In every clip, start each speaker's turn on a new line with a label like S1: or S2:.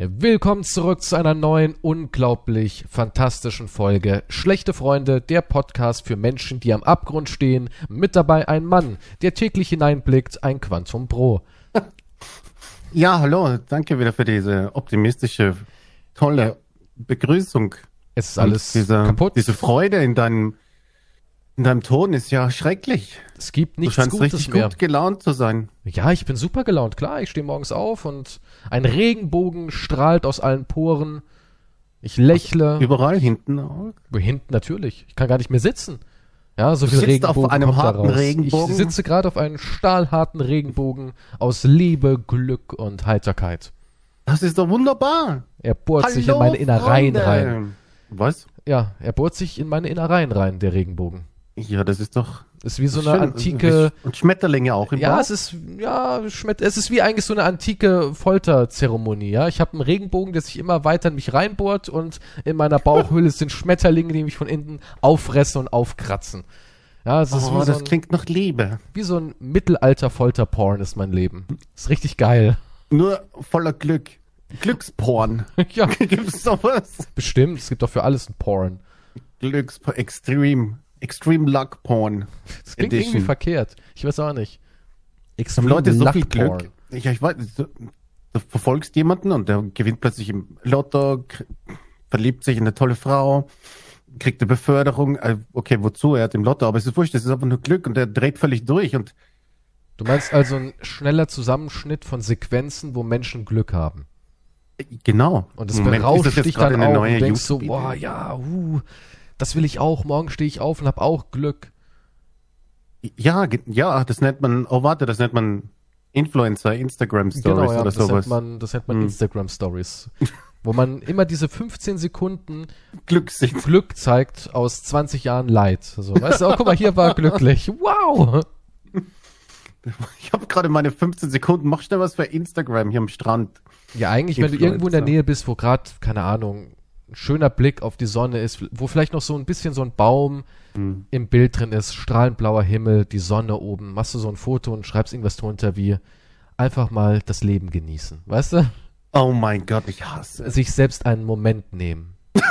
S1: Willkommen zurück zu einer neuen, unglaublich fantastischen Folge. Schlechte Freunde, der Podcast für Menschen, die am Abgrund stehen. Mit dabei ein Mann, der täglich hineinblickt, ein Quantum Pro.
S2: Ja, hallo, danke wieder für diese optimistische, tolle Begrüßung.
S1: Es ist alles
S2: diese,
S1: kaputt.
S2: Diese Freude in deinem, in deinem Ton ist ja schrecklich.
S1: es gibt
S2: Du
S1: nichts
S2: scheinst
S1: Gutes
S2: richtig
S1: mehr.
S2: gut gelaunt zu sein.
S1: Ja, ich bin super gelaunt. Klar, ich stehe morgens auf und ein Regenbogen strahlt aus allen Poren. Ich lächle.
S2: Überall hinten. auch.
S1: Hinten natürlich. Ich kann gar nicht mehr sitzen. Ja, so
S2: Du
S1: viel
S2: sitzt
S1: Regenbogen
S2: auf einem harten. Regenbogen?
S1: Ich sitze gerade auf einem stahlharten Regenbogen aus Liebe, Glück und Heiterkeit.
S2: Das ist doch wunderbar.
S1: Er bohrt sich in meine Innereien
S2: Freunde.
S1: rein.
S2: Was?
S1: Ja, er bohrt sich in meine Innereien rein, der Regenbogen.
S2: Ja, das ist doch
S1: Ist wie so eine
S2: schön.
S1: antike.
S2: Und Schmetterlinge auch im
S1: Ja,
S2: Bauch?
S1: es ist ja schmeckt. Es ist wie eigentlich so eine antike Folterzeremonie. Ja, ich habe einen Regenbogen, der sich immer weiter in mich reinbohrt und in meiner Bauchhöhle sind Schmetterlinge, die mich von innen auffressen und aufkratzen. Ja, es ist
S2: Oh,
S1: wie, so
S2: das
S1: ein,
S2: klingt nach Liebe.
S1: wie so ein Mittelalter Folterporn ist mein Leben. Ist richtig geil.
S2: Nur voller Glück. Glücksporn.
S1: ja,
S2: Gibt's sowas?
S1: bestimmt. Es gibt doch für alles ein Porn.
S2: Glücksporn. Extreme. Extreme Luck Porn.
S1: Das klingt
S2: Edition.
S1: irgendwie verkehrt. Ich weiß auch nicht. Extreme
S2: Leute so
S1: Luck
S2: viel Glück.
S1: Porn.
S2: Ja, ich weiß, du, du verfolgst jemanden und der gewinnt plötzlich im Lotto, verliebt sich in eine tolle Frau, kriegt eine Beförderung. Äh, Okay, wozu? Er hat im Lotto, aber es ist wurscht, es ist einfach nur Glück und der dreht völlig durch und
S1: Du meinst also ein schneller Zusammenschnitt von Sequenzen, wo Menschen Glück haben.
S2: äh, genau.
S1: Und es berauscht dich dann auch
S2: neue
S1: und denkst so, boah, ja, uh, das will ich auch. Morgen stehe ich auf und hab auch Glück.
S2: Ja, ja, das nennt man, oh warte, das nennt man Influencer, Instagram Stories
S1: Genau, ja,
S2: oder
S1: das nennt
S2: sowas.
S1: man, das nennt man
S2: Hm.
S1: Instagram Stories. wo man immer diese 15 Sekunden
S2: Glückssicht.
S1: Glück zeigt aus 20 Jahren Leid. So, weißt du, oh, guck mal, hier war glücklich. Wow!
S2: Ich habe gerade meine 15 Sekunden. Mach schnell was für Instagram hier am Strand.
S1: Ja, eigentlich, wenn du irgendwo in der
S2: Influencer.
S1: Nähe bist, wo gerade, keine Ahnung, ein schöner Blick auf die Sonne ist, wo vielleicht noch so ein bisschen so ein Baum
S2: Hm.
S1: im Bild drin ist, strahlend blauer Himmel, die Sonne oben, machst du so ein Foto und schreibst irgendwas drunter wie einfach mal das Leben genießen. Weißt du?
S2: Oh mein Gott, ich hasse es.
S1: Sich selbst einen Moment nehmen.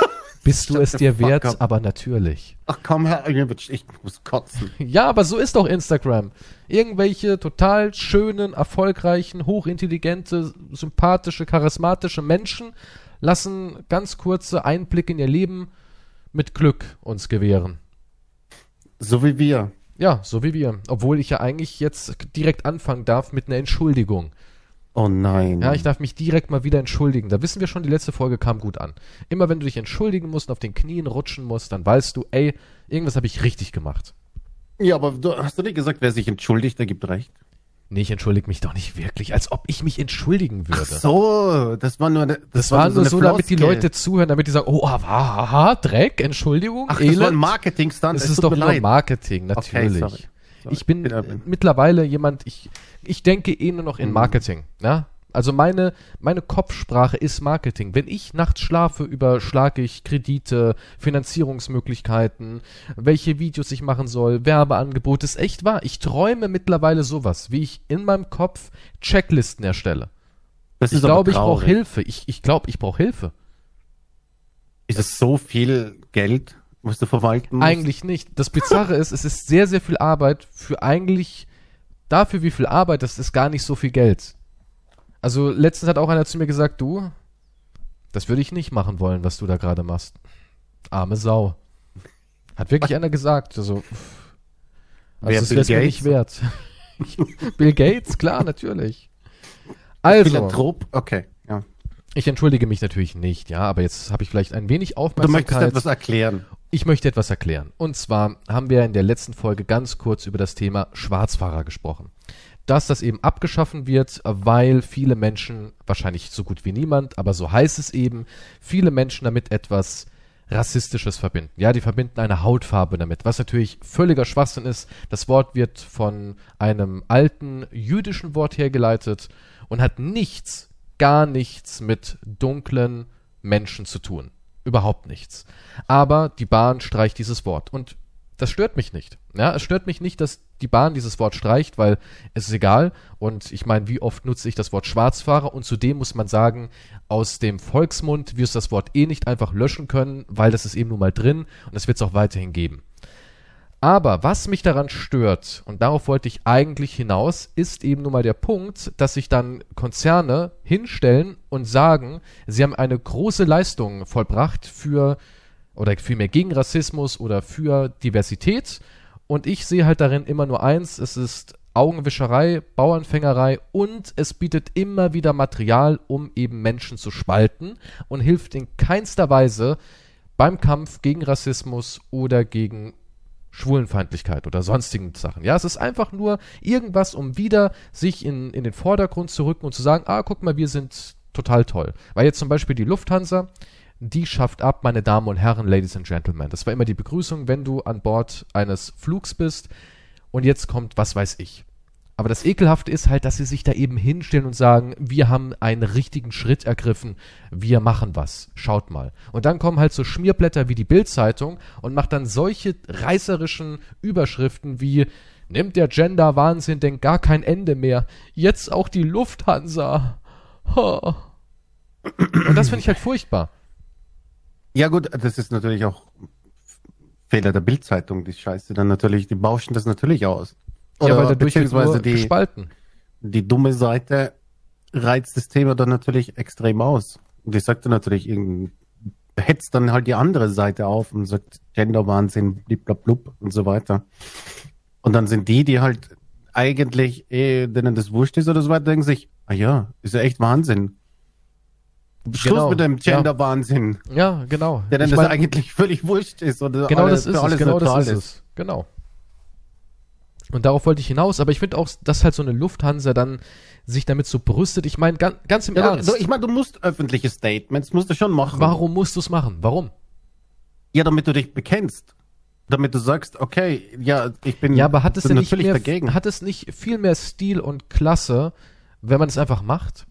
S1: Bist du es dir wert,
S2: up.
S1: aber natürlich.
S2: Ach komm her, ich muss kotzen.
S1: Ja, aber so ist doch Instagram. Irgendwelche total schönen, erfolgreichen, hochintelligente, sympathische, charismatische Menschen lassen ganz kurze Einblicke in ihr Leben mit Glück uns gewähren.
S2: So wie wir.
S1: Ja, so wie wir. Obwohl ich ja eigentlich jetzt direkt anfangen darf mit einer Entschuldigung.
S2: Oh nein.
S1: Ja, ich darf mich direkt mal wieder entschuldigen. Da wissen wir schon, die letzte Folge kam gut an. Immer wenn du dich entschuldigen musst und auf den Knien rutschen musst, dann weißt du, ey, irgendwas habe ich richtig gemacht.
S2: ja, aber du, hast du nicht gesagt, wer sich entschuldigt, der gibt recht?
S1: Nee, ich entschuldige mich doch nicht wirklich, als ob ich mich entschuldigen würde.
S2: Ach so, das war nur das,
S1: Das, war nur
S2: eine
S1: so, damit die. Leute zuhören, damit die sagen, oh, aha, aha Dreck, Entschuldigung,
S2: Ach, das war ein
S1: Elend.
S2: Marketing-Stunt.
S1: Das
S2: es
S1: ist doch nur. Marketing,
S2: Okay,
S1: natürlich.
S2: sorry. Sorry.
S1: Ich bin
S2: Ja,
S1: äh, mittlerweile jemand, ich, ich denke eh nur noch in
S2: Mhm.
S1: Marketing. Ja? Also meine, meine Kopfsprache ist Marketing. Wenn ich nachts schlafe, überschlage ich Kredite, Finanzierungsmöglichkeiten, welche Videos ich machen soll, Werbeangebote. Ist echt wahr. Ich träume mittlerweile sowas, wie ich in meinem Kopf Checklisten erstelle.
S2: Das
S1: Ich glaube, ich brauche. Hilfe. Ich, ich glaube, ich brauche Hilfe.
S2: Ist es so viel Geld, was du verwalten musst?
S1: Eigentlich nicht. Das Bizarre ist, es ist sehr, sehr viel Arbeit für eigentlich, dafür wie viel Arbeit, das ist gar nicht so viel Geld. Also letztens hat auch einer zu mir gesagt, du, das würde ich nicht machen wollen, was du da gerade machst. Arme Sau. Hat wirklich einer gesagt. Also, also das wäre mir nicht wert. Bill Gates, klar, natürlich. Also,
S2: Philanthrop? Okay, ja.
S1: ich entschuldige mich natürlich nicht, ja, aber jetzt habe ich vielleicht ein wenig
S2: Du möchtest
S1: Aufmerksamkeit.
S2: etwas erklären.
S1: Ich möchte etwas erklären. Und zwar haben wir in der letzten Folge ganz kurz über das Thema Schwarzfahrer gesprochen. Dass das eben abgeschaffen wird, weil viele Menschen, wahrscheinlich so gut wie niemand, aber so heißt es eben, viele Menschen damit etwas Rassistisches verbinden. Ja, die verbinden eine Hautfarbe damit, was natürlich völliger Schwachsinn ist. Das Wort wird von einem alten jüdischen Wort hergeleitet und hat nichts, gar nichts mit dunklen Menschen zu tun. Überhaupt nichts. Aber die Bahn streicht dieses Wort. Und Das stört mich nicht. Ja, es stört mich nicht, dass die Bahn dieses Wort streicht, weil es ist egal. Und ich meine, wie oft nutze ich das Wort Schwarzfahrer? Und zudem muss man sagen, aus dem Volksmund wirst du das Wort eh nicht einfach löschen können, weil das ist eben nun mal drin und das wird es auch weiterhin geben. Aber was mich daran stört, und darauf wollte ich eigentlich hinaus, ist eben nun mal der Punkt, dass sich dann Konzerne hinstellen und sagen, sie haben eine große Leistung vollbracht für oder vielmehr gegen Rassismus oder für Diversität. Und ich sehe halt darin immer nur eins, es ist Augenwischerei, Bauernfängerei und es bietet immer wieder Material, um eben Menschen zu spalten und hilft in keinster Weise beim Kampf gegen Rassismus oder gegen Schwulenfeindlichkeit oder sonstigen Sachen. Ja, es ist einfach nur irgendwas, um wieder sich in, in den Vordergrund zu rücken und zu sagen, ah, guck mal, wir sind total toll. Weil jetzt zum Beispiel die Lufthansa, die schafft ab, meine Damen und Herren, Ladies and Gentlemen. Das war immer die Begrüßung, wenn du an Bord eines Flugs bist. Und jetzt kommt, was weiß ich. Aber das Ekelhafte ist halt, dass sie sich da eben hinstellen und sagen, wir haben einen richtigen Schritt ergriffen, wir machen was, schaut mal. Und dann kommen halt so Schmierblätter wie die Bildzeitung und macht dann solche reißerischen Überschriften wie nimmt der Gender-Wahnsinn denn gar kein Ende mehr, jetzt auch die Lufthansa. Und das finde ich halt furchtbar.
S2: Ja gut, das ist natürlich auch Fehler der Bildzeitung, die Scheiße. Dann natürlich, die bauschen das natürlich aus.
S1: Oder ja, weil dadurch beziehungsweise
S2: die,
S1: gespalten.
S2: Die dumme Seite reizt das Thema dann natürlich extrem aus. Und die sagt dann natürlich hetzt dann halt die andere Seite auf und sagt Genderwahnsinn, bliblablub und so weiter. Und dann sind die, die halt eigentlich, eh, denen das wurscht ist oder so weiter, denken sich, ah ja, ist ja echt Wahnsinn. Schluss genau. mit dem Gender-Wahnsinn.
S1: Ja. ja, genau.
S2: Der dann ich das mein, eigentlich völlig wurscht ist. Oder
S1: genau alles, das ist es, genau das ist, ist es. Genau. Und darauf wollte ich hinaus, aber ich finde auch, dass halt so eine Lufthansa dann sich damit so brüstet. Ich meine, ganz, ganz im
S2: ja,
S1: Ernst.
S2: Du, ich meine, du musst öffentliche Statements, musst du schon machen.
S1: Warum musst du es machen? Warum?
S2: Ja, damit du dich bekennst. Damit du sagst, okay, ja, ich bin,
S1: ja, aber hat es denn nicht mehr, dagegen. Hat es nicht viel mehr Stil und Klasse, wenn man es einfach macht?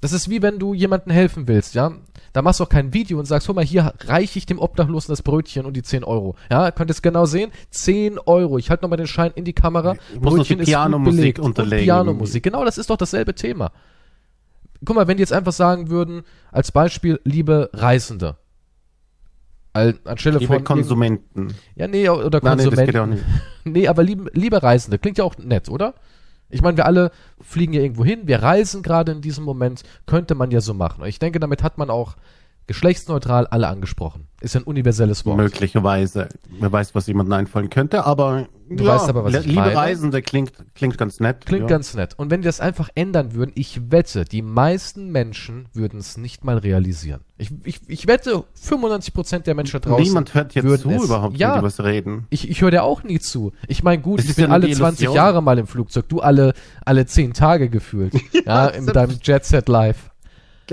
S1: Das ist wie wenn du jemandem helfen willst, ja. Da machst du auch kein Video und sagst, guck mal, hier reiche ich dem Obdachlosen das Brötchen und die 10 Euro. Ja, könnt ihr es genau sehen? 10 Euro. Ich halte nochmal den Schein in die Kamera.
S2: Ich Brötchen ist Pianomusik unterlegen.
S1: Pianomusik. Genau, das ist doch dasselbe Thema. Guck mal, wenn die jetzt einfach sagen würden, als Beispiel, liebe Reisende. Anstelle liebe von
S2: Konsumenten.
S1: Ja, nee, oder Konsumenten. Nein, nee, das geht auch nicht. nee, aber liebe, liebe Reisende. Klingt ja auch nett, oder? Ich meine, wir alle fliegen ja irgendwo hin, wir reisen gerade in diesem Moment, könnte man ja so machen. Ich denke, damit hat man auch geschlechtsneutral alle angesprochen. Ist ein universelles Wort.
S2: Möglicherweise. Wer weiß, was jemandem einfallen könnte, aber
S1: du ja, weißt aber, was ich
S2: liebe
S1: meine.
S2: Reisende klingt, klingt ganz nett.
S1: Klingt ja. ganz nett. Und wenn die das einfach ändern würden, ich wette, die meisten Menschen würden es nicht mal realisieren. Ich, ich, ich wette, 95% der Menschen draußen
S2: Niemand hört jetzt zu
S1: es,
S2: überhaupt,
S1: ja,
S2: wenn die was reden.
S1: Ich, ich höre dir auch nie zu. Ich meine, gut, ich bin ja alle 20 Jahre mal im Flugzeug, du alle, alle 10 Tage gefühlt. ja, in deinem Jet Set Live.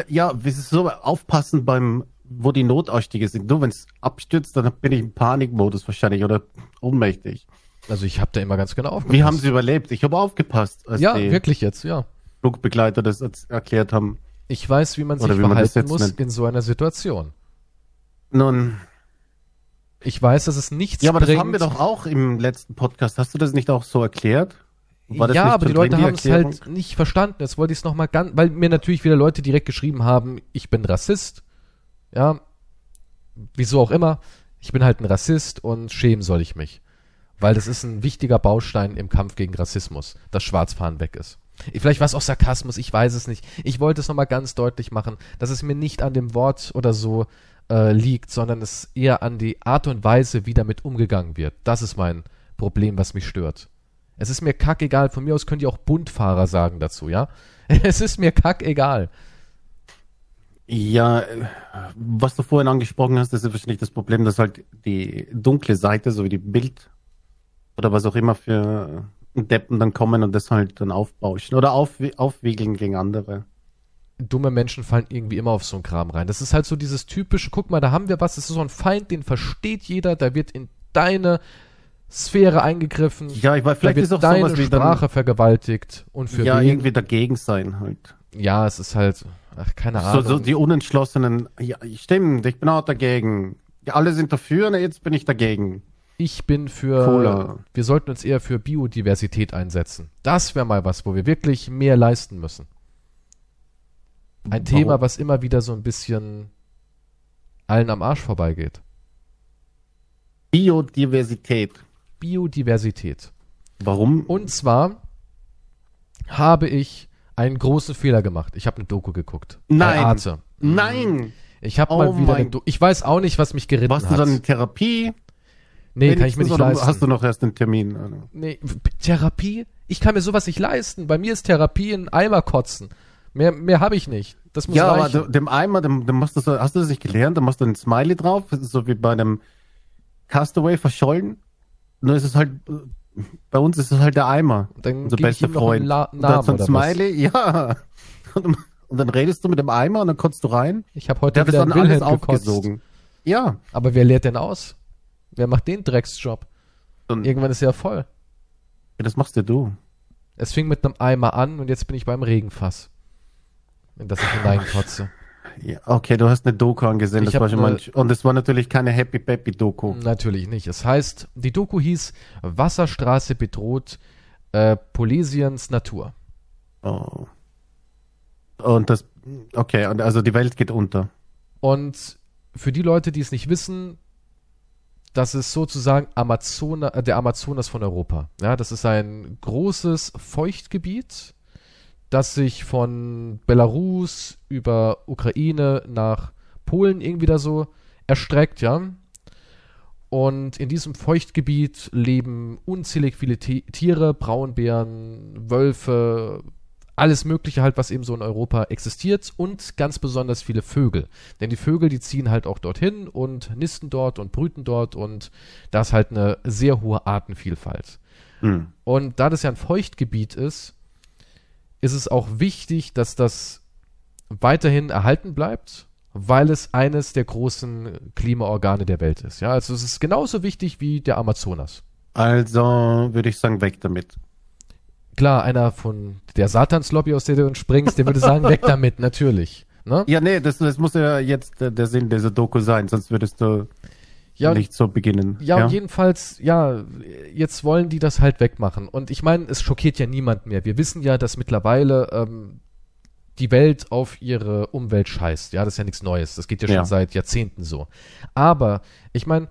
S2: Ja, wir müssen so aufpassen beim wo die Notausstiege sind. Nur wenn es abstürzt, dann bin ich im Panikmodus wahrscheinlich oder ohnmächtig.
S1: Also ich habe da immer ganz genau
S2: aufgepasst. Wie haben sie überlebt? Ich habe aufgepasst.
S1: Als ja, wirklich jetzt, ja.
S2: Flugbegleiter das erklärt haben.
S1: Ich weiß, wie man sich wie verhalten man muss nennt. in so einer Situation.
S2: Nun.
S1: Ich weiß, dass es nichts
S2: Ja, aber bringt. das haben wir doch auch im letzten Podcast. Hast du das nicht auch so erklärt?
S1: ja, aber die Leute haben es halt nicht verstanden. Jetzt wollte ich es nochmal ganz, weil mir natürlich wieder Leute direkt geschrieben haben, ich bin Rassist ja, wieso auch immer, ich bin halt ein Rassist und schämen soll ich mich. Weil das ist ein wichtiger Baustein im Kampf gegen Rassismus, dass Schwarzfahren weg ist. Vielleicht war es auch Sarkasmus, ich weiß es nicht. Ich wollte es nochmal ganz deutlich machen, dass es mir nicht an dem Wort oder so äh, liegt, sondern es eher an die Art und Weise, wie damit umgegangen wird. Das ist mein Problem, was mich stört. Es ist mir kackegal, von mir aus könnt ihr auch Buntfahrer sagen dazu, ja? Es ist mir kackegal.
S2: Ja, was du vorhin angesprochen hast, ist wahrscheinlich das Problem, dass halt die dunkle Seite, so wie die Bild oder was auch immer für Deppen dann kommen und das halt dann aufbauschen oder auf, aufwiegeln gegen andere.
S1: Dumme Menschen fallen irgendwie immer auf so einen Kram rein. Das ist halt so dieses typische, guck mal, da haben wir was, das ist so ein Feind, den versteht jeder, da wird in deine Sphäre eingegriffen.
S2: Ja, ich weiß, vielleicht
S1: da wird ist auch deine Sprache dann, vergewaltigt und für
S2: Ja, wen? irgendwie dagegen sein halt.
S1: Ja, es ist halt Ach, keine Ahnung.
S2: So, so die Unentschlossenen, ja, stimmt, ich bin auch dagegen. Ja, alle sind dafür, na, jetzt bin ich dagegen.
S1: Ich bin für,
S2: Cola.
S1: wir sollten uns eher für Biodiversität einsetzen. Das wäre mal was, wo wir wirklich mehr leisten müssen. Ein
S2: Warum?
S1: Thema, was immer wieder so ein bisschen allen am Arsch vorbeigeht.
S2: Biodiversität.
S1: Biodiversität.
S2: Warum?
S1: Und zwar habe ich einen großen Fehler gemacht. Ich habe eine Doku geguckt. Bei
S2: Nein.
S1: Arte.
S2: Nein.
S1: Ich habe
S2: Oh
S1: mal wieder eine Doku. Ich weiß auch nicht, was mich geritten
S2: Warst du
S1: hat.
S2: dann in Therapie?
S1: Nee, kann ich mir nicht leisten.
S2: Hast du noch erst einen Termin? Also,
S1: Nee, Therapie? Ich kann mir sowas nicht leisten. Bei mir ist Therapie in Eimer kotzen. Mehr, mehr habe ich nicht. Das muss
S2: Ja, aber
S1: reichen.
S2: de- dem Eimer, dem, dem machst du so, hast du das nicht gelernt? Da machst du ein Smiley drauf, so wie bei einem Castaway verschollen. Nur ist es halt, bei uns ist es halt der Eimer.
S1: Dann
S2: unser bester
S1: ihm noch einen
S2: Freund.
S1: La
S2: Und
S1: Namen
S2: hat so ein
S1: oder was?
S2: Smiley, ja. Und, und dann redest du mit dem Eimer und dann kotzt du rein.
S1: Ich habe heute
S2: Der
S1: wieder
S2: dann
S1: einen
S2: alles
S1: Wilhelm gekotzt.
S2: aufgesogen. Ja.
S1: Aber wer leert denn aus? Wer macht den Drecksjob?
S2: Und,
S1: Irgendwann ist er voll.
S2: das machst ja du.
S1: Es fing mit einem Eimer an und jetzt bin ich beim Regenfass. In das ich hineinkotze.
S2: Ja, okay, du hast eine Doku angesehen,
S1: Ich
S2: das war schon
S1: eine-
S2: ein- und es war natürlich keine Happy Peppy Doku.
S1: Natürlich nicht. Es heißt, die Doku hieß Wasserstraße bedroht äh, Polesiens Natur.
S2: Oh. Und das, okay, und also die Welt geht unter.
S1: Und für die Leute, die es nicht wissen, das ist sozusagen Amazona, äh, der Amazonas von Europa. Ja, das ist ein großes Feuchtgebiet, das sich von Belarus über Ukraine nach Polen irgendwie da so erstreckt, ja. Und in diesem Feuchtgebiet leben unzählig viele Ti- Tiere, Braunbären, Wölfe, alles Mögliche halt, was eben so in Europa existiert und ganz besonders viele Vögel. Denn die Vögel, die ziehen halt auch dorthin und nisten dort und brüten dort und da ist halt eine sehr hohe Artenvielfalt.
S2: Hm.
S1: Und da das ja ein Feuchtgebiet ist, ist es auch wichtig, dass das weiterhin erhalten bleibt, weil es eines der großen Klimaorgane der Welt ist. Ja, also es ist genauso wichtig wie der Amazonas.
S2: Also würde ich sagen, weg damit.
S1: Klar, einer von der Satanslobby, aus der du entspringst, der würde sagen, weg damit, natürlich. Ne?
S2: Ja, nee, das, das muss ja jetzt der, der Sinn dieser Doku sein, sonst würdest du
S1: Ja,
S2: nicht so beginnen.
S1: Ja, und jedenfalls, ja, jetzt wollen die das halt wegmachen. Und ich meine, es schockiert ja niemand mehr. Wir wissen ja, dass mittlerweile ähm, die Welt auf ihre Umwelt scheißt. Ja, das ist ja nichts Neues. Das geht ja schon
S2: Ja.
S1: seit Jahrzehnten so. Aber, ich meine,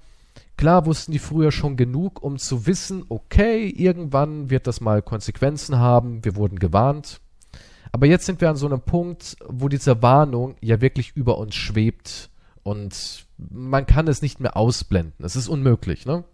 S1: klar wussten die früher schon genug, um zu wissen, okay, irgendwann wird das mal Konsequenzen haben. Wir wurden gewarnt. Aber jetzt sind wir an so einem Punkt, wo diese Warnung ja wirklich über uns schwebt und man kann es nicht mehr ausblenden. Es ist unmöglich, ne?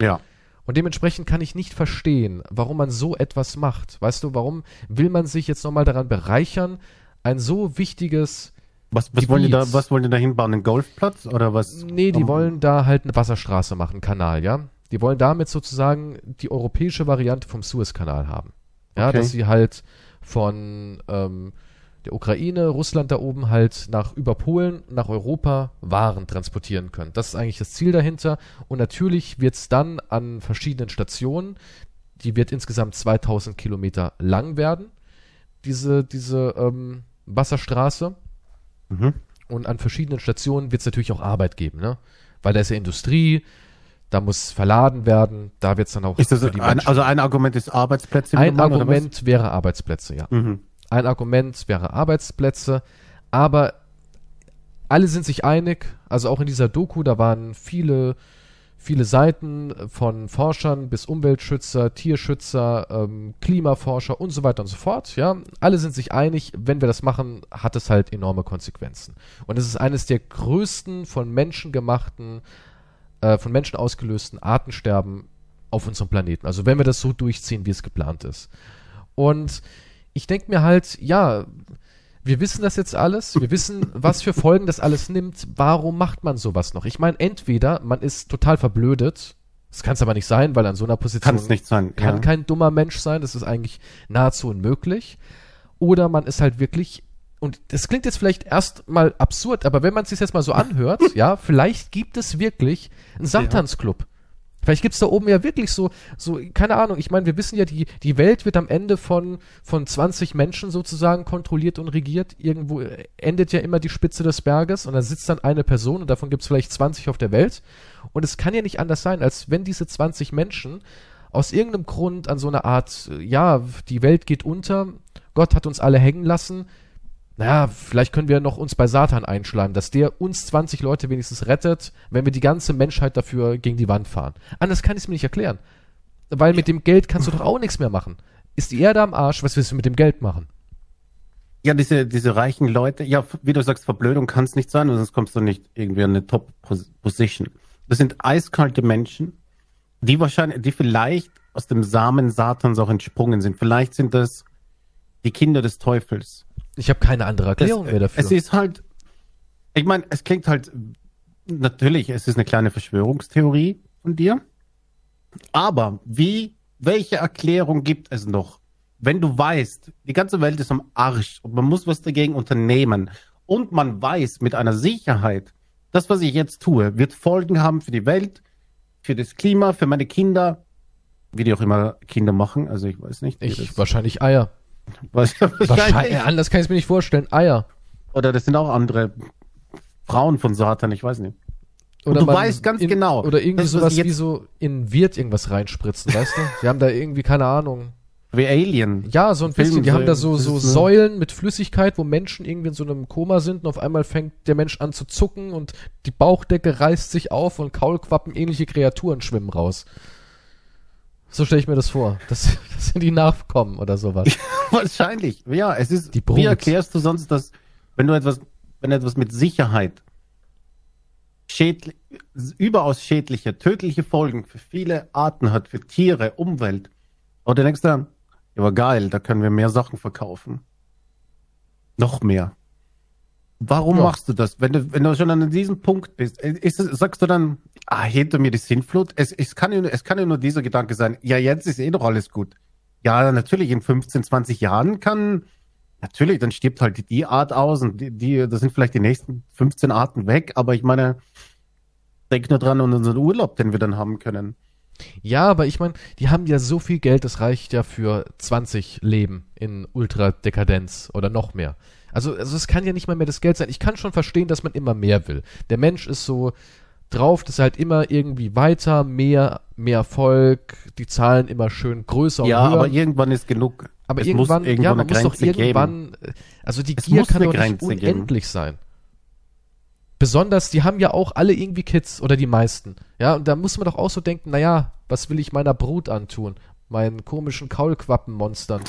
S2: ja.
S1: Und dementsprechend kann ich nicht verstehen, warum man so etwas macht. Weißt du, warum will man sich jetzt nochmal daran bereichern, ein so wichtiges.
S2: Was, was, wollen die da, was wollen die da hinbauen? Einen Golfplatz oder was?
S1: Nee, die
S2: Um,
S1: wollen da halt eine Wasserstraße machen, einen Kanal, ja? Die wollen damit sozusagen die europäische Variante vom Suezkanal haben. Ja,
S2: Okay.
S1: dass sie halt von ähm, der Ukraine, Russland da oben halt nach über Polen nach Europa Waren transportieren können. Das ist eigentlich das Ziel dahinter. Und natürlich wird es dann an verschiedenen Stationen, die wird insgesamt 2000 Kilometer lang werden, diese, diese ähm, Wasserstraße.
S2: Mhm.
S1: Und an verschiedenen Stationen wird es natürlich auch Arbeit geben, ne? Weil da ist ja Industrie, da muss verladen werden, da wird es dann auch
S2: Ist das ein, also ein Argument ist Arbeitsplätze?
S1: ein
S2: oder
S1: Argument wäre Arbeitsplätze, ja.
S2: Mhm.
S1: Ein Argument wäre Arbeitsplätze, aber alle sind sich einig, also auch in dieser Doku, da waren viele, viele Seiten von Forschern bis Umweltschützer, Tierschützer, ähm, Klimaforscher und so weiter und so fort, ja. Alle sind sich einig, wenn wir das machen, hat es halt enorme Konsequenzen. Und es ist eines der größten von Menschen gemachten, äh, von Menschen ausgelösten Artensterben auf unserem Planeten. Also wenn wir das so durchziehen, wie es geplant ist. Und ich denke mir halt, ja, wir wissen das jetzt alles, wir wissen, was für Folgen das alles nimmt. Warum macht man sowas noch? Ich meine, entweder man ist total verblödet, das kann es aber nicht sein, weil an so einer Position
S2: Kann es nicht sein.
S1: kann
S2: ja.
S1: kein dummer Mensch sein, das ist eigentlich nahezu unmöglich. Oder man ist halt wirklich, und das klingt jetzt vielleicht erstmal absurd, aber wenn man es sich jetzt mal so anhört, ja, vielleicht gibt es wirklich einen Samthanzclub. Vielleicht gibt's da oben ja wirklich so, so, keine Ahnung, ich meine, wir wissen ja, die, die Welt wird am Ende von, von 20 Menschen sozusagen kontrolliert und regiert. Irgendwo endet ja immer die Spitze des Berges und da sitzt dann eine Person und davon gibt's vielleicht 20 auf der Welt. Und es kann ja nicht anders sein, als wenn diese 20 Menschen aus irgendeinem Grund an so einer Art, ja, die Welt geht unter, Gott hat uns alle hängen lassen, naja, vielleicht können wir noch uns bei Satan einschlagen, dass der uns 20 Leute wenigstens rettet, wenn wir die ganze Menschheit dafür gegen die Wand fahren. Anders kann ich es mir nicht erklären. Weil ja. mit dem Geld kannst du doch auch nichts mehr machen. Ist die Erde am Arsch, was willst du mit dem Geld machen?
S2: Ja, diese, diese reichen Leute, ja, wie du sagst, Verblödung kann es nicht sein, sonst kommst du nicht irgendwie an eine Top-Position. Das sind eiskalte Menschen, die wahrscheinlich, die vielleicht aus dem Samen Satans auch entsprungen sind. Vielleicht sind das die Kinder des Teufels
S1: ich habe keine andere Erklärung
S2: das,
S1: mehr dafür.
S2: Es ist halt, ich meine, es klingt halt, natürlich, es ist eine kleine Verschwörungstheorie von dir. Aber wie, welche Erklärung gibt es noch? Wenn du weißt, die ganze Welt ist am Arsch und man muss was dagegen unternehmen und man weiß mit einer Sicherheit, das, was ich jetzt tue, wird Folgen haben für die Welt, für das Klima, für meine Kinder, wie die auch immer Kinder machen, also ich weiß nicht.
S1: Ich, wahrscheinlich Eier.
S2: Wahrscheinlich.
S1: Wahrscheinlich. Anders kann ich es mir nicht vorstellen. Eier.
S2: Oder das sind auch andere Frauen von Satan, ich weiß nicht.
S1: Oder du weißt ganz
S2: in,
S1: genau.
S2: Oder irgendwie sowas
S1: wie so in Wirt irgendwas reinspritzen, weißt du? Sie haben da irgendwie, keine Ahnung.
S2: Wie Alien.
S1: Ja, so ein Film, bisschen. Die haben da so, so Säulen mit Flüssigkeit, wo Menschen irgendwie in so einem Koma sind und auf einmal fängt der Mensch an zu zucken und die Bauchdecke reißt sich auf und Kaulquappen ähnliche Kreaturen schwimmen raus. So stelle ich mir das vor. Das, das sind die Nachkommen oder sowas.
S2: Wahrscheinlich. Ja, es ist. Die Brut. Wie erklärst du sonst, dass, wenn du etwas, wenn etwas mit Sicherheit schädlich, überaus schädliche, tödliche Folgen für viele Arten hat, für Tiere, Umwelt. Oder denkst du, ja, aber geil, da können wir mehr Sachen verkaufen. Noch mehr. Warum ja. machst du das? Wenn du, wenn du schon an diesem Punkt bist, äh, ist, sagst du dann, ah, hinter mir die Sintflut? Es, es, kann ja, es kann ja nur dieser Gedanke sein, ja, jetzt ist eh doch alles gut. Ja, natürlich, in 15, 20 Jahren kann, natürlich, dann stirbt halt die Art aus und die, die das sind vielleicht die nächsten 15 Arten weg, aber ich meine, denk nur dran an unseren Urlaub, den wir dann haben können.
S1: Ja, aber ich meine, die haben ja so viel Geld, das reicht ja für 20 Leben in Ultradekadenz oder noch mehr. Also, also es kann ja nicht mal mehr das Geld sein. Ich kann schon verstehen, dass man immer mehr will. Der Mensch ist so drauf, dass er halt immer irgendwie weiter, mehr, mehr Erfolg, die Zahlen immer schön größer
S2: ja, und höher. Ja, aber irgendwann ist genug.
S1: Aber es irgendwann, irgendwann ja, man muss doch irgendwann, geben. also die es Gier kann doch nicht unendlich geben. sein. Besonders, die haben ja auch alle irgendwie Kids oder die meisten. Ja, und da muss man doch auch so denken, naja, was will ich meiner Brut antun? Meinen komischen Kaulquappenmonstern.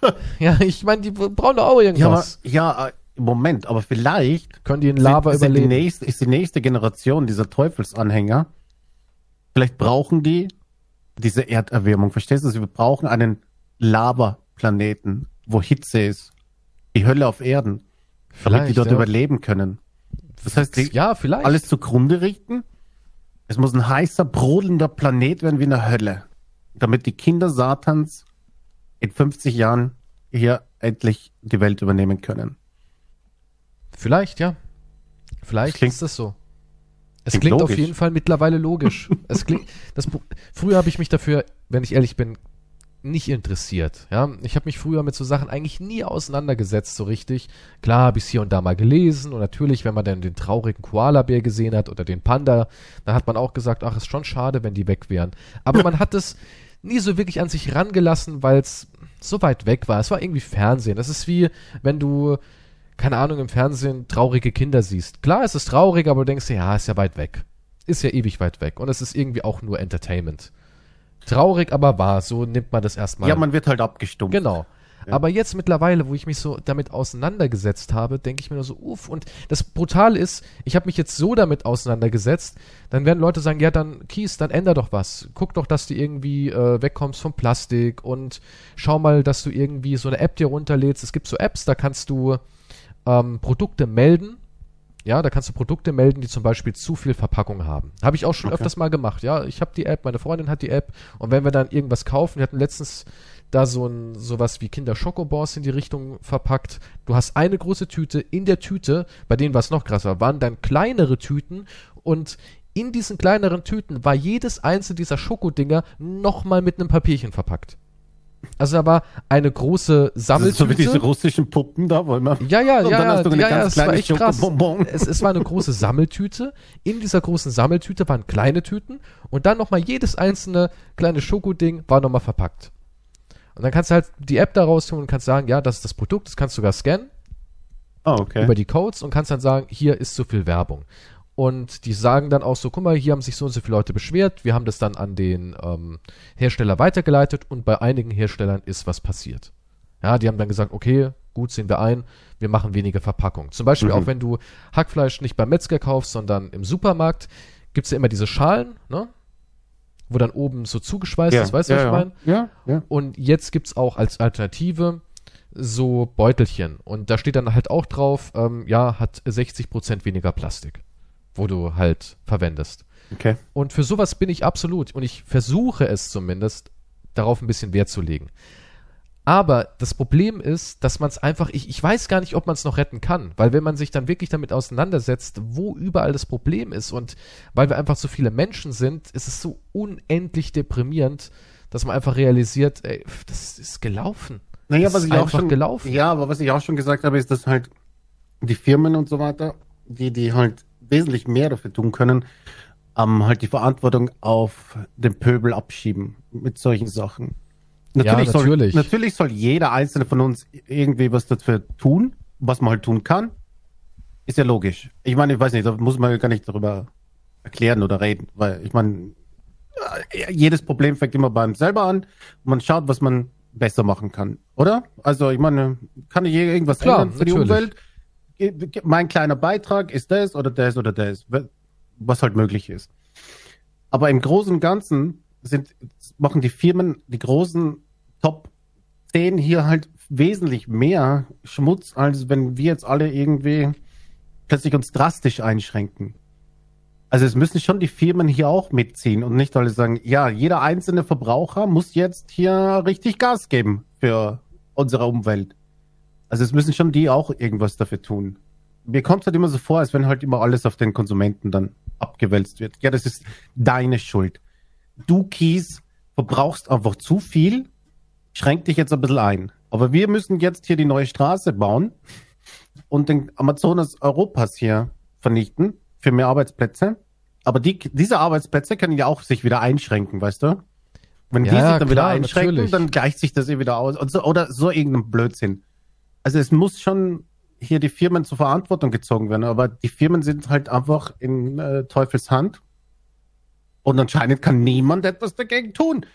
S1: ja, ich meine, die brauchen doch auch irgendwas.
S2: Ja, aber, ja, äh, Moment, aber vielleicht
S1: können die in Lava
S2: sind,
S1: überleben.
S2: Sind die nächste, ist die nächste Generation dieser Teufelsanhänger. Vielleicht brauchen die diese Erderwärmung. Verstehst du? Wir brauchen einen Lava-Planeten, wo Hitze ist. Die Hölle auf Erden. Vielleicht, damit die dort ja. überleben können. Das heißt, die
S1: ja, vielleicht.
S2: alles zugrunde richten. Es muss ein heißer, brodelnder Planet werden wie eine Hölle. Damit die Kinder Satans in 50 Jahren hier endlich die Welt übernehmen können.
S1: Vielleicht, ja. Vielleicht das klingt, ist das so. Es klingt, klingt auf jeden Fall mittlerweile logisch. es klingt, das, früher habe ich mich dafür, wenn ich ehrlich bin, nicht interessiert. Ja, ich habe mich früher mit so Sachen eigentlich nie auseinandergesetzt so richtig. Klar habe ich es hier und da mal gelesen und natürlich, wenn man dann den traurigen Koalabär gesehen hat oder den Panda, dann hat man auch gesagt, ach, ist schon schade, wenn die weg wären. Aber man hat es nie so wirklich an sich rangelassen, weil es so weit weg war. Es war irgendwie Fernsehen. Das ist wie, wenn du, keine Ahnung, im Fernsehen traurige Kinder siehst. Klar, es ist traurig, aber du denkst dir, ja, ist ja weit weg. Ist ja ewig weit weg. Und es ist irgendwie auch nur Entertainment. Traurig, aber wahr. So nimmt man das erstmal.
S2: Ja, man wird halt abgestumpft.
S1: Genau. Aber jetzt mittlerweile, wo ich mich so damit auseinandergesetzt habe, denke ich mir nur so, uff. Und das Brutale ist, ich habe mich jetzt so damit auseinandergesetzt, dann werden Leute sagen, ja, dann Kies, dann änder doch was. Guck doch, dass du irgendwie äh, wegkommst vom Plastik und schau mal, dass du irgendwie so eine App dir runterlädst. Es gibt so Apps, da kannst du ähm, Produkte melden. Ja, da kannst du Produkte melden, die zum Beispiel zu viel Verpackung haben. Habe ich auch schon okay. öfters mal gemacht. Ja, ich habe die App, meine Freundin hat die App und wenn wir dann irgendwas kaufen, wir hatten letztens da so ein sowas wie Kinder Schokobons in die Richtung verpackt. Du hast eine große Tüte, in der Tüte, bei denen war es noch krasser, waren dann kleinere Tüten und in diesen kleineren Tüten war jedes einzelne dieser Schokodinger nochmal mit einem Papierchen verpackt. Also da war eine große Sammeltüte.
S2: So wie diese russischen Puppen da, wollen wir.
S1: Ja, ja,
S2: Und
S1: ja,
S2: dann
S1: ja,
S2: hast du eine
S1: ja, ja,
S2: ganz
S1: es war
S2: kleine
S1: echt krass. Es, es war eine große Sammeltüte. In dieser großen Sammeltüte waren kleine Tüten und dann nochmal jedes einzelne kleine Schokoding war nochmal verpackt. Und dann kannst du halt die App da rausholen und kannst sagen, ja, das ist das Produkt, das kannst du sogar scannen
S2: Ah, okay.
S1: über die Codes und kannst dann sagen, hier ist so viel Werbung. Und die sagen dann auch so, guck mal, hier haben sich so und so viele Leute beschwert, wir haben das dann an den ähm, Hersteller weitergeleitet und bei einigen Herstellern ist was passiert. Ja, die haben dann gesagt, okay, gut, sehen wir ein, wir machen weniger Verpackung. Zum Beispiel
S2: Mhm.
S1: auch wenn du Hackfleisch nicht beim Metzger kaufst, sondern im Supermarkt, gibt's ja immer diese Schalen, ne? Wo dann oben so zugeschweißt ist, weißt du, was ich
S2: ja,
S1: meine?
S2: ja, ja.
S1: Und jetzt gibt's auch als Alternative so Beutelchen. Und da steht dann halt auch drauf, ähm, ja, hat 60% weniger Plastik, wo du halt verwendest.
S2: Okay.
S1: Und für sowas bin ich absolut, und ich versuche es zumindest, darauf ein bisschen Wert zu legen. Aber das Problem ist, dass man es einfach, ich, ich weiß gar nicht, ob man es noch retten kann, weil wenn man sich dann wirklich damit auseinandersetzt, wo überall das Problem ist und weil wir einfach so viele Menschen sind, ist es so unendlich deprimierend, dass man einfach realisiert, ey, das ist gelaufen.
S2: Naja,
S1: Das
S2: was ich auch schon
S1: gelaufen.
S2: Ja, aber was ich auch schon gesagt habe, ist, dass halt die Firmen und so weiter, die die halt wesentlich mehr dafür tun können, ähm, halt die Verantwortung auf den Pöbel abschieben mit solchen Sachen.
S1: Natürlich.
S2: Soll, natürlich soll jeder einzelne von uns irgendwie was dafür tun, was man halt tun kann. Ist ja logisch. Ich meine, ich weiß nicht, da muss man gar nicht darüber erklären oder reden, weil ich meine, äh, jedes Problem fängt immer beim selber an. Man schaut, was man besser machen kann, oder? Also ich meine, kann ich irgendwas
S1: Klar,
S2: ändern für die
S1: natürlich.
S2: Umwelt? Ge- ge- Mein kleiner Beitrag ist das oder das oder das, was halt möglich ist. Aber im Großen und Ganzen sind, machen die Firmen, die großen Top 10 hier halt wesentlich mehr Schmutz, als wenn wir jetzt alle irgendwie plötzlich uns drastisch einschränken. Also es müssen schon die Firmen hier auch mitziehen und nicht alle sagen, ja, jeder einzelne Verbraucher muss jetzt hier richtig Gas geben für unsere Umwelt. Also es müssen schon die auch irgendwas dafür tun. Mir kommt es halt immer so vor, als wenn halt immer alles auf den Konsumenten dann abgewälzt wird. Ja, das ist deine Schuld. Du, Kies, verbrauchst einfach zu viel, schränk dich jetzt ein bisschen ein. Aber wir müssen jetzt hier die neue Straße bauen und den Amazonas Europas hier vernichten für mehr Arbeitsplätze. Aber die, diese Arbeitsplätze können ja auch sich wieder einschränken, weißt du? Wenn die
S1: Ja,
S2: sich dann wieder
S1: klar,
S2: einschränken,
S1: natürlich.
S2: dann gleicht sich das eh wieder aus. So, oder so irgendein Blödsinn. Also es muss schon hier die Firmen zur Verantwortung gezogen werden, aber die Firmen sind halt einfach in äh, Teufels Hand. Und anscheinend kann niemand etwas dagegen tun.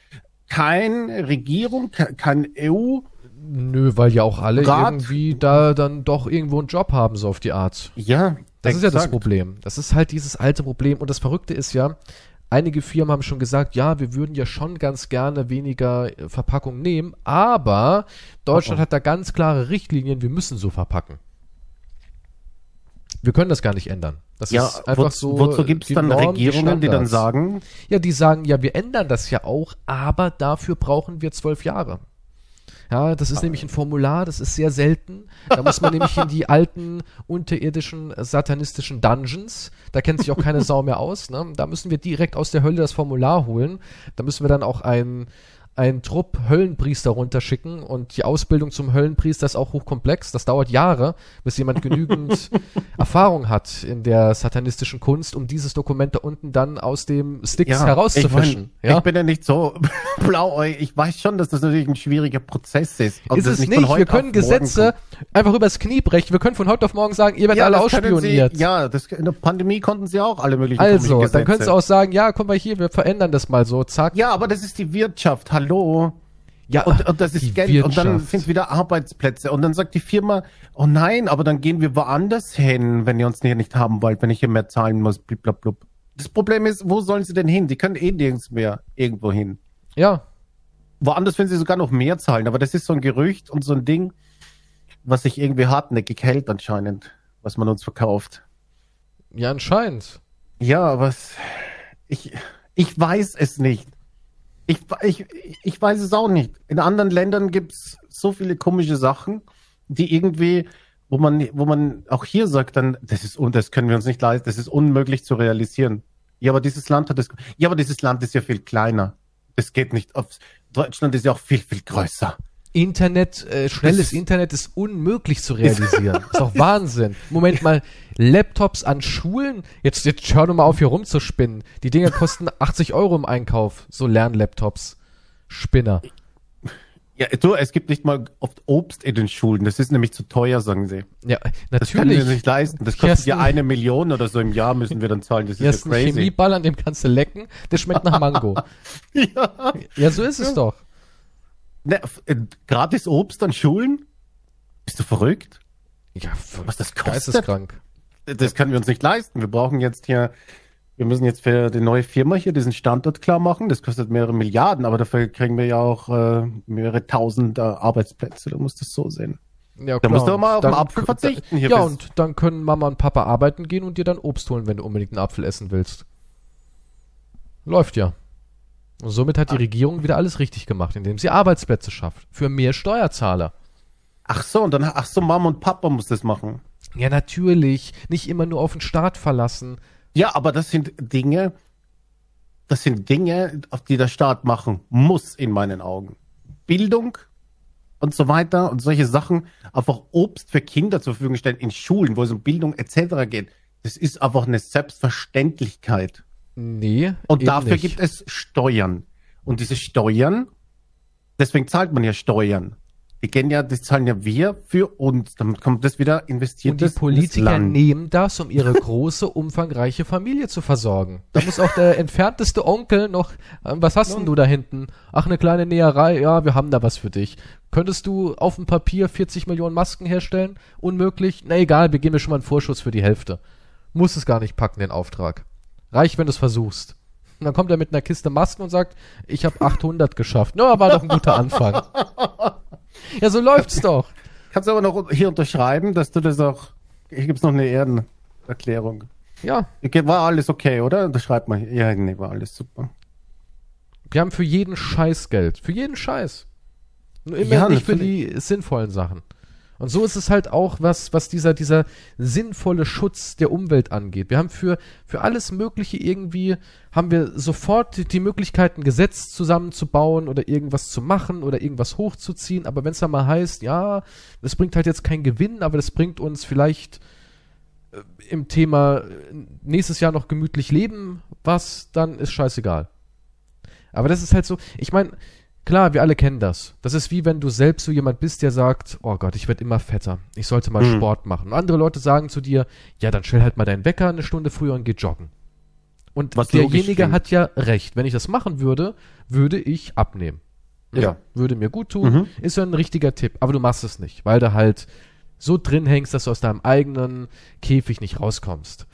S2: Keine Regierung, ke- kein EU.
S1: Nö, weil ja auch alle
S2: Rat-
S1: irgendwie da dann doch irgendwo einen Job haben, so auf die Art.
S2: Ja,
S1: Das ist ja das
S2: exakt.
S1: Problem. Das ist halt dieses alte Problem. Und das Verrückte ist ja, einige Firmen haben schon gesagt, ja, wir würden ja schon ganz gerne weniger äh, Verpackung nehmen, aber Deutschland
S2: Oh, oh.
S1: hat da ganz klare Richtlinien, wir müssen so verpacken. Wir können das gar nicht ändern. Das
S2: Ja,
S1: ist einfach
S2: wo,
S1: so.
S2: wozu gibt es dann Regierungen, die dann sagen,
S1: Ja, die sagen, ja, wir ändern das ja auch, aber dafür brauchen wir zwölf Jahre. Ja, das ist nämlich ein Formular, das ist sehr selten. Da muss man nämlich in die alten unterirdischen äh, satanistischen Dungeons. Da kennt sich auch keine Sau mehr aus. Ne? Da müssen wir direkt aus der Hölle das Formular holen. Da müssen wir dann auch ein einen Trupp Höllenpriester runterschicken und die Ausbildung zum Höllenpriester ist auch hochkomplex. Das dauert Jahre, bis jemand genügend Erfahrung hat in der satanistischen Kunst, um dieses Dokument da unten dann aus dem Sticks
S2: ja,
S1: herauszufischen.
S2: Ich, mein,
S1: ja?
S2: ich bin ja nicht so blauäugig. Ich weiß schon, dass das natürlich ein schwieriger Prozess ist.
S1: Ist es nicht. Wir können Gesetze einfach übers Knie brechen. Wir können von heute auf morgen sagen, ihr werdet alle
S2: das können
S1: ausspioniert.
S2: Sie, ja, das, in der Pandemie konnten sie auch alle möglichen
S1: also, dann können sie
S2: Gesetze.
S1: auch sagen, ja, komm mal hier, wir verändern das mal so, zack.
S2: Ja, aber das ist die Wirtschaft. Hallo.
S1: Ja,
S2: Und, und das ist Geld. Und dann
S1: Wirtschaft.
S2: sind wieder Arbeitsplätze. Und dann sagt die Firma, oh nein, aber dann gehen wir woanders hin, wenn ihr uns hier nicht haben wollt, wenn ich hier mehr zahlen muss, bliblablub. Das Problem ist, wo sollen sie denn hin? Die können eh nirgends mehr irgendwo hin.
S1: Ja,
S2: Woanders werden sie sogar noch mehr zahlen, aber das ist so ein Gerücht und so ein Ding, was sich irgendwie hartnäckig hält anscheinend, was man uns verkauft.
S1: ja, anscheinend.
S2: Ja, was ich ich weiß es nicht. Ich, ich, ich weiß es auch nicht. In anderen Ländern gibt's so viele komische Sachen, die irgendwie, wo man, wo man auch hier sagt, dann, das ist das können wir uns nicht leisten, das ist unmöglich zu realisieren. Ja, aber dieses Land hat es. Ja, aber dieses Land ist ja viel kleiner. Das geht nicht auf. Deutschland ist ja auch viel, viel größer.
S1: Internet, äh, schnelles
S2: Das-
S1: Internet ist unmöglich zu realisieren. ist doch Wahnsinn. Moment mal, Laptops an Schulen? Jetzt, jetzt hör doch mal auf, hier rumzuspinnen. Die Dinger kosten 80 Euro im Einkauf. So Lernlaptops. Spinner.
S2: Ja, du, es gibt nicht mal oft Obst in den Schulen. Das ist nämlich zu teuer, sagen sie.
S1: Ja,
S2: Das können wir
S1: natürlich.
S2: nicht leisten. Das kostet ja
S1: du-
S2: eine Million oder so im Jahr müssen wir dann zahlen. Das ist ja
S1: ein
S2: crazy.
S1: Chemieball, an dem kannst du lecken. Der schmeckt nach Mango.
S2: Ja.
S1: Ja, so ist es doch.
S2: Ne, äh, gratis Obst an Schulen? Bist du verrückt?
S1: Ja,
S2: Was das kostet?
S1: geisteskrank.
S2: Das können wir uns nicht leisten. Wir brauchen jetzt hier, wir müssen jetzt für die neue Firma hier diesen Standort klar machen. Das kostet mehrere Milliarden, aber dafür kriegen wir ja auch äh, mehrere tausend äh, Arbeitsplätze. Du musst es so sehen.
S1: Ja,
S2: Da musst du mal auf den
S1: Dann
S2: Apfel
S1: k-
S2: verzichten hier
S1: Ja,
S2: bis-
S1: und dann können Mama und Papa arbeiten gehen und dir dann Obst holen, wenn du unbedingt einen Apfel essen willst. Läuft ja. Und somit hat die Regierung wieder alles richtig gemacht, indem sie Arbeitsplätze schafft. Für mehr Steuerzahler.
S2: Ach so, und dann, ach so, Mama und Papa muss das machen.
S1: Ja, natürlich. Nicht immer nur auf den Staat verlassen.
S2: Ja, aber das sind Dinge, das sind Dinge, auf die der Staat machen muss, in meinen Augen. Bildung und so weiter und solche Sachen, einfach Obst für Kinder zur Verfügung stellen in Schulen, wo es um Bildung etc. geht. Das ist einfach eine Selbstverständlichkeit.
S1: Nee.
S2: Und dafür
S1: nicht.
S2: gibt es Steuern. Und diese Steuern, deswegen zahlt man ja Steuern. Die gehen ja, das zahlen ja wir für uns. Damit kommt das wieder investiert
S1: Und die Politiker nehmen das, um ihre große, umfangreiche Familie zu versorgen. Da muss auch der entfernteste Onkel noch, ähm, was hast denn du da hinten? Ach, eine kleine Näherei, ja, wir haben da was für dich. Könntest du auf dem Papier 40 Millionen Masken herstellen? Unmöglich? Na egal, wir geben dir schon mal einen Vorschuss für die Hälfte. Muss es gar nicht packen, den Auftrag. Reicht, wenn du es versuchst. Und dann kommt er mit einer Kiste Masken und sagt, ich habe 800 geschafft. Na, war doch ein guter Anfang. ja, so läuft's doch.
S2: Kannst du aber noch hier unterschreiben, dass du das auch. Hier gibt's noch eine Ehrenerklärung.
S1: Ja,
S2: war alles okay, oder? Unterschreibt mal. Ja, nee, war alles super.
S1: Wir haben für jeden Scheiß Geld. Für jeden Scheiß. Nur immer
S2: Ja,
S1: nicht für die sinnvollen Sachen. Und so ist es halt auch, was, was dieser, dieser sinnvolle Schutz der Umwelt angeht. Wir haben für, für alles Mögliche irgendwie, haben wir sofort die, die Möglichkeit, ein Gesetz zusammenzubauen oder irgendwas zu machen oder irgendwas hochzuziehen. Aber wenn es dann mal heißt, ja, das bringt halt jetzt keinen Gewinn, aber das bringt uns vielleicht äh, im Thema äh, nächstes Jahr noch gemütlich leben, was, dann ist scheißegal. Aber das ist halt so, ich meine, klar, wir alle kennen das. Das ist wie wenn du selbst so jemand bist, der sagt, oh Gott, ich werde immer fetter. Ich sollte mal
S2: Mhm.
S1: Sport machen. Und andere Leute sagen zu dir, ja, dann stell halt mal deinen Wecker eine Stunde früher und geh joggen. Und
S2: Was
S1: derjenige hat ja recht. Wenn ich das machen würde, würde ich abnehmen.
S2: Ja.
S1: Würde mir gut tun.
S2: Mhm.
S1: Ist ja ein richtiger Tipp. Aber du machst es nicht, weil du halt so drin hängst, dass du aus deinem eigenen Käfig nicht rauskommst.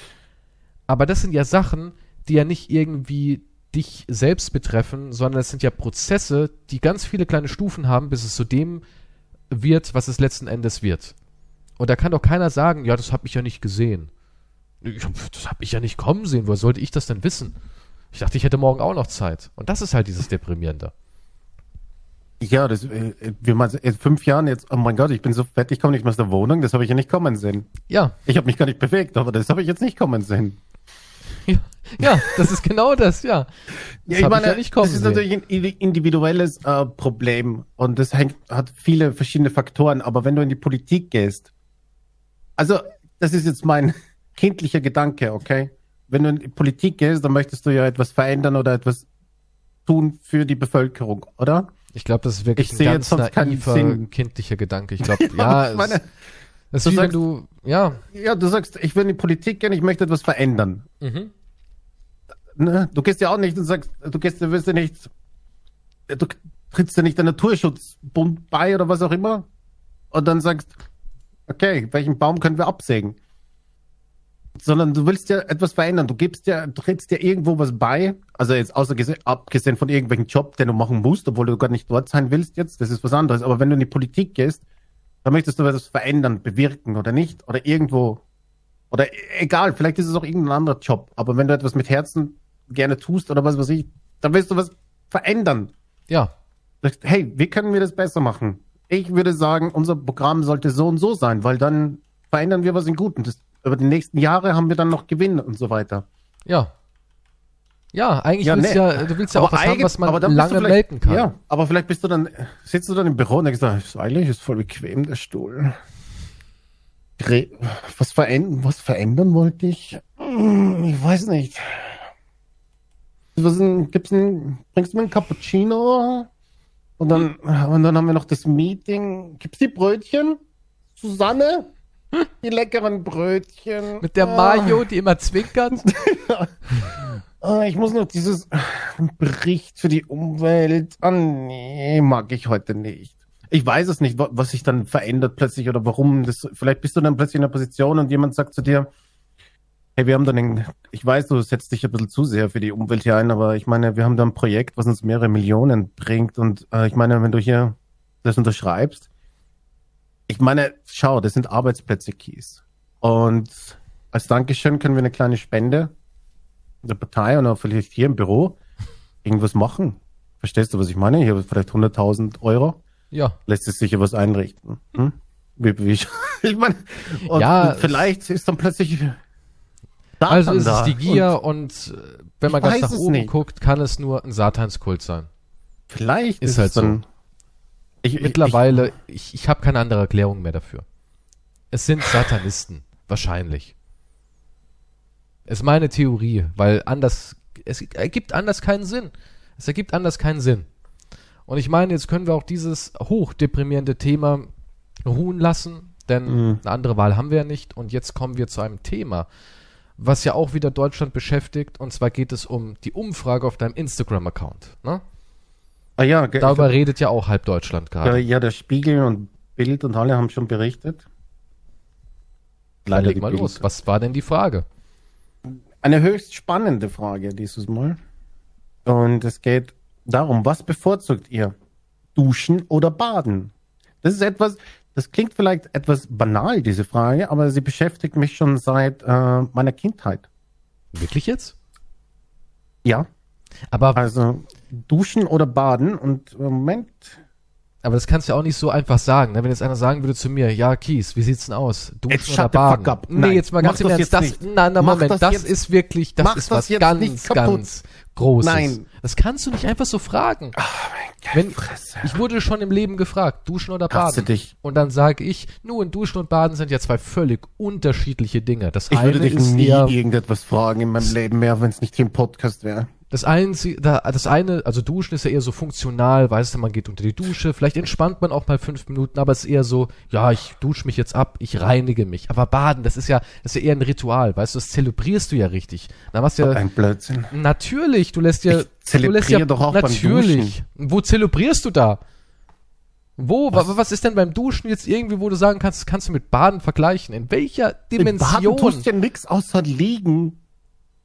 S1: Aber das sind ja Sachen, die ja nicht irgendwie dich selbst betreffen, sondern es sind ja Prozesse, die ganz viele kleine Stufen haben, bis es zu dem wird, was es letzten Endes wird. Und da kann doch keiner sagen, ja, das habe ich ja nicht gesehen. Ich, hab- das habe ich ja nicht kommen sehen. Woher sollte ich das denn wissen? Ich dachte, ich hätte morgen auch noch Zeit. Und das ist halt dieses Deprimierende.
S2: Ja, das, äh, wie man in fünf Jahren jetzt, oh mein Gott, ich bin so fett, ich komme nicht mehr aus der Wohnung, das habe ich ja nicht kommen sehen.
S1: Ja,
S2: Ich habe mich gar nicht bewegt, aber das habe ich jetzt nicht kommen sehen.
S1: Ja, ja, das ist genau das, ja. Das hab ich ja nicht
S2: das ist natürlich ein indi- individuelles äh, Problem und das hängt, hat viele verschiedene Faktoren. Aber wenn du in die Politik gehst, also das ist jetzt mein kindlicher Gedanke, okay? Wenn du in die Politik gehst, dann möchtest du ja etwas verändern oder etwas tun für die Bevölkerung, oder?
S1: Ich glaube, das ist wirklich
S2: Ich
S1: ein ganz naiver, kindlicher Gedanke. Ich glaube, ja,
S2: ich meine,
S1: es, das
S2: du
S1: ist wie wenn
S2: sagst-
S1: du, ja,
S2: ja, du sagst, ich will in die Politik gehen, ich möchte etwas verändern.
S1: mhm.
S2: Ne? Du gehst ja auch nicht und sagst, du gehst, du wirst ja nicht, du trittst ja nicht der Naturschutzbund bei oder was auch immer und dann sagst, okay, welchen Baum können wir absägen? Sondern du willst ja etwas verändern. Du gibst ja, trittst ja irgendwo was bei. Also jetzt außer gese- abgesehen von irgendwelchen Job, den du machen musst, obwohl du gar nicht dort sein willst jetzt, das ist was anderes. Aber wenn du in die Politik gehst, dann möchtest du etwas verändern, bewirken oder nicht. Oder irgendwo. Oder e- egal, vielleicht ist es auch irgendein anderer Job. Aber wenn du etwas mit Herzen gerne tust oder was weiß ich, dann willst du was verändern.
S1: ja,
S2: hey, wie können wir das besser machen? Ich würde sagen, unser Programm sollte so und so sein, weil dann verändern wir was in Guten. Das, über die nächsten Jahre haben wir dann noch Gewinn und so weiter.
S1: ja. Ja, eigentlich
S2: Ja,
S1: willst
S2: nee.
S1: du ja, du willst ja auch was haben, was man
S2: aber
S1: lange melken kann.
S2: Ja, aber vielleicht bist du dann, sitzt du dann im Büro und denkst, ah, ist eigentlich ist voll bequem, der Stuhl. Was verändern, was verändern wollte ich? Hm, Ich weiß nicht. Was denn, gibt's ein, bringst du mir einen Cappuccino? Und dann, und dann haben wir noch das Meeting. Gibt's die Brötchen? Susanne? Die leckeren Brötchen.
S1: Mit der. Mayo, die immer zwinkert.
S2: Ah, ich muss noch dieses Bericht für die Umwelt. Ah, nee, mag ich heute nicht. Ich weiß es nicht, wa- was sich dann verändert plötzlich oder warum das. Vielleicht bist du dann plötzlich in einer Position und jemand sagt zu dir, hey, wir haben dann den, ich weiß, du setzt dich ein bisschen zu sehr für die Umwelt hier ein, aber ich meine, wir haben da ein Projekt, was uns mehrere Millionen bringt und äh, ich meine, wenn du hier das unterschreibst, ich meine, schau, das sind Arbeitsplätze, Kies. Und als Dankeschön können wir eine kleine Spende der Partei und auch vielleicht hier im Büro irgendwas machen. Verstehst du, was ich meine? Hier vielleicht 100.000 Euro.
S1: Ja.
S2: Lässt sich sicher was einrichten. Hm? Wie, wie ich, ich meine, und
S1: Ja,
S2: vielleicht ist dann plötzlich Satan
S1: Also ist
S2: da.
S1: es die Gier und, äh, wenn man
S2: Ich
S1: ganz nach oben
S2: nicht.
S1: guckt, kann es nur ein Satanskult sein.
S2: Und vielleicht
S1: Ist
S2: ist,
S1: halt
S2: es dann. Ich, ich-
S1: Mittlerweile, ich, ich habe keine andere Erklärung mehr dafür. Es sind Satanisten, wahrscheinlich. Ist meine Theorie, weil anders, es ergibt anders keinen Sinn. Es ergibt anders keinen Sinn. Und ich meine, jetzt können wir auch dieses hochdeprimierende Thema ruhen lassen, denn
S2: Mhm.
S1: eine andere Wahl haben wir ja nicht. Und jetzt kommen wir zu einem Thema, was ja auch wieder Deutschland beschäftigt. Und zwar geht es um die Umfrage auf deinem Instagram-Account. Ne?
S2: ah, ja,
S1: Darüber redet ja auch halb Deutschland gerade.
S2: ja, der Spiegel und Bild und alle haben schon berichtet.
S1: Dann leg mal
S2: Bild.
S1: los. Was war denn die Frage?
S2: Eine höchst spannende Frage dieses Mal. Und es geht darum, was bevorzugt ihr? Duschen oder baden? Das ist etwas, das klingt vielleicht etwas banal, diese Frage, aber sie beschäftigt mich schon seit äh, meiner Kindheit.
S1: Wirklich jetzt?
S2: Ja,
S1: Aber,
S2: also duschen oder baden und im Moment,
S1: aber das kannst du ja auch nicht so einfach sagen. Ne? Wenn jetzt einer sagen würde zu mir, ja, Kies, wie sieht's denn aus?
S2: Jetzt
S1: Duschen
S2: shut
S1: oder baden?
S2: fuck up.
S1: Nee,
S2: Nein,
S1: jetzt mal ganz im
S2: das
S1: Ernst.
S2: jetzt
S1: Das,
S2: nicht.
S1: nein, nein, Moment,
S2: das
S1: das,
S2: jetzt-
S1: ist wirklich, das
S2: mach
S1: ist
S2: das
S1: was
S2: jetzt
S1: ganz, ganz Großes.
S2: Nein.
S1: Das kannst du nicht einfach so fragen. Wenn, ich wurde schon im Leben gefragt, duschen oder baden.
S2: dich.
S1: Und dann sage ich, nun, duschen und baden sind ja zwei völlig unterschiedliche Dinge. Das
S2: ich
S1: eine
S2: würde dich
S1: ist
S2: nie
S1: eher,
S2: irgendetwas fragen in meinem Leben mehr, wenn es nicht hier im Podcast wäre.
S1: Das einzige, da, das eine, also Duschen ist ja eher so funktional, weißt du, man geht unter die Dusche, vielleicht entspannt man auch mal fünf Minuten, aber es ist eher so, ja, ich dusche mich jetzt ab, ich reinige mich. Aber Baden, das ist ja, das ist ja eher ein Ritual, weißt du, das zelebrierst du ja richtig. Da machst du ja,
S2: Ein Blödsinn.
S1: natürlich, du lässt ja,
S2: Ich
S1: du lässt ja,
S2: doch auch beim
S1: natürlich. Wo zelebrierst du da? Wo, was? was ist denn beim Duschen jetzt irgendwie, wo du sagen kannst, das kannst du mit Baden vergleichen? In welcher
S2: Im Baden
S1: Dimension?
S2: tust ja nichts außer liegen.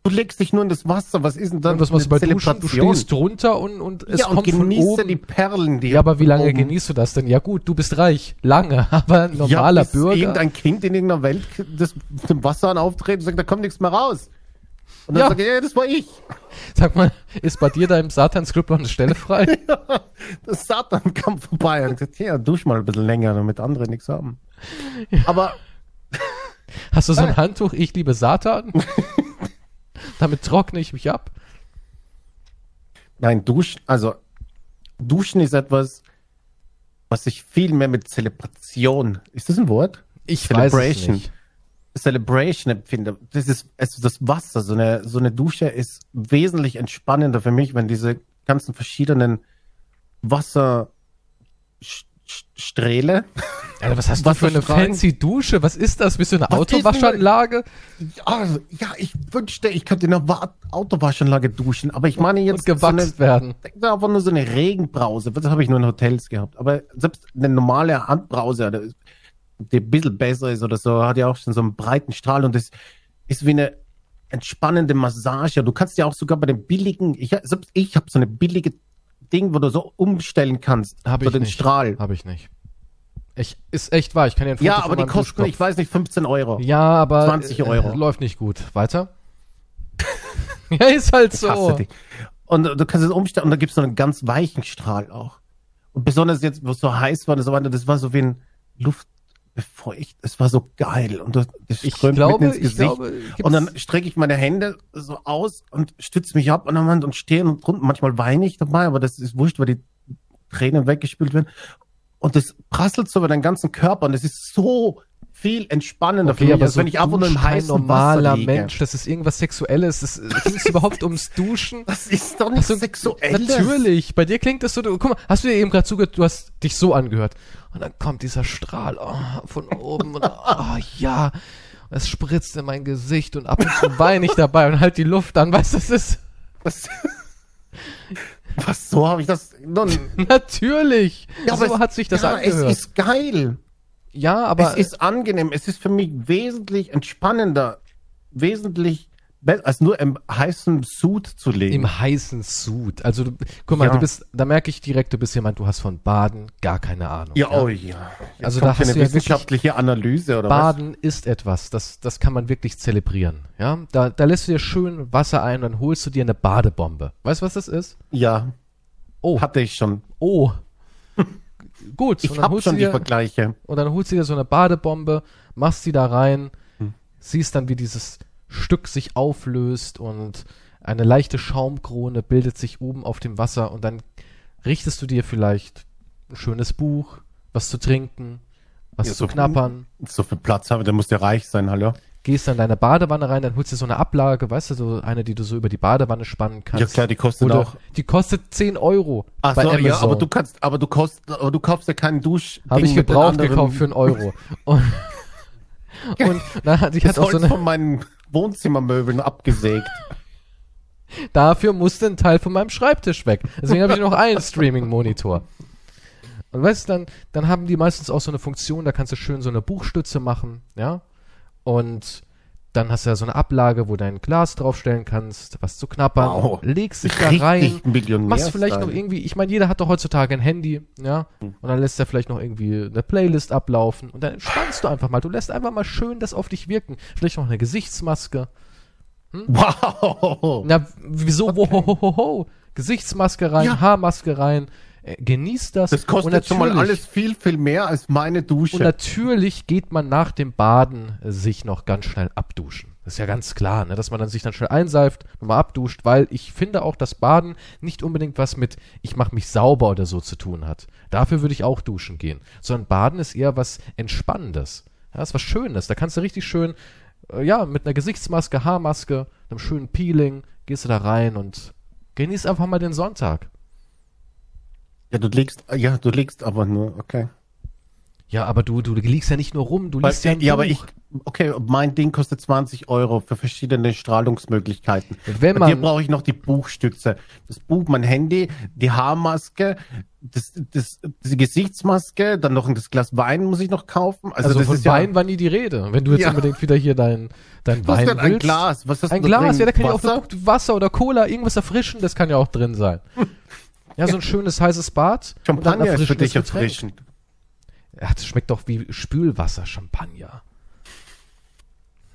S2: Du legst dich nur in das Wasser. Was ist denn dann
S1: Und was machst du bei Duschen? Du stehst drunter und, und es
S2: ja, und
S1: kommt von
S2: genießt
S1: oben.
S2: die Perlen, die
S1: Ja, aber wie lange
S2: oben-
S1: genießt du das denn? Ja gut, du bist reich. Lange, aber ein
S2: ja,
S1: normaler
S2: bis
S1: Bürger.
S2: irgendein Kind in irgendeiner Welt das dem Wasser auftreten und sagt, da kommt nichts mehr raus. Und dann
S1: Ja.
S2: sagt er, ja, das war ich.
S1: Sag mal, ist bei dir da im Satansclub noch eine Stelle frei?
S2: Das Satan kam vorbei und gesagt, ja, dusch mal ein bisschen länger, damit andere nichts haben. Aber
S1: Hast du so
S2: Äh.
S1: ein Handtuch, ich liebe Satan? Damit trockne ich mich ab.
S2: nein, duschen, also duschen ist etwas, was ich viel mehr mit Zelebration, ist das ein Wort?
S1: Ich weiß es
S2: Celebration.
S1: nicht.
S2: Celebration empfinde. Das ist, also das Wasser, so eine, so eine Dusche ist wesentlich entspannender für mich, wenn diese ganzen verschiedenen Wassersträhle.
S1: Alter, was hast du für eine fancy Dusche? Was ist das? Bist du eine
S2: Was
S1: Autowaschanlage?
S2: Also, ja, ich wünschte, ich könnte in einer Wa- Autowaschanlage duschen, aber ich meine
S1: Und
S2: jetzt
S1: gewachst
S2: so eine,
S1: werden.
S2: einfach nur so eine Regenbrause. Das habe ich nur in Hotels gehabt. Aber selbst eine normale Handbrause, die ein bisschen besser ist oder so, hat ja auch schon so einen breiten Strahl und das ist wie eine entspannende Massage. Du kannst ja auch sogar bei den billigen, ich, selbst ich habe so eine billige Ding, wo du so umstellen kannst.
S1: Hab
S2: so
S1: ich
S2: den
S1: nicht.
S2: Strahl.
S1: Habe ich nicht. Ich, ist echt wahr, ich kann dir ein Foto
S2: Ja, aber die kosten,
S1: Duschkopf-
S2: ich weiß nicht, 15 Euro.
S1: Ja, aber
S2: 20 Euro.
S1: Äh, läuft nicht gut. Weiter? ja, ist halt
S2: Ich
S1: so.
S2: Und du kannst es umstellen und da gibt es so einen ganz weichen Strahl auch. Und besonders jetzt, wo es so heiß war, und so weiter, das war so wie ein befeucht. Es war so geil und das, das
S1: Ich
S2: strömt
S1: glaube,
S2: ins
S1: ich
S2: Gesicht.
S1: glaube,
S2: und dann strecke ich meine Hände so aus und stütze mich ab an der Wand und stehe und drunten. Manchmal weine ich dabei, aber das ist wurscht, weil die Tränen weggespült werden. Und das prasselt so über deinen ganzen Körper und es ist so viel entspannender für
S1: Okay,
S2: mich,
S1: aber
S2: als
S1: so
S2: wenn ich einfach nur im
S1: duscht kein
S2: heißen
S1: normaler
S2: Wasser liege.
S1: Mensch, das ist irgendwas Sexuelles. Das ging es überhaupt ums Duschen?
S2: Das ist doch nicht
S1: Ach so,
S2: sexuell.
S1: Natürlich. Bei dir klingt das so. Du, guck mal, hast du dir eben gerade zugehört? Du hast dich so angehört. Und dann kommt dieser Strahl oh, von oben und oh, ja, es spritzt in mein Gesicht und ab und zu weine ich dabei und halt die Luft an. Weißt du, das ist
S2: Was, was so habe ich das
S1: natürlich.
S2: Ja,
S1: so hat sich das
S2: ja,
S1: angehört.
S2: Es ist geil.
S1: Ja, aber
S2: es ist angenehm. Es ist für mich wesentlich entspannender, wesentlich besser, als nur im heißen Sud zu leben.
S1: im heißen Sud. Also, du, guck mal,
S2: Ja.
S1: du bist, da merke ich direkt, du bist jemand, du hast von Baden gar keine Ahnung.
S2: ja, oh ja. Jetzt
S1: Also da hast
S2: eine
S1: du ja
S2: wissenschaftliche Analyse oder
S1: Baden ist etwas, das, das kann man wirklich zelebrieren. Ja, da, da lässt du dir schön Wasser ein, dann holst du dir eine Badebombe. Weißt du, was das ist?
S2: was? Ja,
S1: Oh,
S2: hatte ich schon.
S1: oh. Gut, und
S2: Ich
S1: dann
S2: habe
S1: holst du
S2: schon die
S1: dir,
S2: Vergleiche.
S1: und dann holst du dir so eine Badebombe, machst sie da rein,
S2: Hm.
S1: siehst dann, wie dieses Stück sich auflöst und eine leichte Schaumkrone bildet sich oben auf dem Wasser und dann richtest du dir vielleicht ein schönes Buch, was zu trinken, was
S2: Ja,
S1: zu
S2: so-
S1: knappern,
S2: So viel Platz habe, der muss ja reich sein, hallo.
S1: Gehst dann in deine Badewanne rein, dann holst du so eine Ablage, weißt du, so eine, die du so über die Badewanne spannen kannst.
S2: Ja klar, die kostet
S1: Oder
S2: auch.
S1: die kostet 10 Euro
S2: Ach
S1: bei
S2: so,
S1: Amazon.
S2: ja, aber du kannst, aber du kaufst, aber du kaufst ja keinen Dusch.
S1: Habe ich gebraucht gekauft für einen Euro. Und, und hatte ich hatte auch so eine,
S2: von meinen Wohnzimmermöbeln abgesägt.
S1: dafür musste ein Teil von meinem Schreibtisch weg. Deswegen habe ich noch einen Streaming-Monitor. Und weißt du, dann, dann haben die meistens auch so eine Funktion, da kannst du schön so eine Buchstütze machen, ja. Und dann hast du ja so eine Ablage, wo du dein Glas draufstellen kannst, was zu knappern,
S2: Wow.
S1: legst dich da rein, machst vielleicht noch irgendwie, ich meine, jeder hat doch heutzutage ein Handy, ja,
S2: Hm.
S1: und dann lässt er vielleicht noch irgendwie eine Playlist ablaufen. Und dann entspannst du einfach mal, du lässt einfach mal schön das auf dich wirken, vielleicht noch eine Gesichtsmaske,
S2: Wow.
S1: na, wieso, wo, ho, ho, ho, ho. Gesichtsmaske rein,
S2: Ja.
S1: Haarmaske rein, genießt das.
S2: Das kostet
S1: und
S2: schon mal alles viel, viel mehr als meine
S1: Und
S2: Dusche.
S1: natürlich geht man nach dem Baden äh, sich noch ganz schnell abduschen. Das ist ja ganz klar, ne? dass man dann sich dann schnell einseift, nochmal abduscht, weil ich finde auch, dass Baden nicht unbedingt was mit ich mache mich sauber oder so zu tun hat. Dafür würde ich auch duschen gehen. Sondern Baden ist eher was Entspannendes. Ja, ist was Schönes. Da kannst du richtig schön, äh, ja, mit einer Gesichtsmaske, Haarmaske, einem schönen Peeling, gehst du da rein und genießt einfach mal den Sonntag.
S2: Ja, du legst, ja, du legst aber nur, okay.
S1: Ja, aber du, du liegst ja nicht nur rum, du liest ja ein
S2: ja, aber ich, okay, mein Ding kostet 20 Euro für verschiedene Strahlungsmöglichkeiten.
S1: Wenn
S2: Bei dir
S1: man-
S2: brauche ich noch die Buchstütze. Das Buch, mein Handy, die Haarmaske, das, das, die Gesichtsmaske, dann noch ein das Glas Wein muss ich noch kaufen. Also,
S1: Also,
S2: das
S1: von
S2: ist
S1: Wein
S2: ja,
S1: war nie die Rede. Wenn du jetzt
S2: Ja.
S1: unbedingt wieder hier dein, dein
S2: hast
S1: Wein
S2: ein
S1: willst.
S2: Glas. Was hast
S1: Ein Glas,
S2: drin?
S1: ja, da kann ja auch
S2: Wasser?
S1: Wasser oder Cola, irgendwas Erfrischendes kann ja auch drin sein. Ja, so ein schönes heißes Bad.
S2: Champagner ist für dich erfrischend.
S1: Ja, das schmeckt doch wie Spülwasser, Champagner.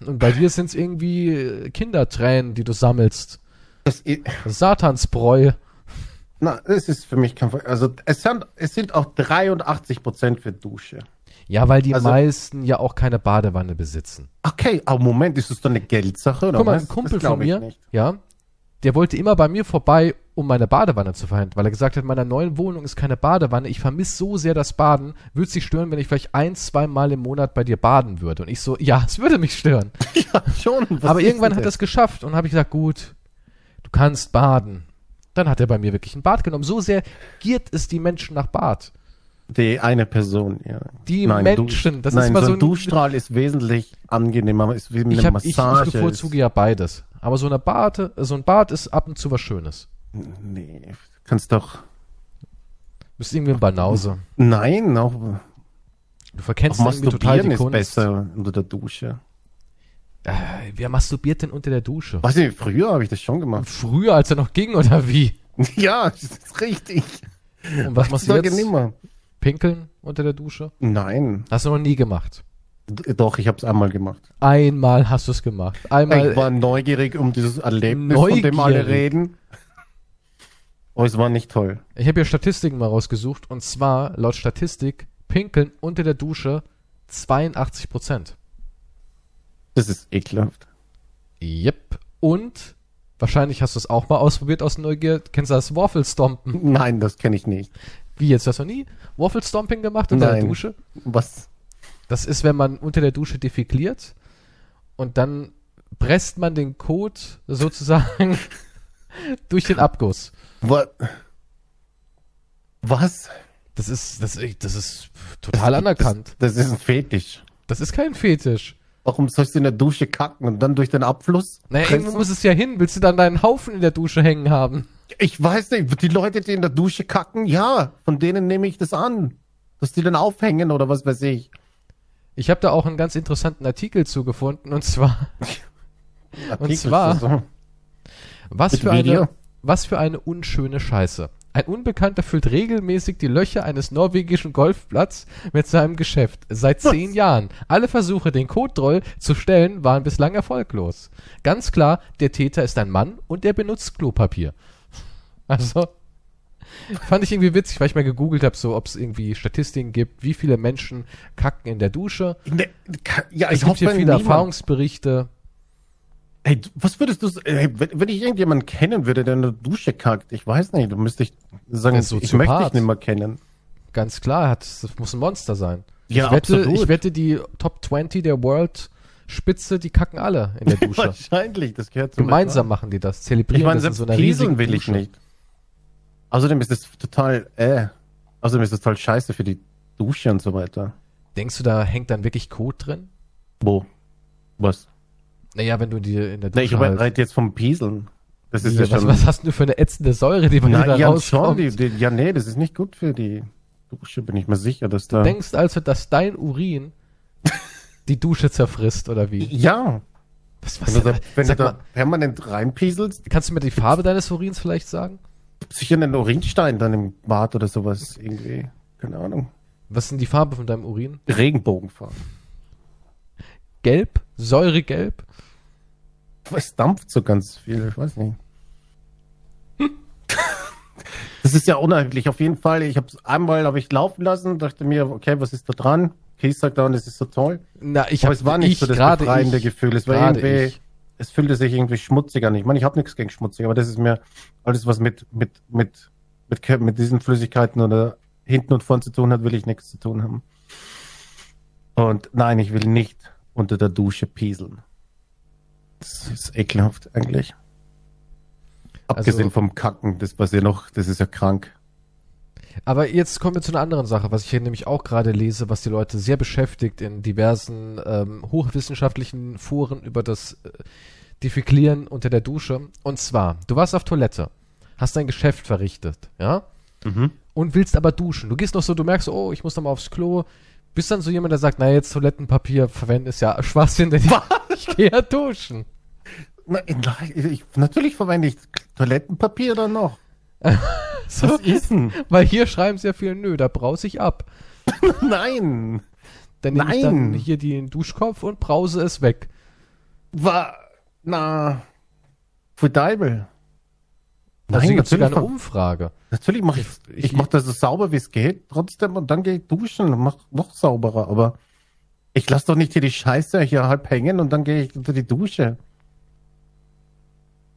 S1: Und bei dir sind es irgendwie äh, Kindertränen, die du sammelst.
S2: Das,
S1: Satansbräu.
S2: na, es ist für mich kein, also es sind, es sind auch 83 Prozent für Dusche.
S1: Ja, weil die
S2: Also-
S1: meisten ja auch keine Badewanne besitzen.
S2: Okay, aber Moment, ist das doch eine Geldsache oder
S1: Guck mal, ein Kumpel von mir, ja, der wollte immer bei mir vorbei, um meine Badewanne zu verhindern, weil er gesagt hat, in meiner neuen Wohnung ist keine Badewanne. Ich vermisse so sehr das Baden. Würde es dich stören, wenn ich vielleicht ein, zwei Mal im Monat bei dir baden würde? Und ich so, ja, es würde mich stören.
S2: Ja, schon.
S1: Aber irgendwann hat er es geschafft und habe ich gesagt, gut, du kannst baden. Dann hat er bei mir wirklich ein Bad genommen. So sehr giert es die Menschen nach Bad.
S2: Die eine Person, ja.
S1: Die
S2: Nein,
S1: Menschen,
S2: du,
S1: das
S2: nein,
S1: ist immer
S2: so
S1: so
S2: ein
S1: ein-
S2: Duschstrahl ist wesentlich angenehmer, ist wie eine
S1: Ich, hab, ich, ich
S2: Massage.
S1: bevorzuge ja beides. Aber so eine Bade, so ein Bad ist ab und zu was Schönes.
S2: Nee, kannst doch.
S1: Bist irgendwie ein Banause.
S2: Nein, auch,
S1: Du
S2: auch
S1: verkennst irgendwie total
S2: Masturbieren
S1: die
S2: ist
S1: Kunst.
S2: besser unter der Dusche.
S1: Äh, wer masturbiert denn unter der Dusche?
S2: Weiß ich, früher habe ich das schon gemacht.
S1: Früher, als er noch ging, oder wie?
S2: ja, das ist richtig.
S1: Und was machst du jetzt?
S2: nimmer.
S1: Pinkeln unter der Dusche?
S2: Nein,
S1: Hast du noch nie gemacht.
S2: D- doch, ich habe es einmal gemacht.
S1: Einmal hast du es gemacht. Einmal.
S2: ich war neugierig um dieses Erlebnis, von dem alle
S1: Neugierig.
S2: reden. Oh, es war nicht toll.
S1: Ich habe hier Statistiken mal rausgesucht und zwar laut Statistik Pinkeln unter der Dusche 82 Prozent.
S2: Das ist ekelhaft.
S1: Yep. Und wahrscheinlich hast du es auch mal ausprobiert aus Neugier. Kennst du das Waffelstompen?
S2: Nein, das kenne ich nicht.
S1: Wie jetzt? Hast du noch nie Wafflestomping gemacht unter der
S2: Nein.
S1: Dusche?
S2: Was?
S1: Das ist, wenn man unter der Dusche defekliert und dann presst man den Kot sozusagen durch den Abguss.
S2: Wa- Was?
S1: Das ist, das, das ist total anerkannt.
S2: Das, das ist ein Fetisch.
S1: Das ist kein Fetisch.
S2: Warum sollst du in der Dusche kacken und dann durch den Abfluss?
S1: Naja,
S2: pressen?
S1: irgendwo muss es ja hin. Willst du dann deinen Haufen in der Dusche hängen haben?
S2: Ich weiß nicht, die Leute, die in der Dusche kacken, ja, von denen nehme ich das an. Dass die dann aufhängen oder was weiß ich.
S1: Ich habe da auch einen ganz interessanten Artikel zugefunden und zwar,
S2: Artikel
S1: zwar-
S2: so.
S1: was
S2: Mit
S1: für eine,
S2: Video?
S1: Was für eine unschöne Scheiße. Ein Unbekannter füllt regelmäßig die Löcher eines norwegischen Golfplatz mit seinem Geschäft. Seit zehn Jahren. Alle Versuche, den Kotdroll zu stellen, waren bislang erfolglos. Ganz klar, der Täter ist ein Mann und er benutzt Klopapier. Also, fand ich irgendwie witzig, weil ich mal gegoogelt habe, so ob es irgendwie Statistiken gibt, wie viele Menschen kacken in der Dusche.
S2: Ka- ja,
S1: Es
S2: ich
S1: gibt
S2: hoffe,
S1: hier viele
S2: niemand-
S1: Erfahrungsberichte.
S2: Hey, was würdest du, s- ey, wenn, ich irgendjemanden kennen würde, der in der Dusche kackt, ich weiß nicht, du müsste ich sagen,
S1: ist
S2: ich möchte dich nicht mehr kennen.
S1: Ganz klar, hat, das muss ein Monster sein.
S2: Ja,
S1: ich, wette,
S2: absolut.
S1: ich wette, die Top 20 der World Spitze, die kacken alle in der Dusche.
S2: Wahrscheinlich, das gehört zum
S1: Gemeinsam machen die das, zelebrieren
S2: Ich meine,
S1: das in so einer riesigen
S2: will ich
S1: Dusche.
S2: nicht. Außerdem ist das total, äh, außerdem ist das total scheiße für die Dusche und so weiter.
S1: Denkst du, da hängt dann wirklich Kot drin?
S2: Wo? Was?
S1: Naja, wenn du die in der Dusche
S2: ich
S1: halt,
S2: rede jetzt vom Pieseln. Das ist
S1: Wie,
S2: ja
S1: was,
S2: schon.
S1: was hast du für eine ätzende Säure, die dir
S2: Na,
S1: da
S2: ja, schon,
S1: rauskommt?
S2: die, die, ja, nee, das ist nicht gut für die Dusche, bin ich mir sicher, dass da.
S1: Du denkst also, dass dein Urin die Dusche zerfrisst, oder wie?
S2: ja,
S1: Was,
S2: wenn du da, wenn du da
S1: mal,
S2: permanent reinpieselst,
S1: kannst du mir die Farbe deines Urins vielleicht sagen?
S2: sicher einen Urinstein dann im Bad oder sowas irgendwie. Keine Ahnung.
S1: Was sind die Farbe von deinem Urin?
S2: Regenbogenfarben.
S1: Gelb? Säuregelb?
S2: Es dampft so ganz viel, ich weiß nicht. Das ist ja unheimlich. Auf jeden Fall, ich habe es einmal hab ich laufen lassen, dachte mir, okay, was ist da dran? Kies sagt da und es ist so toll.
S1: Na, ich
S2: Aber
S1: hab,
S2: es war nicht
S1: ich,
S2: so das befreiende
S1: ich,
S2: Gefühl. Es war irgendwie,
S1: ich.
S2: es fühlte sich irgendwie schmutzig an. Ich meine, ich habe nichts gegen schmutzig, aber das ist mir alles, was mit, mit, mit, mit, mit diesen Flüssigkeiten oder hinten und vorn zu tun hat, will ich nichts zu tun haben. Und nein, ich will nicht unter der Dusche pieseln. Das ist ekelhaft eigentlich. Abgesehen
S1: Also-
S2: vom Kacken, das was noch, das ist ja krank.
S1: Aber jetzt kommen wir zu einer anderen Sache, was ich hier nämlich auch gerade lese, was die Leute sehr beschäftigt in diversen ähm, hochwissenschaftlichen Foren über das äh, Defeklieren unter der Dusche. Und zwar, du warst auf Toilette, hast dein Geschäft verrichtet, ja? Und willst aber duschen. Du gehst noch so, du merkst, oh, ich muss noch mal aufs Klo. Bist dann so jemand, der sagt, naja, jetzt Toilettenpapier verwenden ist ja Schwachsinn, denn ich, ich gehe ja duschen.
S2: Na, ich, natürlich verwende ich Toilettenpapier dann noch.
S1: So,
S2: Was ist denn?
S1: weil hier schreiben sie ja viel, nö, da brause ich ab.
S2: Nein.
S1: Dann nehme ich dann hier den Duschkopf und brause es weg.
S2: War, na, für Deibel.
S1: Also
S2: Nein,
S1: gibt sogar eine
S2: natürlich,
S1: Umfrage.
S2: natürlich mache ich,
S1: Ich-
S2: ich, mache das so sauber wie es geht, trotzdem, und dann gehe ich duschen und mache noch sauberer, aber ich lasse doch nicht hier die Scheiße hier halb hängen und dann gehe ich unter die Dusche.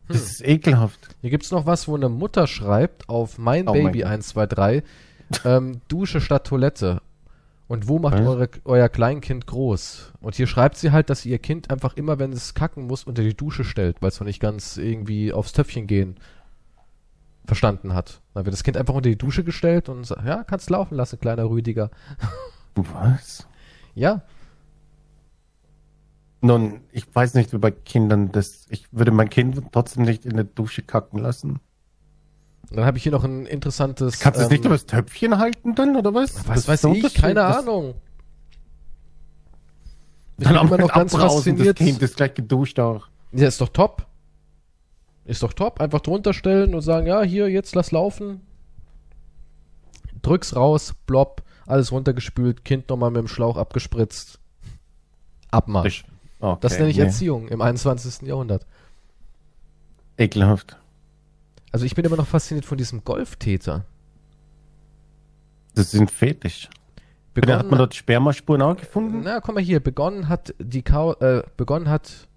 S2: Das
S1: Hm.
S2: ist ekelhaft.
S1: Hier gibt's noch was, wo eine Mutter schreibt auf mein
S2: Oh mein
S1: Baby
S2: Gott.
S1: 123 ähm, Dusche statt Toilette. Und wo macht eure, euer Kleinkind groß? Und hier schreibt sie halt, dass sie ihr Kind einfach immer, wenn es kacken muss, unter die Dusche stellt, weil es noch nicht ganz irgendwie aufs Töpfchen gehen verstanden hat. Dann wird das Kind einfach unter die Dusche gestellt und sagt, ja, kannst laufen lassen, kleiner Rüdiger.
S2: Was?
S1: Ja,
S2: Nun, ich weiß nicht, wie bei Kindern das, ich würde mein Kind trotzdem nicht in der Dusche kacken lassen.
S1: Dann habe ich hier noch ein interessantes.
S2: Kannst du es
S1: ähm,
S2: nicht übers Töpfchen halten dann, oder was?
S1: Was
S2: Das
S1: weiß ich? Keine
S2: Das-
S1: Ahnung. Ich
S2: Dann
S1: bin
S2: auch
S1: immer noch ganz fasziniert.
S2: Das Kind ist gleich geduscht auch.
S1: Ja, ist doch top. Ist doch top. Einfach drunter stellen und sagen, ja, hier, jetzt lass laufen. Drück's raus, blob, alles runtergespült, Kind nochmal mit dem Schlauch abgespritzt. Abmarsch.
S2: Okay,
S1: Das nenne ich
S2: nee.
S1: Erziehung im 21. Jahrhundert.
S2: Ekelhaft.
S1: Also ich bin immer noch fasziniert von diesem Golftäter.
S2: Das ein Fetisch. Begonnen, hat man dort Spermaspuren auch gefunden?
S1: Na, komm mal hier. Begonnen hat die Kau äh, begonnen hat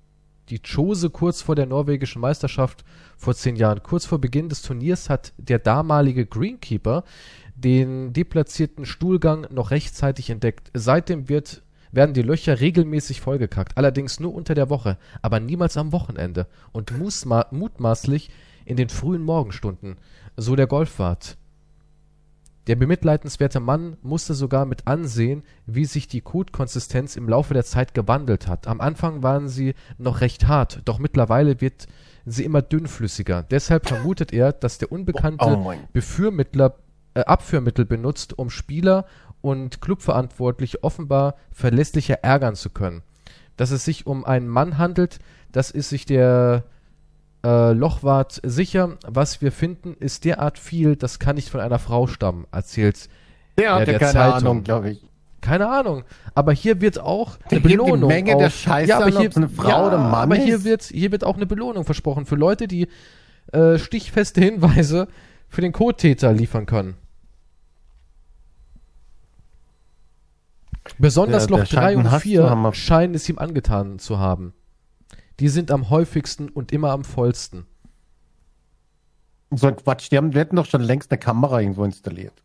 S1: die Chose kurz vor der norwegischen Meisterschaft vor zehn Jahren. Kurz vor Beginn des Turniers hat der damalige Greenkeeper den deplatzierten Stuhlgang noch rechtzeitig entdeckt. Seitdem wird, werden die Löcher regelmäßig vollgekackt, allerdings nur unter der Woche, aber niemals am Wochenende und mutmaßlich in den frühen Morgenstunden, so der Golfwart. Der bemitleidenswerte Mann musste sogar mit ansehen, wie sich die Kotkonsistenz im Laufe der Zeit gewandelt hat. Am Anfang waren sie noch recht hart, doch mittlerweile wird sie immer dünnflüssiger. Deshalb vermutet er, dass der unbekannte
S2: Oh mein-
S1: Beführmittler, äh, Abführmittel benutzt, um Spieler und Clubverantwortliche offenbar verlässlicher ärgern zu können. Dass es sich um einen Mann handelt, das ist sich der äh, Lochwart sicher. Was wir finden, ist derart viel, das kann nicht von einer Frau stammen, erzählt
S2: Der
S1: ja der
S2: keine
S1: Zeitung.
S2: Ahnung, glaube ich.
S1: keine Ahnung. Aber hier wird auch
S2: Da
S1: eine
S2: geht die
S1: Belohnung.
S2: Menge
S1: auf,
S2: der Scheiße
S1: ja, aber hier,
S2: eine Frau
S1: ja,
S2: oder Mann
S1: aber hier
S2: ist.
S1: wird, hier wird auch eine Belohnung versprochen für Leute, die äh, stichfeste Hinweise für den Codetäter liefern können. Besonders
S2: Der-
S1: Loch
S2: der
S1: 3
S2: scheint
S1: und
S2: einen Hass
S1: 4
S2: zu haben auf-
S1: scheinen es ihm angetan zu haben. Die sind am häufigsten und immer am vollsten.
S2: So ein Quatsch, die haben, wir hätten doch schon längst eine Kamera irgendwo installiert.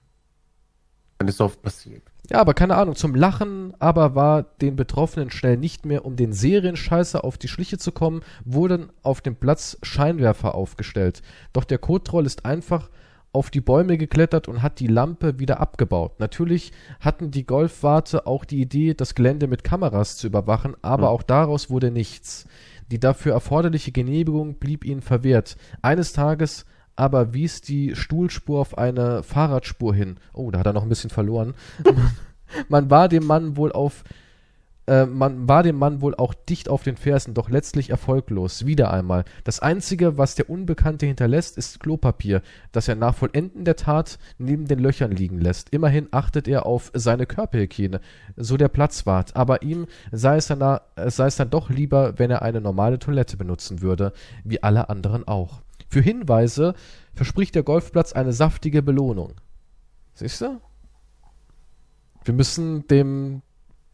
S2: Wenn es so oft passiert.
S1: Ja, aber keine Ahnung, zum Lachen aber war den Betroffenen schnell nicht mehr, um den Serienscheißer auf die Schliche zu kommen, wurden auf dem Platz Scheinwerfer aufgestellt. Doch der Kotroll ist einfach auf die Bäume geklettert und hat die Lampe wieder abgebaut. Natürlich hatten die Golfwarte auch die Idee, das Gelände mit Kameras zu überwachen, aber
S2: Hm.
S1: auch daraus wurde nichts. Die dafür erforderliche Genehmigung blieb ihnen verwehrt. Eines Tages aber wies die Stuhlspur auf eine Fahrradspur hin. Oh, da hat er noch ein bisschen verloren. man war dem Mann wohl auf äh, man war dem Mann wohl auch dicht auf den Fersen, doch letztlich erfolglos. Wieder einmal. Das Einzige, was der Unbekannte hinterlässt, ist Klopapier, das er nach Vollenden der Tat neben den Löchern liegen lässt. Immerhin achtet er auf seine Körperhygiene, so der Platzwart. Aber ihm sei es, dann, sei es dann doch lieber, wenn er eine normale Toilette benutzen würde, wie alle anderen auch. Für Hinweise verspricht der Golfplatz eine saftige Belohnung. Siehst du? Wir müssen dem,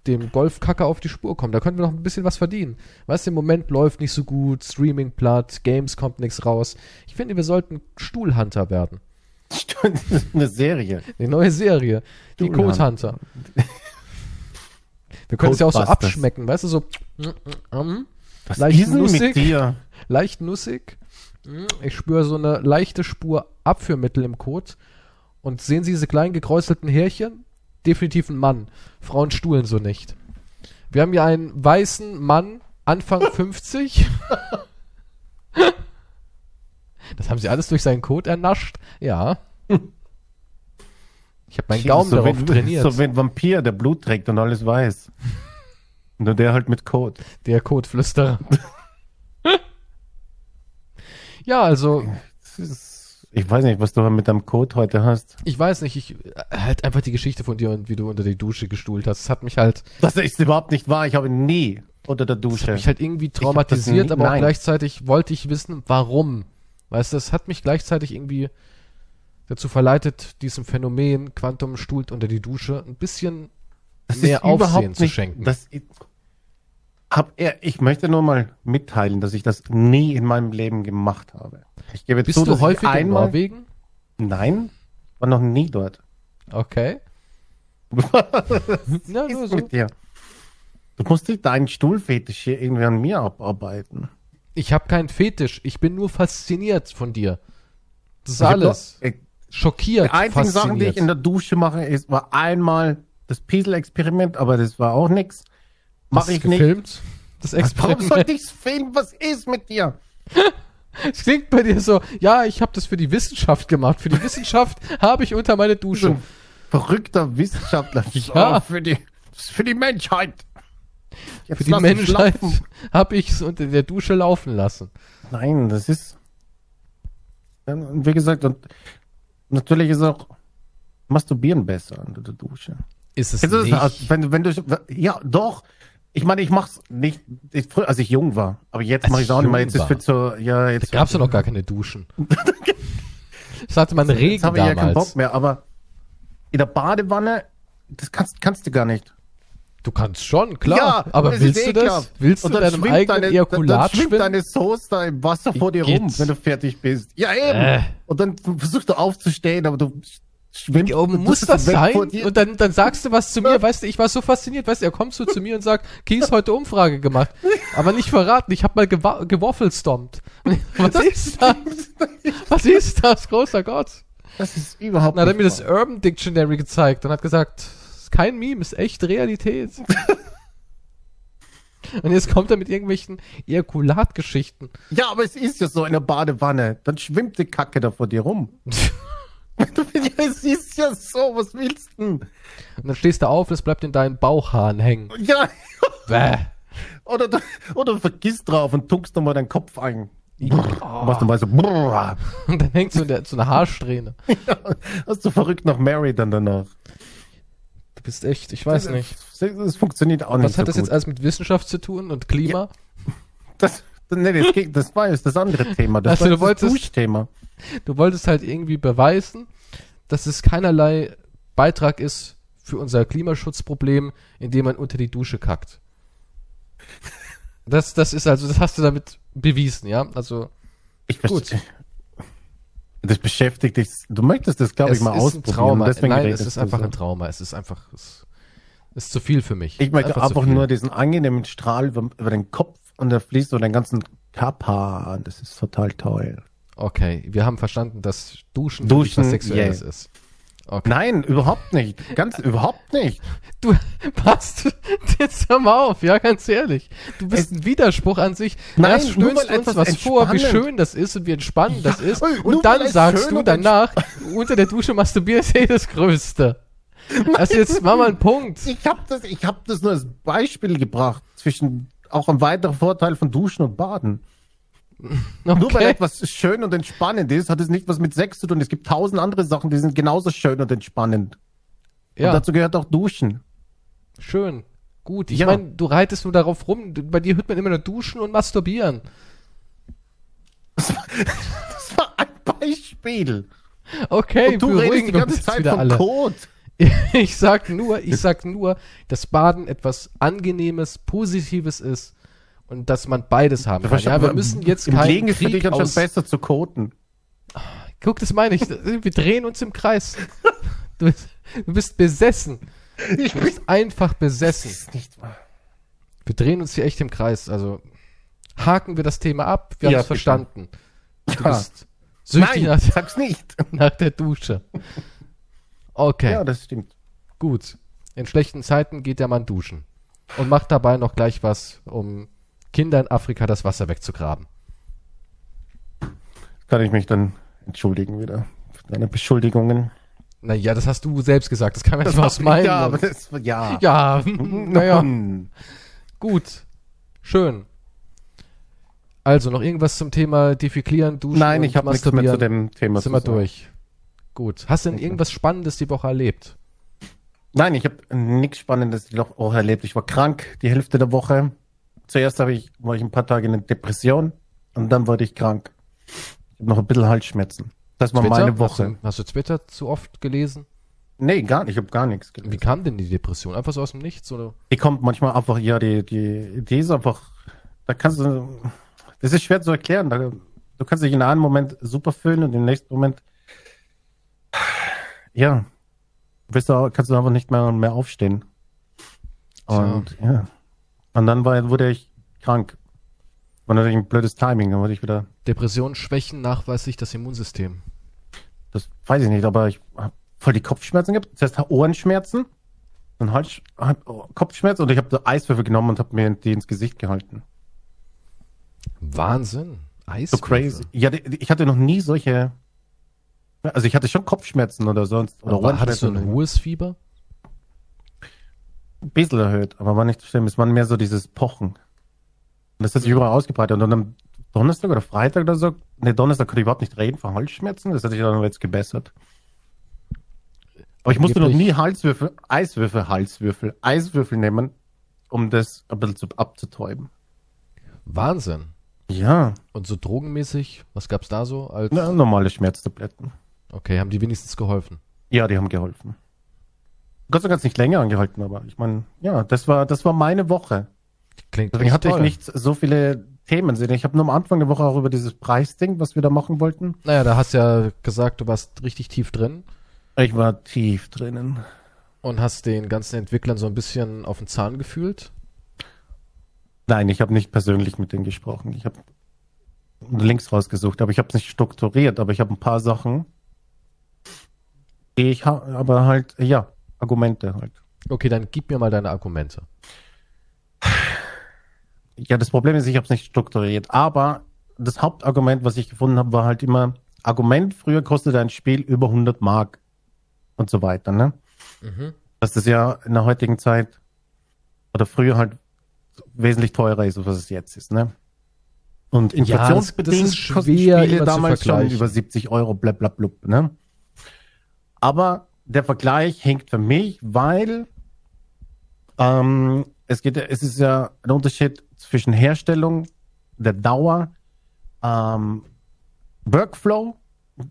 S1: dem Golfkacker auf die Spur kommen. Da können wir noch ein bisschen was verdienen. Weißt du, im Moment läuft nicht so gut, Streaming platt, Games kommt nichts raus. Ich finde, wir sollten Stuhlhunter werden.
S2: Eine Serie.
S1: Die neue Serie. Die. Code Hunter. Wir können es ja auch so abschmecken, weißt du, so mm,
S2: Was
S1: Leicht
S2: ist
S1: nussig. leicht nussig. Mm, Ich spüre so eine leichte Spur Abführmittel im Kot. Und sehen Sie diese kleinen gekräuselten Härchen? Definitiv ein Mann. Frauen stuhlen so nicht. Wir haben hier einen weißen Mann, Anfang 50. Das haben Sie alles durch seinen Kot ernascht? Ja. Ich habe meinen Gaumen
S2: so
S1: darauf
S2: wie,
S1: trainiert.
S2: So wie ein Vampir, der Blut trägt und alles weiß. Nur der halt mit Code.
S1: Der Kotflüsterer. ja, also
S2: Das ist, ich weiß nicht, was du mit deinem Code heute hast.
S1: Ich weiß nicht, ich halt einfach die Geschichte von dir und wie du unter die Dusche gestuhlt hast. Das hat mich halt,
S2: Das ist überhaupt nicht wahr. Ich habe nie unter der
S1: das
S2: Dusche.
S1: hat mich halt irgendwie
S2: das
S1: traumatisiert,
S2: nie-
S1: aber auch gleichzeitig wollte ich wissen, warum. Weißt du, das hat mich gleichzeitig irgendwie dazu verleitet, diesem Phänomen Quantum stuhlt unter die Dusche ein bisschen
S2: das
S1: mehr Aufsehen
S2: überhaupt
S1: zu
S2: nicht,
S1: schenken.
S2: Das ist, hab er, ich möchte nur mal mitteilen, dass ich das nie in meinem Leben gemacht habe. Ich gebe
S1: Bist
S2: zu,
S1: du häufig in Norwegen?
S2: Nein, war noch nie dort.
S1: Okay.
S2: Was
S1: Ja, nur so.
S2: mit dir? Du musst nicht deinen Stuhlfetisch hier irgendwie an mir abarbeiten.
S1: Ich habe keinen Fetisch, ich bin nur fasziniert von dir. Das ist
S2: Ich
S1: alles.
S2: nur- ich-
S1: Schockiert,
S2: Die einzigen Sachen, die ich in der Dusche mache, ist, war einmal das Piesel-Experiment, aber das war auch nix. Mach ich
S1: du
S2: nicht.
S1: gefilmt? Das
S2: Warum
S1: Experiment.
S2: sollte ich's filmen? Was ist mit dir?
S1: Es klingt bei dir so, ja, ich habe das für die Wissenschaft gemacht. Für die Wissenschaft habe ich unter meine
S2: So
S1: Dusche.
S2: ein verrückter Wissenschaftler.
S1: Ja.
S2: Oh, für die, das für die Menschheit. Jetzt
S1: Für die Menschheit habe ich es unter der Dusche laufen lassen.
S2: Nein, das ist. Wie gesagt, und natürlich ist auch Masturbieren besser unter der Dusche.
S1: Ist es
S2: es,
S1: nicht?
S2: also, wenn wenn du, ja, doch. Ich meine, ich mach's nicht, ich, früher, als ich jung war. Aber jetzt
S1: Als
S2: mache ich auch nicht mehr. Jetzt ist für so, ja,
S1: da
S2: jetzt.
S1: gab es ja noch gar keine Duschen. Das hatte man Regen
S2: Jetzt habe ich ja keinen
S1: damals.
S2: Bock mehr. Aber in der Badewanne Das kannst, kannst du gar nicht.
S1: Du kannst schon, klar.
S2: Ja,
S1: aber willst du das? Willst du
S2: dann
S1: deinem
S2: schwimmt
S1: eigenen
S2: deine,
S1: Ejakulat
S2: dann, dann schwimmt
S1: schwimmen?
S2: deine Soße da im Wasser vor dir rum,
S1: Geht's?
S2: wenn du fertig bist. Ja, eben.
S1: Äh.
S2: Und dann versuchst du aufzustehen, aber du schwimmst.
S1: Ja,
S2: und
S1: muss das sein? Und dann, dann sagst du was zu mir, weißt du, ich war so fasziniert, weißt du, er kommt so zu mir und sagt, Kies heute Umfrage gemacht, aber nicht verraten, ich habe mal gewa- gewaffelstompt. Was ist das? Was ist das, großer Gott?
S2: Das ist überhaupt
S1: Dann hat er mir das. Urban Dictionary gezeigt und hat gesagt, kein Meme, ist echt Realität. und jetzt kommt er mit irgendwelchen Ejakulatgeschichten.
S2: Ja, aber es ist ja so eine Badewanne. Dann schwimmt die Kacke da vor dir rum. ja, es ist ja so, was willst du denn?
S1: Und dann stehst du auf und es bleibt in deinen Bauchhaaren hängen.
S2: Ja,
S1: Bäh.
S2: oder, du- oder du vergisst drauf und tunkst nochmal deinen Kopf ein.
S1: Oh.
S2: Machst nochmal so, brrr.
S1: Und dann hängt so, in der, so eine Haarsträhne.
S2: hast du verrückt nach Mary dann danach.
S1: Du bist echt, ich weiß nicht.
S2: Das, das funktioniert auch nicht
S1: Was hat
S2: so
S1: das jetzt
S2: gut.
S1: alles mit Wissenschaft zu tun und Klima?
S2: Das, nee, das, geht- das war jetzt das andere Thema. Das
S1: Also
S2: war
S1: du
S2: das
S1: wolltest-
S2: Duschthema.
S1: Du wolltest halt irgendwie beweisen, dass es keinerlei Beitrag ist für unser Klimaschutzproblem, indem man unter die Dusche kackt. Das, das ist also, das hast du damit bewiesen, ja? Also,
S2: Ich
S1: Gut.
S2: Das beschäftigt dich. Du möchtest das, glaube ich, mal
S1: ist ein
S2: ausprobieren.
S1: Trauma.
S2: deswegen
S1: Nein, es ist einfach
S2: so.
S1: ein Trauma. Es ist einfach, es ist zu viel für mich.
S2: Ich möchte einfach
S1: viel.
S2: nur diesen angenehmen Strahl über, über den Kopf und der fließt so den ganzen Körper. Das ist total toll.
S1: Okay, wir haben verstanden, dass Duschen,
S2: Duschen,
S1: was Sexuelles
S2: yeah.
S1: ist. Okay.
S2: Nein, überhaupt nicht. Ganz überhaupt nicht.
S1: Du passt jetzt hör mal auf, ja, ganz ehrlich. Du bist ein Widerspruch an sich.
S2: Nein,
S1: Erst stöhnst
S2: weil
S1: du uns was vor, wie schön das ist und wie entspannend das ist. Und dann
S2: es
S1: sagst du danach, unter der Dusche masturbieren ist eh das Größte. Also jetzt mach mal einen Punkt.
S2: Ich habe das, ich hab das nur als Beispiel gebracht zwischen auch ein weiterer Vorteil von Duschen und Baden. Nur weil
S1: Okay.
S2: etwas schön und entspannend ist, hat es nicht was mit Sex zu tun. Es gibt tausend andere Sachen, die sind genauso schön und entspannend. Und
S1: Ja,
S2: dazu gehört auch Duschen.
S1: schön. Gut. Ich
S2: Ja.
S1: meine, du reitest nur darauf rum. Bei dir hört man immer nur duschen und masturbieren.
S2: Das war ein Beispiel.
S1: Okay,
S2: und du redest die ganze Zeit vom
S1: alle.
S2: Code.
S1: Ich sag nur, ich sag nur, dass Baden etwas Angenehmes, Positives ist und dass man beides haben kann. Ja, wir müssen jetzt keinen
S2: Legen ist für
S1: Krieg
S2: dich
S1: aus...
S2: besser zu koten.
S1: Guck, das meine ich. Wir drehen uns im Kreis. Du, bist- du bist besessen.
S2: Ich
S1: Du bist einfach
S2: Das
S1: besessen.
S2: ist nicht wahr.
S1: Wir drehen uns hier echt im Kreis. Also haken wir das Thema ab. Wir
S2: Ja,
S1: haben es verstanden. Du
S2: Ja.
S1: bist süchtig
S2: Nein,
S1: nach,
S2: sag's nicht.
S1: nach der Dusche. Okay.
S2: Ja, das stimmt.
S1: Gut. In schlechten Zeiten geht der Mann duschen. Und macht dabei noch gleich was, um Kinder in Afrika das Wasser wegzugraben.
S2: Kann ich mich dann entschuldigen wieder für deine Beschuldigungen.
S1: Naja, das hast du selbst gesagt. Das kann man mal aus meinen.
S2: Ja, aber das, ja.
S1: ja, naja, gut. Schön. Also, noch irgendwas zum Thema Defeklieren, Duschen
S2: Nein, ich habe nichts mehr zu dem Thema
S1: Sind wir durch. Gut. Hast du denn irgendwas Spannendes die Woche erlebt?
S2: Nein, ich habe nichts Spannendes die Woche erlebt. Ich war krank die Hälfte der Woche. Zuerst habe ich, war ich ein paar Tage in einer Depression und dann wurde ich krank. Ich habe noch ein bisschen Halsschmerzen. Das war
S1: Twitter?
S2: meine Woche.
S1: Hast du, hast du Twitter zu oft gelesen?
S2: Nee, gar nicht. Ich habe gar nichts
S1: Wie
S2: gelesen.
S1: kam denn die Depression? Einfach so aus dem Nichts? Oder?
S2: Die kommt manchmal einfach, ja, die, die, die ist einfach, da kannst du, das ist schwer zu erklären. Da, du kannst dich in einem Moment super fühlen und im nächsten Moment, ja, bist du, kannst du einfach nicht mehr, mehr aufstehen. Und, ja. Und dann war, wurde ich krank. War natürlich ein blödes Timing, dann wurde ich wieder,
S1: Depressionen schwächen nachweislich das Immunsystem.
S2: das weiß ich nicht, aber ich habe voll die Kopfschmerzen gehabt. Zuerst Ohrenschmerzen, dann Hals, Kopfschmerzen und ich habe so Eiswürfel genommen und habe mir die ins Gesicht gehalten.
S1: Wahnsinn. Eis.
S2: So crazy. Ja, ich hatte noch nie solche. Also ich hatte schon Kopfschmerzen oder sonst. Oder
S1: Oder hattest du ein hohes Fieber?
S2: Ein bisschen erhöht, aber war nicht so schlimm. Es war mehr so dieses Pochen. Und das hat sich überall ausgebreitet. Und dann am Donnerstag oder Freitag oder so, ne, Donnerstag konnte ich überhaupt nicht reden vor Halsschmerzen. Das hat sich dann jetzt gebessert. Aber ich musste noch nie Halswürfel, Eiswürfel, Halswürfel, Eiswürfel nehmen, um das ein bisschen zu, abzutäuben.
S1: Wahnsinn.
S2: Ja,
S1: Und so drogenmäßig, was gab's da so? Als,
S2: na, normale Schmerztabletten.
S1: Okay, haben die wenigstens geholfen.
S2: Ja, die haben geholfen. Gott sei Dank hat es nicht länger angehalten, aber ich meine, ja, das war, das war meine Woche.
S1: Klingt
S2: Deswegen hatte ich
S1: toll.
S2: nicht so viele Themen. Ich habe nur am Anfang der Woche auch über dieses Preisding, was wir da machen wollten.
S1: Naja, da hast du ja gesagt, du warst richtig tief drin
S2: Ich war tief drinnen.
S1: und hast den ganzen Entwicklern so ein bisschen auf den Zahn gefühlt.
S2: Nein, ich habe nicht persönlich mit denen gesprochen. Ich habe Links rausgesucht, aber ich habe es nicht strukturiert, aber ich habe ein paar Sachen, ich habe, aber halt, ja, Argumente halt.
S1: Okay, dann gib mir mal deine Argumente.
S2: Ja, das Problem ist, ich habe es nicht strukturiert, aber das Hauptargument, was ich gefunden habe, war halt immer, Argument, früher kostete ein Spiel über 100 Mark und so weiter, ne?
S1: Mhm.
S2: Dass das ja in der heutigen Zeit oder früher halt wesentlich teurer ist, als was es jetzt ist, ne? Und
S1: Ja, das-
S2: inflationsbedingt
S1: das
S2: Spiele damals schon über 70 Euro, blablablub, ne? Aber der Vergleich hinkt für mich, weil ähm, es geht, es ist ja ein Unterschied zwischen Herstellung, der Dauer, ähm, Workflow,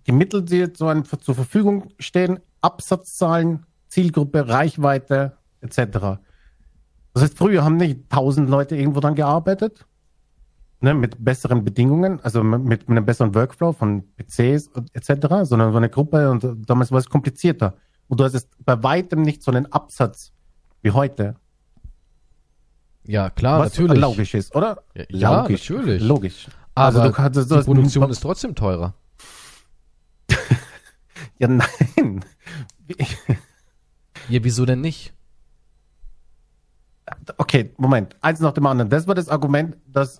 S2: die Mittel, die so ein, zur Verfügung stehen, Absatzzahlen, Zielgruppe, Reichweite etc. Das heißt, früher haben nicht tausend Leute irgendwo dran gearbeitet, ne, mit besseren Bedingungen, also mit, mit einem besseren Workflow von PCs etc., sondern so eine Gruppe und damals war es komplizierter. Und du hast jetzt bei weitem nicht so einen Absatz wie heute.
S1: Ja, klar,
S2: was
S1: natürlich.
S2: logisch ist, oder?
S1: Ja,
S2: logisch.
S1: natürlich.
S2: Logisch.
S1: Aber
S2: also du kannst, du
S1: die Produktion ist trotzdem teurer.
S2: Ja, nein.
S1: Ja, wieso denn nicht?
S2: Okay, Moment. Eins nach dem anderen. Das war das Argument, dass,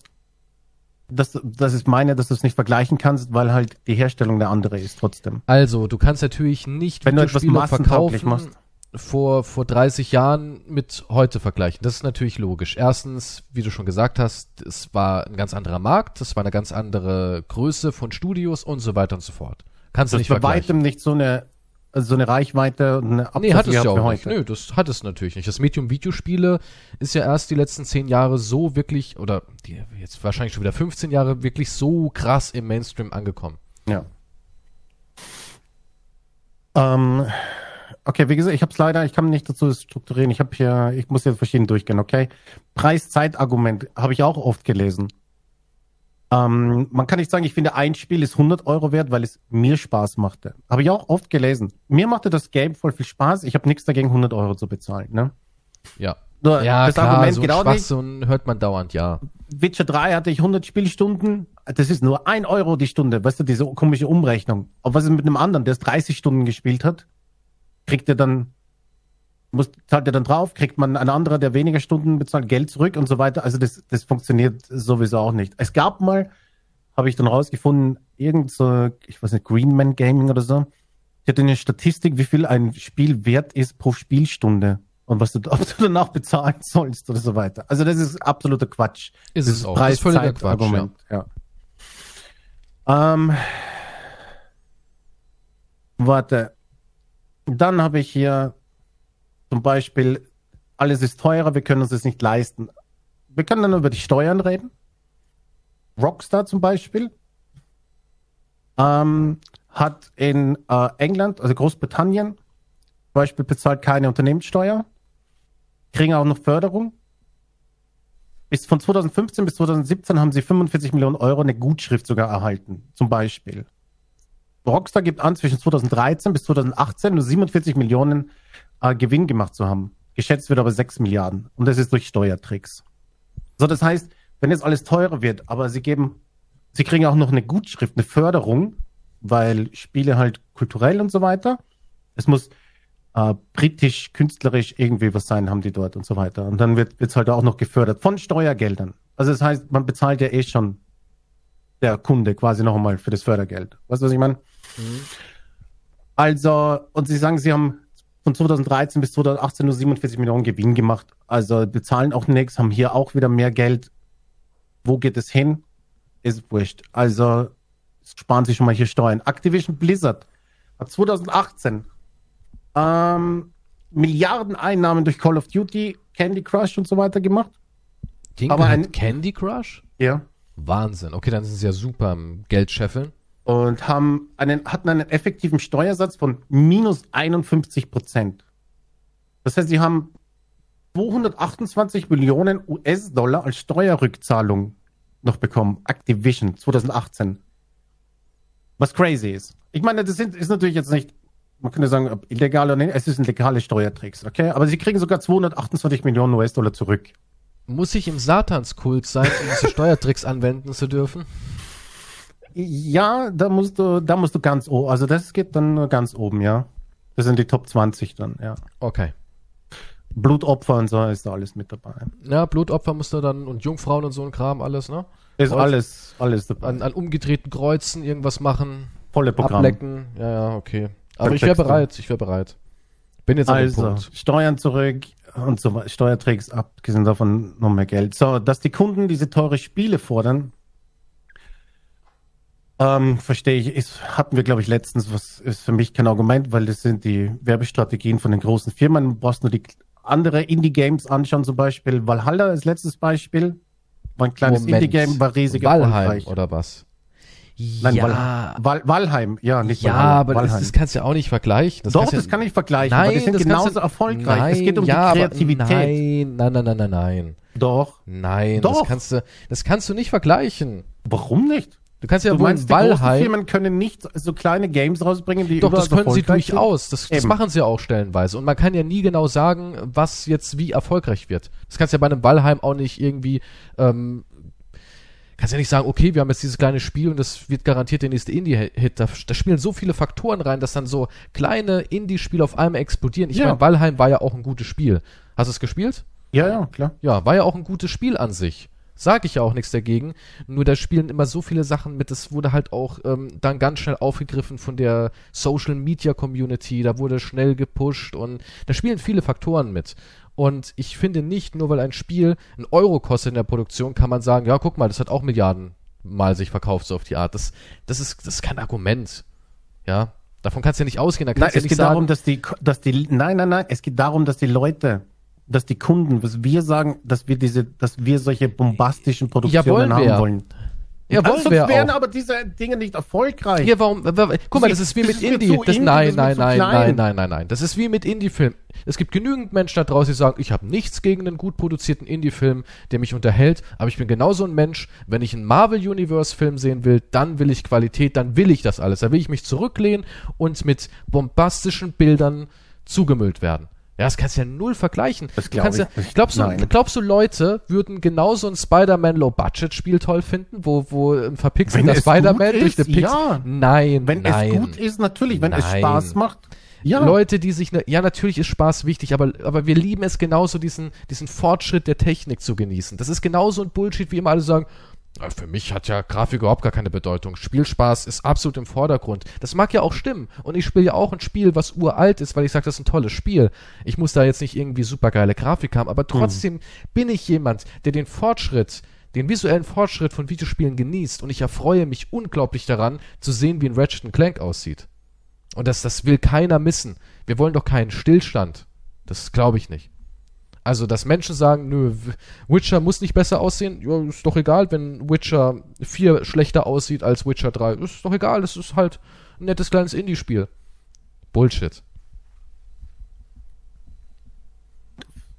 S2: dass, dass ich meine, dass du es nicht vergleichen kannst, weil halt die Herstellung eine andere ist trotzdem.
S1: Also, du kannst natürlich nicht
S2: Wenn du etwas
S1: verkaufen
S2: machst.
S1: vor, vor 30 Jahren mit heute vergleichen. Das ist natürlich logisch. Erstens, wie du schon gesagt hast, es war ein ganz anderer Markt, es war eine ganz andere Größe von Studios und so weiter und so fort. Kannst du
S2: Das
S1: nicht
S2: ist bei
S1: vergleichen.
S2: weitem nicht so eine, so eine Reichweite und eine
S1: Nee, hat es ja auch nicht. Nö, das hat es natürlich nicht. Das Medium Videospiele ist ja erst die letzten zehn Jahre so wirklich, oder die, jetzt wahrscheinlich schon wieder 15 Jahre, wirklich so krass im Mainstream angekommen.
S2: Ja. Ähm, okay, wie gesagt, ich habe es leider, ich kann nicht dazu strukturieren. Ich habe hier, ich muss jetzt verschieden durchgehen, okay? Preis-Zeit-Argument habe ich auch oft gelesen. Ähm, man kann nicht sagen, ich finde, ein Spiel ist 100 Euro wert, weil es mir Spaß machte. Habe ich auch oft gelesen. Mir machte das Game voll viel Spaß. Ich habe nichts dagegen, 100 Euro zu bezahlen. Ne?
S1: Ja.
S2: Nur
S1: Ja,
S2: das
S1: klar,
S2: Argument
S1: so
S2: geht
S1: ein
S2: auch nicht.
S1: Schwachsinn hört man dauernd, ja.
S2: Witcher 3 hatte ich 100 Spielstunden. Das ist nur ein Euro die Stunde. Weißt du, diese komische Umrechnung. Aber was ist mit einem anderen, der es 30 Stunden gespielt hat? Kriegt er dann, muss, zahlt er dann drauf? Kriegt man ein anderer, der weniger Stunden bezahlt, Geld zurück und so weiter? Also das, das funktioniert sowieso auch nicht. Es gab mal, habe ich dann rausgefunden, irgend so, ich weiß nicht, Greenman Gaming oder so. Ich hatte eine Statistik, wie viel ein Spiel wert ist pro Spielstunde. Und was du, ob du danach bezahlen sollst oder so weiter. Also das ist absoluter Quatsch.
S1: Ist
S2: Das
S1: es auch. Das ist Quatsch,
S2: Preis-Zeit-Argument, ja. Ähm, warte. Dann habe ich hier zum Beispiel, alles ist teurer, wir können uns das nicht leisten. Wir können dann über die Steuern reden. Rockstar zum Beispiel ähm, hat in äh, England, also Großbritannien, zum Beispiel bezahlt keine Unternehmenssteuer, kriegen auch noch Förderung. Bis von 2015 bis 2017 haben sie 45 Millionen Euro eine Gutschrift sogar erhalten, zum Beispiel. Rockstar gibt an, zwischen 2013 bis 2018 nur 47 Millionen äh, Gewinn gemacht zu haben. Geschätzt wird aber 6 Milliarden. Und das ist durch Steuertricks. So, das heißt, wenn jetzt alles teurer wird, aber sie geben, sie kriegen auch noch eine Gutschrift, eine Förderung, weil Spiele halt kulturell und so weiter. Es muss äh, britisch, künstlerisch irgendwie was sein, haben die dort und so weiter. Und dann wird es halt auch noch gefördert von Steuergeldern. Also das heißt, man bezahlt ja eh schon der Kunde quasi noch einmal für das Fördergeld. Weißt du, was ich meine? Also, und sie sagen, sie haben von 2013 bis 2018 nur 47 Millionen Gewinn gemacht. Also bezahlen auch nichts, haben hier auch wieder mehr Geld. Wo geht es hin? Ist wurscht. Also sparen sie schon mal hier Steuern. Activision Blizzard hat 2018 ähm, Milliarden Einnahmen durch Call of Duty, Candy Crush und so weiter gemacht.
S1: Ging
S2: Aber ein-
S1: Candy Crush?
S2: Ja.
S1: Wahnsinn. Okay, dann sind sie ja super am Geldscheffeln.
S2: Und haben einen, hatten einen effektiven Steuersatz von minus 51 Prozent. Das heißt, sie haben 228 Millionen US-Dollar als Steuerrückzahlung noch bekommen. Activision 2018. Was crazy ist. Ich meine, das sind, ist natürlich jetzt nicht, man könnte sagen, illegal oder nicht, es ist ein legales Steuertricks, okay? Aber sie kriegen sogar 228 Millionen US-Dollar zurück.
S1: Muss ich im Satanskult sein, um diese Steuertricks anwenden zu dürfen?
S2: Ja, da musst du, da musst du ganz oben, also das geht dann ganz oben, ja. Das sind die Top 20 dann, ja.
S1: Okay.
S2: Blutopfer und so ist da alles mit dabei.
S1: Ja, Blutopfer musst du dann und Jungfrauen und so ein Kram, alles, ne?
S2: Ist
S1: Kreuz-
S2: alles, alles dabei.
S1: An, an umgedrehten Kreuzen irgendwas machen,
S2: Volle Programm.
S1: ablecken. Ja, ja, okay. Aber ich wäre bereit, ich wäre bereit. Bin jetzt an dem
S2: Also,
S1: Punkt.
S2: Steuern zurück und so weiter, Steuertricks abgesehen davon noch mehr Geld. So, dass die Kunden diese teure Spiele fordern, ähm, verstehe ich, ist, hatten wir, glaube ich, letztens, was ist für mich kein Argument, weil das sind die Werbestrategien von den großen Firmen. Du brauchst nur die andere Indie-Games anschauen, zum Beispiel Valhalla als letztes Beispiel. War ein kleines. Indie-Game, war riesig
S1: Valheim oder was?
S2: Nein,
S1: ja,
S2: Val Val Valheim, ja, nicht
S1: ja,
S2: Valhalla,
S1: aber das,
S2: Valheim.
S1: das kannst du ja auch nicht vergleichen. Das
S2: Doch, das
S1: ja-
S2: kann ich vergleichen,
S1: Nein,
S2: weil die sind
S1: das
S2: genauso
S1: du-
S2: erfolgreich.
S1: Nein,
S2: es geht um
S1: ja,
S2: die
S1: aber
S2: Kreativität.
S1: Nein, nein, nein, nein, nein, nein.
S2: Doch.
S1: Nein,
S2: Doch.
S1: das kannst du, das kannst du nicht vergleichen.
S2: Warum nicht?
S1: Du kannst ja
S2: du
S1: wohl
S2: meinst,
S1: Valheim.
S2: Firmen können nicht so kleine Games rausbringen, die
S1: Doch, das können sie durchaus. Das, das machen sie ja auch stellenweise. Und man kann ja nie genau sagen, was jetzt wie erfolgreich wird. Das kannst du ja bei einem Valheim auch nicht irgendwie, ähm, kannst ja nicht sagen, okay, wir haben jetzt dieses kleine Spiel und das wird garantiert der nächste Indie-Hit. Da, da spielen so viele Faktoren rein, dass dann so kleine Indie-Spiele auf einmal explodieren. Ich
S2: Ja.
S1: meine, Valheim war ja auch ein gutes Spiel. Hast du es gespielt?
S2: Ja, ja, klar.
S1: Ja, war ja auch ein gutes Spiel an sich. Sag ich ja auch nichts dagegen. Nur da spielen immer so viele Sachen mit. Das wurde halt auch ähm, dann ganz schnell aufgegriffen von der Social Media Community. Da wurde schnell gepusht und da spielen viele Faktoren mit. Und ich finde nicht, nur weil ein Spiel einen Euro kostet in der Produktion, kann man sagen, ja, guck mal, das hat auch Milliarden mal sich verkauft, so auf die Art. Das, das, ist, das ist kein Argument. Ja, davon kannst du ja nicht ausgehen. Da
S2: Nein,
S1: kannst
S2: es
S1: ja
S2: geht
S1: nicht sagen,
S2: darum, dass die, dass die, nein, nein, nein, es geht darum, dass die Leute, dass die Kunden, was wir sagen, dass wir diese, dass wir solche bombastischen Produktionen
S1: wollen wir
S2: haben
S1: ja.
S2: wollen.
S1: ja, wollen
S2: Sonst
S1: wir
S2: wären
S1: auch.
S2: aber diese Dinge nicht erfolgreich.
S1: Ja, warum? wa- wa- Guck mal, das ist wie
S2: Das
S1: mit Indie. Das, nein, nein, nein, nein, nein, nein, nein. Das ist wie mit Indie-Filmen. Es gibt genügend Menschen da draußen, die sagen, ich habe nichts gegen einen gut produzierten Indie-Film, der mich unterhält, aber ich bin genauso ein Mensch, wenn ich einen Marvel-Universe-Film sehen will, dann will ich Qualität, dann will ich das alles. Da will ich mich zurücklehnen und mit bombastischen Bildern zugemüllt werden. Ja, das kannst du ja null vergleichen.
S2: Das glaub ich
S1: ja, glaubst, du, glaubst du, Leute würden genauso ein Spider-Man Low-Budget-Spiel toll finden, wo, wo ein verpixelter
S2: Wenn es
S1: Spider-Man durch
S2: ist,
S1: eine Pix
S2: ja.
S1: Nein,
S2: Wenn
S1: nein.
S2: es gut ist, natürlich, wenn es
S1: Nein.
S2: Spaß macht. Ja,
S1: Leute, die sich, ne, ja, natürlich ist Spaß wichtig, aber, aber wir lieben es genauso, diesen, diesen Fortschritt der Technik zu genießen. Das ist genauso ein Bullshit, wie immer alle sagen, "Ja, für mich hat ja Grafik überhaupt gar keine Bedeutung. Spielspaß ist absolut im Vordergrund. Das mag ja auch stimmen. Und ich spiele ja auch ein Spiel, was uralt ist, weil ich sage, das ist ein tolles Spiel. Ich muss da jetzt nicht irgendwie supergeile Grafik haben, aber trotzdem bin ich jemand, der den Fortschritt, den visuellen Fortschritt von Videospielen genießt. Und ich erfreue mich unglaublich daran, zu sehen, wie ein Ratchet Clank aussieht. Und das, das will keiner missen. Wir wollen doch keinen Stillstand. Das glaube ich nicht. Also, dass Menschen sagen, nö, Witcher muss nicht besser aussehen, ja, ist doch egal, wenn Witcher 4 schlechter aussieht als Witcher 3. Ist doch egal, das ist halt ein nettes kleines Indie-Spiel. Bullshit.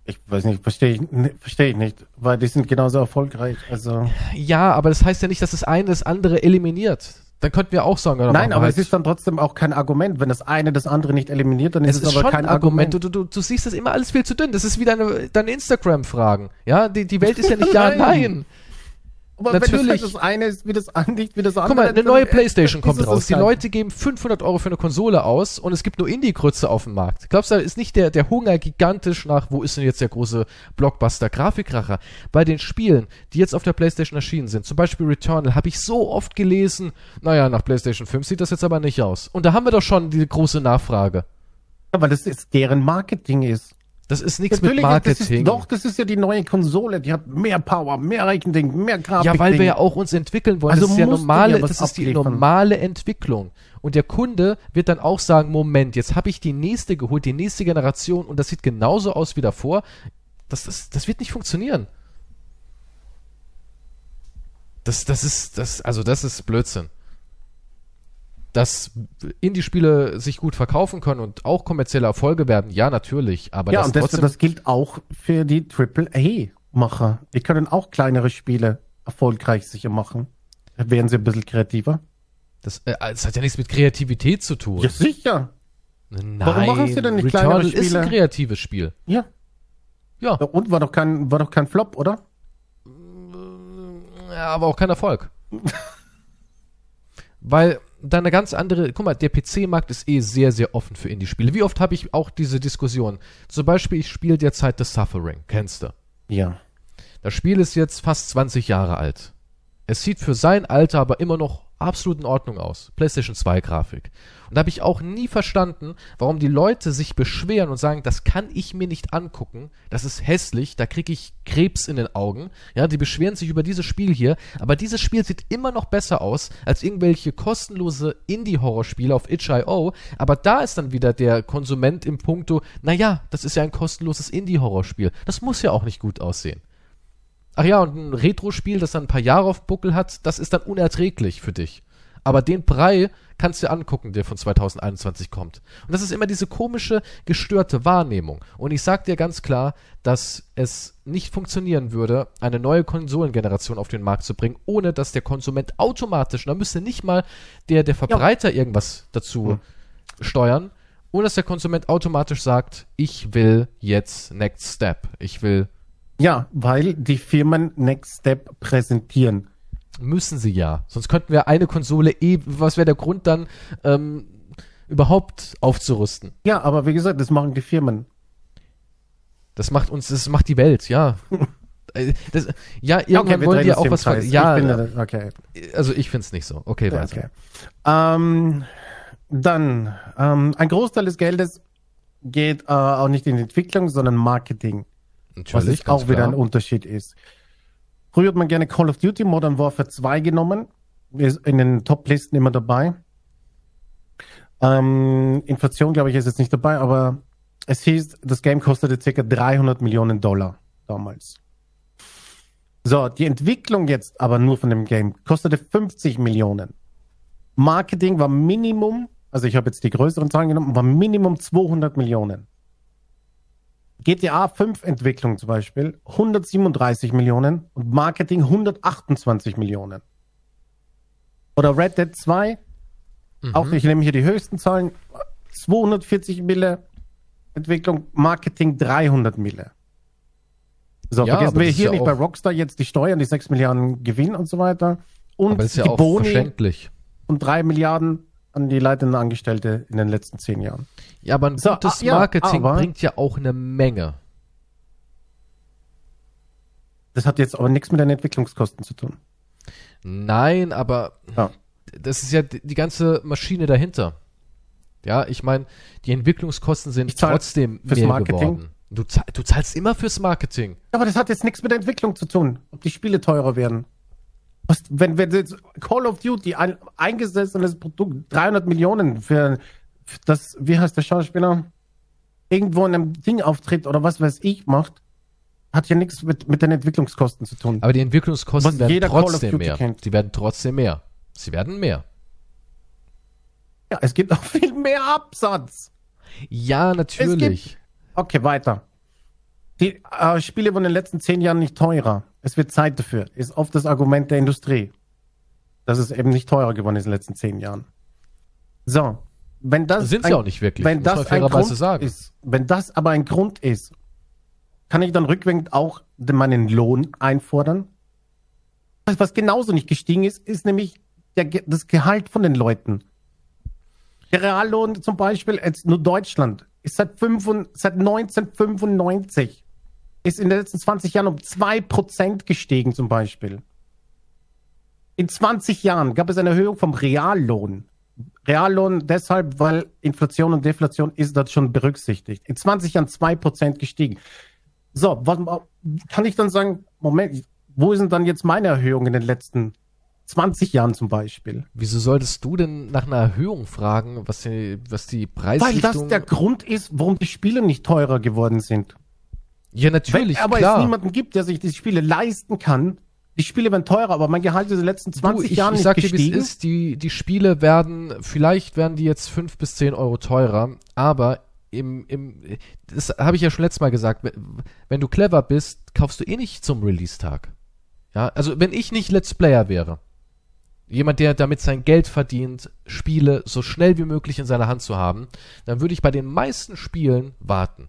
S2: ich weiß nicht, verstehe ich, ne, verstehe ich nicht, weil die sind genauso erfolgreich. Also
S1: Ja, aber das heißt ja nicht, dass das eine das andere eliminiert. Dann könnten wir auch sagen,
S2: nein, aber
S1: halt
S2: es ist dann trotzdem auch kein Argument. Wenn das eine das andere nicht eliminiert, dann ist
S1: Es
S2: es,
S1: ist
S2: aber
S1: schon
S2: kein
S1: ein Argument.
S2: Argument.
S1: Du, du, du siehst das immer alles viel zu dünn. Das ist wie deine, deine Instagram-Fragen. Ja, die, die Welt ist ja nicht ja,
S2: Nein.
S1: nein.
S2: Aber wenn
S1: Natürlich.
S2: das, das eine ist wie das an- nicht wie das andere.
S1: Guck mal, eine neue Playstation kommt raus. Die Leute geben 500 Euro für eine Konsole aus und es gibt nur Indie-Grütze auf dem Markt. Glaubst du, da ist nicht der, der Hunger gigantisch nach, wo ist denn jetzt der große Blockbuster-Grafikracher? Bei den Spielen, die jetzt auf der Playstation erschienen sind, zum Beispiel Returnal, habe ich so oft gelesen, naja, nach Playstation 5 sieht das jetzt aber nicht aus. Und da haben wir doch schon die große Nachfrage.
S2: Aber das ist deren Marketing ist.
S1: Das ist nichts mit Marketing.
S2: Das ist, doch, das ist ja die neue Konsole. Die hat mehr Power, mehr Rechending, mehr Grafik.
S1: Ja, weil wir ja auch uns entwickeln wollen.
S2: Also
S1: das ist ja normale, das ist die normale Entwicklung. Und der Kunde wird dann auch sagen, Moment, jetzt habe ich die nächste geholt, die nächste Generation und das sieht genauso aus wie davor. Das, das, das wird nicht funktionieren. Das, das ist, das, also das ist Blödsinn. Dass Indie-Spiele sich gut verkaufen können und auch kommerzielle Erfolge werden, ja, natürlich. Aber
S2: ja,
S1: das
S2: und das,
S1: trotzdem,
S2: das gilt auch für die AAA-Macher. Die können auch kleinere Spiele erfolgreich sicher machen. Da wären sie ein bisschen kreativer.
S1: das, äh, das hat ja nichts mit Kreativität zu tun.
S2: Ja, sicher.
S1: Nein,
S2: Warum machen sie denn nicht
S1: Returnal
S2: kleinere
S1: ist ein
S2: Spiele?
S1: kreatives Spiel.
S2: Ja.
S1: Ja,
S2: Und war doch kein, war doch kein Flop, oder?
S1: ja, aber auch kein Erfolg. Weil da eine ganz andere, guck mal, der PC-Markt ist eh sehr, sehr offen für Indie-Spiele. Wie oft habe ich auch diese Diskussion? Zum Beispiel, ich spiele derzeit The Suffering, kennst du?
S2: Ja.
S1: Das Spiel ist jetzt fast 20 Jahre alt. Es sieht für sein Alter aber immer noch absolut in Ordnung aus. PlayStation 2 Grafik. Und da habe ich auch nie verstanden, warum die Leute sich beschweren und sagen, das kann ich mir nicht angucken, das ist hässlich, da kriege ich Krebs in den Augen. Ja, die beschweren sich über dieses Spiel hier, aber dieses Spiel sieht immer noch besser aus als irgendwelche kostenlose Indie-Horrorspiele auf itch.io, aber da ist dann wieder der Konsument im Punkto, naja, das ist ja ein kostenloses Indie-Horrorspiel. Das muss ja auch nicht gut aussehen. Ach ja, und ein Retro-Spiel, das dann ein paar Jahre auf Buckel hat, das ist dann unerträglich für dich. Aber den Brei kannst du dir angucken, der von 2021 kommt. Und das ist immer diese komische, gestörte Wahrnehmung. Und ich sag dir ganz klar, dass es nicht funktionieren würde, eine neue Konsolengeneration auf den Markt zu bringen, ohne dass der Konsument automatisch, und da müsste nicht mal der, der Verbreiter irgendwas dazu
S2: Hm.
S1: steuern, ohne dass der Konsument automatisch sagt, ich will jetzt Next Step. Ich will
S2: Ja, weil die Firmen Next Step präsentieren.
S1: Müssen sie ja. Sonst könnten wir eine Konsole eh, was wäre der Grund dann, ähm, überhaupt aufzurüsten?
S2: Ja, aber wie gesagt, das machen die Firmen.
S1: Das macht uns, das macht die Welt, ja. Äh, das, ja,
S2: Okay,
S1: irgendwann
S2: wir
S1: wollen die auch was
S2: Kreis.
S1: Ja,
S2: Ich finde, okay.
S1: also ich find's nicht so. Okay, weiter.
S2: okay. Ähm, dann, ähm, ein Großteil des Geldes geht äh, auch nicht in Entwicklung, sondern Marketing. Was jetzt auch wieder
S1: klar.
S2: ein Unterschied ist. Früher hat man gerne Call of Duty Modern Warfare 2 genommen, ist in den Top-Listen immer dabei. Ähm, Inflation, glaube ich, ist jetzt nicht dabei, aber es hieß, das Game kostete ca. 300 Millionen Dollar damals. So, die Entwicklung jetzt aber nur von dem Game kostete 50 Millionen. Marketing war Minimum, also ich habe jetzt die größeren Zahlen genommen, war Minimum 200 Millionen. GTA 5 Entwicklung zum Beispiel 137 Millionen und Marketing 128 Millionen. Oder Red Dead 2, auch ich nehme hier die höchsten Zahlen, 240 Mille Entwicklung, Marketing 300 Mille. So,
S1: Ja,
S2: vergessen wir hier
S1: ja
S2: nicht bei Rockstar jetzt die Steuern, die 6 Milliarden Gewinn und so weiter. Und
S1: Aber ist ja
S2: die
S1: auch
S2: Boni und 3 Milliarden an die leitenden Angestellte in den letzten 10 Jahren.
S1: Ja, aber ein
S2: So,
S1: gutes
S2: ah, ja,
S1: Marketing
S2: aber-
S1: bringt ja auch eine Menge.
S2: Das hat jetzt aber nichts mit den Entwicklungskosten zu tun.
S1: Nein, aber
S2: Ja.
S1: das ist ja die ganze Maschine dahinter. Ja, ich meine, die Entwicklungskosten sind trotzdem
S2: fürs
S1: mehr
S2: Marketing.
S1: geworden. Du, du zahlst immer fürs Marketing.
S2: Aber das hat jetzt nichts mit der Entwicklung zu tun, ob die Spiele teurer werden. Was, wenn, wenn jetzt Call of Duty ein eingesessenes Produkt 300 Millionen für, das, wie heißt der Schauspieler, irgendwo in einem Ding auftritt oder was weiß ich macht, hat ja nichts mit, mit den Entwicklungskosten zu tun.
S1: Aber die Entwicklungskosten
S2: Was
S1: werden trotzdem mehr.
S2: kennt.
S1: Die werden trotzdem mehr. Sie werden mehr.
S2: ja, es gibt auch viel mehr Absatz.
S1: Ja, natürlich.
S2: Okay, weiter. Die äh, Spiele wurden in den letzten zehn Jahren nicht teurer. Es wird Zeit dafür. Ist oft das Argument der Industrie. Dass es eben nicht teurer geworden ist in den letzten zehn Jahren. So. Wenn das
S1: Sind sie auch nicht wirklich,
S2: Wenn
S1: man
S2: das ein Grund
S1: sagen.
S2: ist, wenn das aber ein Grund ist, kann ich dann rückwirkend auch meinen Lohn einfordern? Was, genauso nicht gestiegen ist, ist nämlich der, das Gehalt von den Leuten. Der Reallohn zum Beispiel, jetzt nur Deutschland, ist seit, 5, seit 1995, ist in den letzten 20 Jahren um 2% gestiegen zum Beispiel. In 20 Jahren gab es eine Erhöhung vom Reallohn. Reallohn deshalb, weil Inflation und Deflation ist das schon berücksichtigt. In 20 Jahren 2% gestiegen. So, was, kann ich dann sagen, Moment, wo ist denn dann jetzt meine Erhöhung in den letzten 20 Jahren zum Beispiel?
S1: Wieso solltest du denn nach einer Erhöhung fragen, was die, was die
S2: Weil
S1: Preisrichtung...
S2: das der Grund ist, warum die Spiele nicht teurer geworden sind.
S1: Ja, natürlich,
S2: Weil, aber
S1: klar.
S2: es niemanden gibt, der sich die Spiele leisten kann, Die Spiele werden teurer, aber mein Gehalt ist in den letzten 20
S1: du, ich,
S2: Jahren
S1: ich
S2: nicht
S1: sag dir, wie es ist, die, die Spiele werden, vielleicht werden die jetzt fünf bis zehn Euro teurer, aber im, im, das habe ich ja schon letztes Mal gesagt, wenn, wenn du clever bist, kaufst du eh nicht zum Release-Tag. Ja, also wenn ich nicht Let's Player wäre, jemand, der damit sein Geld verdient, Spiele so schnell wie möglich in seiner Hand zu haben, dann würde ich bei den meisten Spielen warten.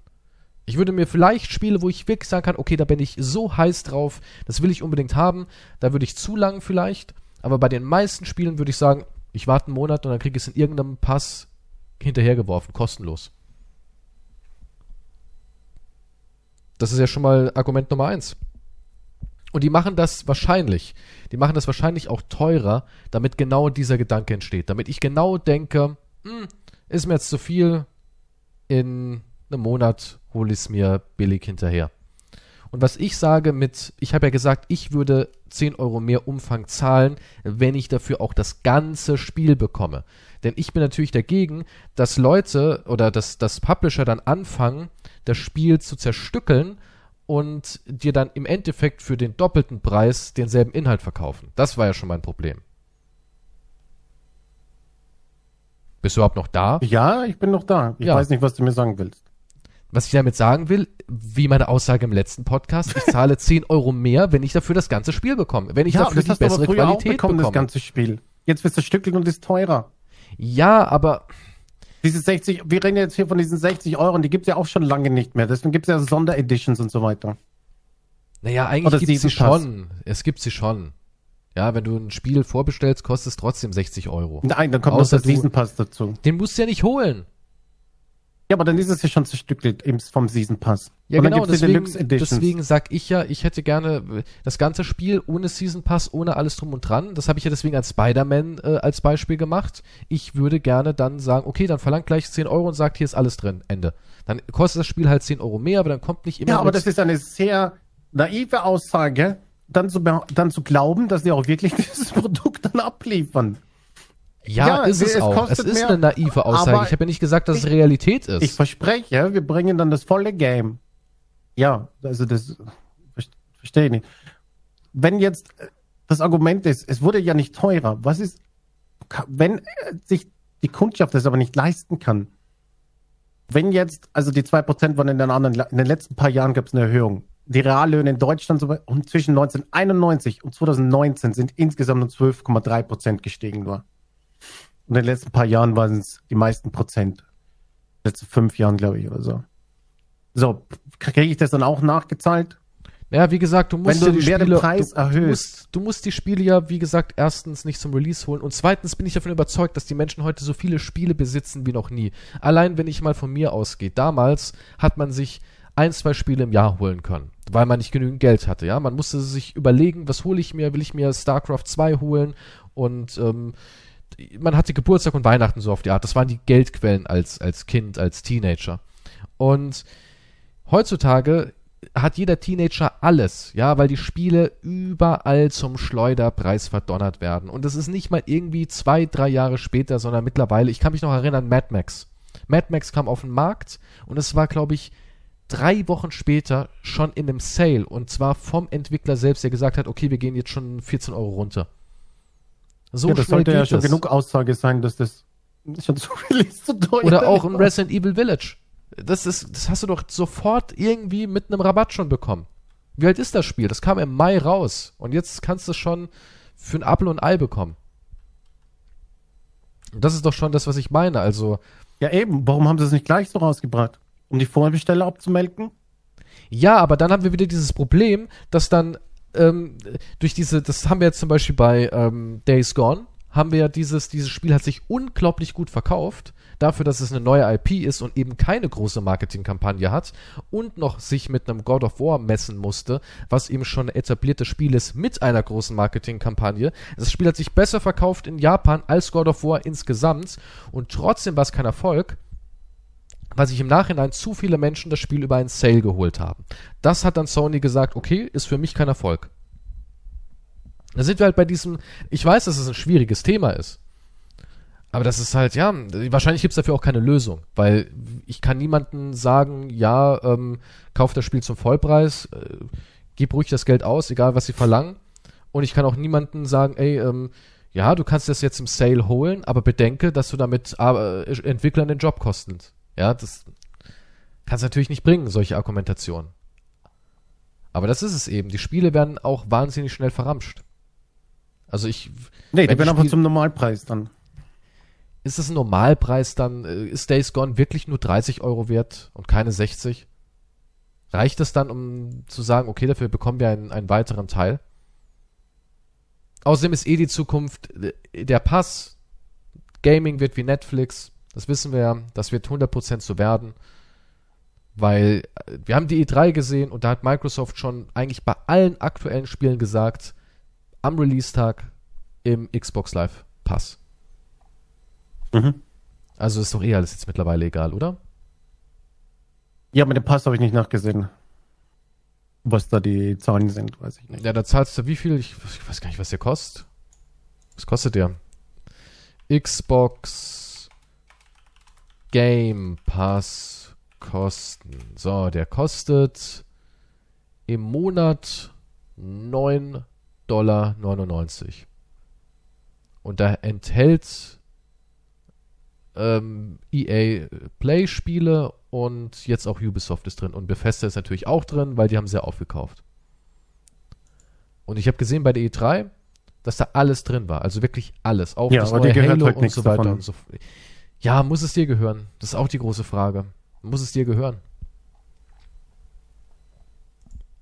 S1: Ich würde mir vielleicht Spiele, wo ich wirklich sagen kann, okay, da bin ich so heiß drauf, das will ich unbedingt haben, da würde ich zu lang vielleicht, aber bei den meisten Spielen würde ich sagen, ich warte einen Monat und dann kriege ich es in irgendeinem Pass hinterhergeworfen, kostenlos. Das ist ja schon mal Argument Nummer eins. Und die machen das wahrscheinlich, die machen das wahrscheinlich auch teurer, damit genau dieser Gedanke entsteht. Damit ich genau denke, hm, ist mir jetzt zu viel, in einem Monat hole ich es mir billig hinterher. Und was ich sage mit, ich habe ja gesagt, ich würde 10 Euro mehr Umfang zahlen, wenn ich dafür auch das ganze Spiel bekomme. Denn ich bin natürlich dagegen, dass Leute oder dass, dass Publisher dann anfangen, das Spiel zu zerstückeln und dir dann im Endeffekt für den doppelten Preis denselben Inhalt verkaufen. Das war ja schon mein Problem. Bist du überhaupt noch da?
S2: Ja, ich bin noch da. Ich
S1: Ja.
S2: weiß nicht, was du mir sagen willst.
S1: Was ich damit sagen will, wie meine Aussage im letzten Podcast, ich zahle 10 Euro mehr, wenn ich dafür das ganze Spiel bekomme. Wenn ich
S2: ja,
S1: dafür
S2: das
S1: die bessere
S2: früher auch
S1: Qualität
S2: bekommen,
S1: bekomme.
S2: das ganze Spiel. Jetzt wirst du stückelt und ist teurer.
S1: Ja, aber
S2: Diese 60, wir reden jetzt hier von diesen 60 Euro und die gibt's ja auch schon lange nicht mehr. Deswegen gibt's ja Sondereditions und so weiter.
S1: naja, eigentlich gibt es sie schon. Es gibt sie schon. Ja, wenn du ein Spiel vorbestellst, kostet es trotzdem 60 Euro.
S2: Nein, dann kommt
S1: Außer
S2: noch der Season Pass dazu.
S1: Den musst du ja nicht holen.
S2: Ja, aber dann ist es ja schon zerstückelt vom Season Pass.
S1: Ja, genau, deswegen, deswegen sag ich ja, ich hätte gerne äh, das ganze Spiel ohne Season Pass, ohne alles drum und dran. Das habe ich ja deswegen als Spider-Man äh, als Beispiel gemacht. Ich würde gerne dann sagen, okay, dann verlangt gleich 10 Euro und sagt, hier ist alles drin, Ende. Dann kostet das Spiel halt 10 Euro mehr, aber dann kommt nicht immer
S2: Ja, aber das ist eine sehr naive Aussage, dann zu, dann zu glauben, dass die auch wirklich dieses Produkt dann abliefern.
S1: Ja,
S2: ja,
S1: ist es,
S2: es
S1: auch. Es ist
S2: mehr,
S1: eine naive Aussage. Ich habe ja nicht gesagt, dass es
S2: ich-
S1: Realität ist.
S2: Ich verspreche, wir bringen dann das volle Game. Ja, also das ver- verstehe ich nicht. Wenn jetzt äh, das Argument ist, es wurde ja nicht teurer, was ist, wenn äh, sich die Kundschaft das aber nicht leisten kann? Wenn jetzt, also die 2% waren in den anderen, in den letzten paar Jahren gab es eine Erhöhung. Die Reallöhne in Deutschland zwischen 1991 und 2019 sind insgesamt um 12,3% gestiegen nur. Und in den letzten paar Jahren waren es die meisten Prozent. Letzte fünf Jahren, glaube ich, oder so. So, kriege ich das dann auch nachgezahlt?
S1: Ja, wie gesagt, du musst
S2: Wenn du
S1: ja die Spiele,
S2: Preis
S1: du,
S2: erhöhst.
S1: Du musst, du musst die Spiele ja, wie gesagt, erstens nicht zum Release holen und zweitens bin ich davon überzeugt, dass die Menschen heute so viele Spiele besitzen wie noch nie. Allein wenn ich mal von mir ausgehe, damals hat man sich ein, zwei Spiele im Jahr holen können, weil man nicht genügend Geld hatte, ja. Man musste sich überlegen, was hole ich mir, will ich mir StarCraft 2 holen und ähm, man hatte Geburtstag und Weihnachten so auf die Art. Das waren die Geldquellen als, als Kind, als Teenager. Und heutzutage hat jeder Teenager alles, ja, weil die Spiele überall zum Schleuderpreis verdonnert werden. Und das ist nicht mal irgendwie zwei, drei Jahre später, sondern mittlerweile, ich kann mich noch erinnern, Mad Max. Mad Max kam auf den Markt und es war, glaube ich, drei Wochen später schon in einem Sale und zwar vom Entwickler selbst, der gesagt hat, okay, wir gehen jetzt schon 14 Euro runter. So
S2: ja, das sollte ja schon
S1: es.
S2: genug Aussage sein, dass das schon zu Release zu teuer
S1: Oder auch
S2: ist.
S1: in Resident Evil Village. Das ist, das hast du doch sofort irgendwie mit einem Rabatt schon bekommen. Wie alt ist das Spiel? Das kam im Mai raus. Und jetzt kannst du es schon für ein Apfel und ein Ei bekommen. Das ist doch schon das, was ich meine. Also,
S2: Ja, eben. Warum haben sie es nicht gleich so rausgebracht? Um die Vorbesteller abzumelken?
S1: ja, aber dann haben wir wieder dieses Problem, dass dann ähm, durch diese, das haben wir jetzt zum Beispiel bei ähm, Days Gone, haben wir ja dieses, dieses Spiel hat sich unglaublich gut verkauft, dafür, dass es eine neue IP ist und eben keine große Marketingkampagne hat und noch sich mit einem God of War messen musste, was eben schon ein etabliertes Spiel ist mit einer großen Marketingkampagne. Das Spiel hat sich besser verkauft in Japan als God of War insgesamt und trotzdem war es kein Erfolg, weil sich im Nachhinein zu viele Menschen das Spiel über einen Sale geholt haben. Das hat dann Sony gesagt, okay, ist für mich kein Erfolg. Da sind wir halt bei diesem, ich weiß, dass es ein schwieriges Thema ist. Aber das ist halt, ja, wahrscheinlich gibt es dafür auch keine Lösung, weil ich kann niemandem sagen, ja, ähm, kauf das Spiel zum Vollpreis, äh, gib ruhig das Geld aus, egal was sie verlangen. Und ich kann auch niemanden sagen, ey, ähm, ja, du kannst das jetzt im Sale holen, aber bedenke, dass du damit äh, Entwicklern den Job kostest. Ja, das kannst natürlich nicht bringen, solche Argumentationen. Aber das ist es eben. Die Spiele werden auch wahnsinnig schnell verramscht. Also ich.
S2: Nee, die werden aber zum Normalpreis dann.
S1: Ist es ein Normalpreis dann? Äh, ist Days Gone wirklich nur 30 Euro wert und keine 60? Reicht es dann, um zu sagen, okay, dafür bekommen wir einen, einen weiteren Teil? Außerdem ist eh die Zukunft, äh, der Pass, Gaming wird wie Netflix, das wissen wir ja, das wird 100% so werden, weil äh, wir haben die E3 gesehen und da hat Microsoft schon eigentlich bei allen aktuellen Spielen gesagt, am Release-Tag im Xbox Live Pass. Mhm. Also ist doch eh alles jetzt mittlerweile egal, oder?
S2: Ja, mit dem Pass habe ich nicht nachgesehen. Was da die Zahlen sind, weiß ich nicht.
S1: Ja, da zahlst du wie viel? Ich, ich weiß gar nicht, was der kostet. Was kostet der? Xbox Game Pass Kosten. So, der kostet im Monat 9,99 Dollar. Und da enthält ähm, EA Play Spiele und jetzt auch Ubisoft ist drin. Und Bethesda ist natürlich auch drin, weil die haben sehr aufgekauft. Und ich habe gesehen bei der E3, dass da alles drin war. Also wirklich alles. Auch
S2: ja, das neue Halo halt und so weiter davon. und so
S1: fort. Ja, muss es dir gehören? Das ist auch die große Frage. Muss es dir gehören?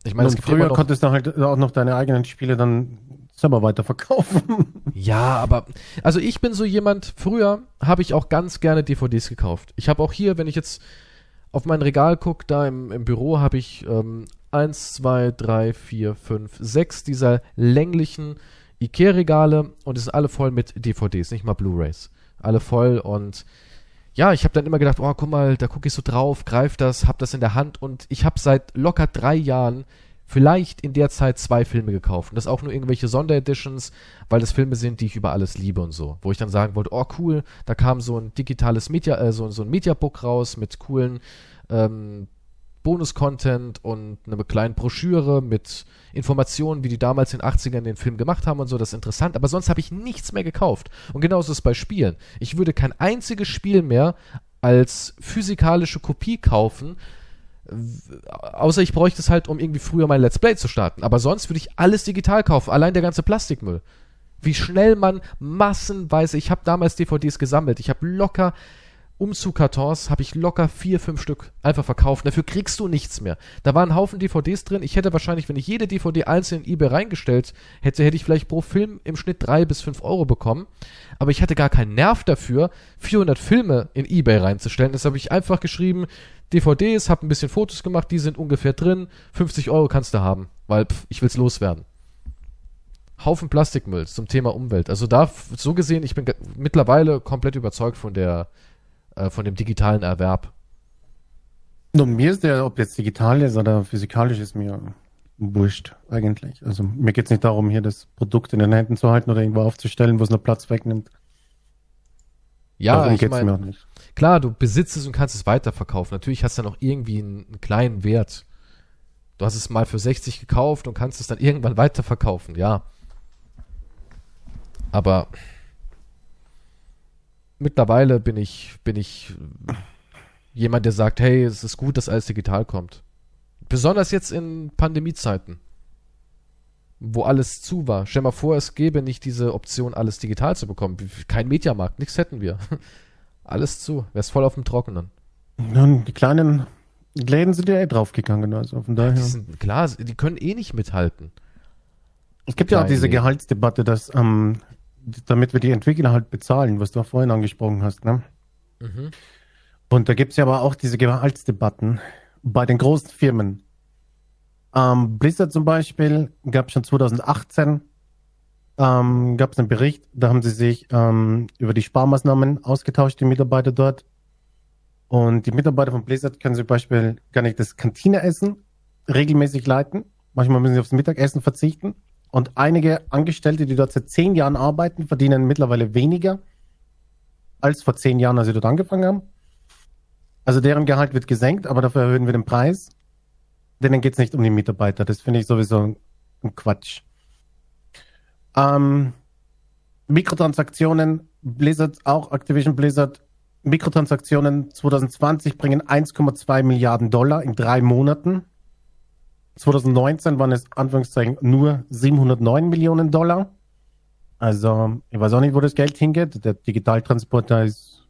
S2: Ich meine, früher konntest du halt auch noch deine eigenen Spiele dann selber weiterverkaufen.
S1: Ja, aber also ich bin so jemand, früher habe ich auch ganz gerne DVDs gekauft. Ich habe auch hier, wenn ich jetzt auf mein Regal gucke, da im, im Büro habe ich ähm, 1, 2, 3, 4, 5, 6 dieser länglichen Ikea-Regale und die sind alle voll mit DVDs, nicht mal Blu-Rays. Alle voll und ja, ich habe dann immer gedacht, oh, guck mal, da gucke ich so drauf, greif das, hab das in der Hand und ich habe seit locker drei Jahren vielleicht in der Zeit zwei Filme gekauft. Und das auch nur irgendwelche Sondereditions, weil das Filme sind, die ich über alles liebe und so. Wo ich dann sagen wollte, oh cool, da kam so ein digitales Media, äh, so, so ein Mediabook raus mit coolen ähm, Bonus-Content und eine kleine Broschüre mit Informationen, wie die damals in den 80ern den Film gemacht haben und so. Das ist interessant. Aber sonst habe ich nichts mehr gekauft. Und genauso ist es bei Spielen. Ich würde kein einziges Spiel mehr als physikalische Kopie kaufen, außer ich bräuchte es halt, um irgendwie früher mein Let's Play zu starten. Aber sonst würde ich alles digital kaufen, allein der ganze Plastikmüll. Wie schnell man massenweise, ich habe damals DVDs gesammelt, ich habe locker Umzugkartons habe ich locker vier, fünf Stück einfach verkauft. Dafür kriegst du nichts mehr. Da waren Haufen DVDs drin. Ich hätte wahrscheinlich, wenn ich jede DVD einzeln in eBay reingestellt hätte, hätte ich vielleicht pro Film im Schnitt drei bis fünf Euro bekommen. Aber ich hatte gar keinen Nerv dafür, 400 Filme in eBay reinzustellen. Das habe ich einfach geschrieben, DVDs, habe ein bisschen Fotos gemacht, die sind ungefähr drin. 50 Euro kannst du haben, weil pff, ich will's loswerden. Haufen Plastikmüll zum Thema Umwelt. Also da, so gesehen, ich bin mittlerweile komplett überzeugt von der, äh, von dem digitalen Erwerb.
S2: Nun, mir ist der, ob jetzt digital ist oder physikalisch, ist mir wurscht eigentlich. Also mir geht es nicht darum, hier das Produkt in den Händen zu halten oder irgendwo aufzustellen, wo es nur Platz wegnimmt.
S1: Ja, darum ich meine, klar, du besitzt es und kannst es weiterverkaufen. Natürlich hast du dann auch irgendwie einen, einen, kleinen Wert. Du hast es mal für 60 gekauft und kannst es dann irgendwann weiterverkaufen, ja. Aber mittlerweile bin ich, bin ich jemand, der sagt, hey, es ist gut, dass alles digital kommt. Besonders jetzt in Pandemiezeiten, wo alles zu war. Stell mal vor, es gäbe nicht diese Option, alles digital zu bekommen. Kein Mediamarkt, nichts hätten wir. Alles zu, wär's voll auf dem Trockenen.
S2: Nun, die kleinen Läden sind ja eh draufgegangen, also von daher.
S1: Die sind, klar, die können eh nicht mithalten.
S2: Es gibt ja auch diese Gehaltsdebatte, dass ähm, damit wir die Entwickler halt bezahlen, was du auch vorhin angesprochen hast. Ne? Mhm. Und da gibt es ja aber auch diese Gehaltsdebatten bei den großen Firmen. Ähm, Blizzard zum Beispiel gab schon 2018 ähm, gab es einen Bericht, da haben sie sich ähm, über die Sparmaßnahmen ausgetauscht, die Mitarbeiter dort. Und die Mitarbeiter von Blizzard können zum Beispiel gar nicht das Kantineessen regelmäßig leiten. Manchmal müssen sie aufs Mittagessen verzichten. Und einige Angestellte, die dort seit zehn Jahren arbeiten, verdienen mittlerweile weniger als vor zehn Jahren, als sie dort angefangen haben. Also deren Gehalt wird gesenkt, aber dafür erhöhen wir den Preis. Denen geht es nicht um die Mitarbeiter. Das finde ich sowieso ein Quatsch. Ähm, Mikrotransaktionen, Blizzard, auch Activision Blizzard, Mikrotransaktionen 2020 bringen 1,2 Milliarden Dollar in drei Monaten. 2019 waren es Anführungszeichen nur 709 Millionen Dollar. Also, ich weiß auch nicht, wo das Geld hingeht. Der Digitaltransporter ist,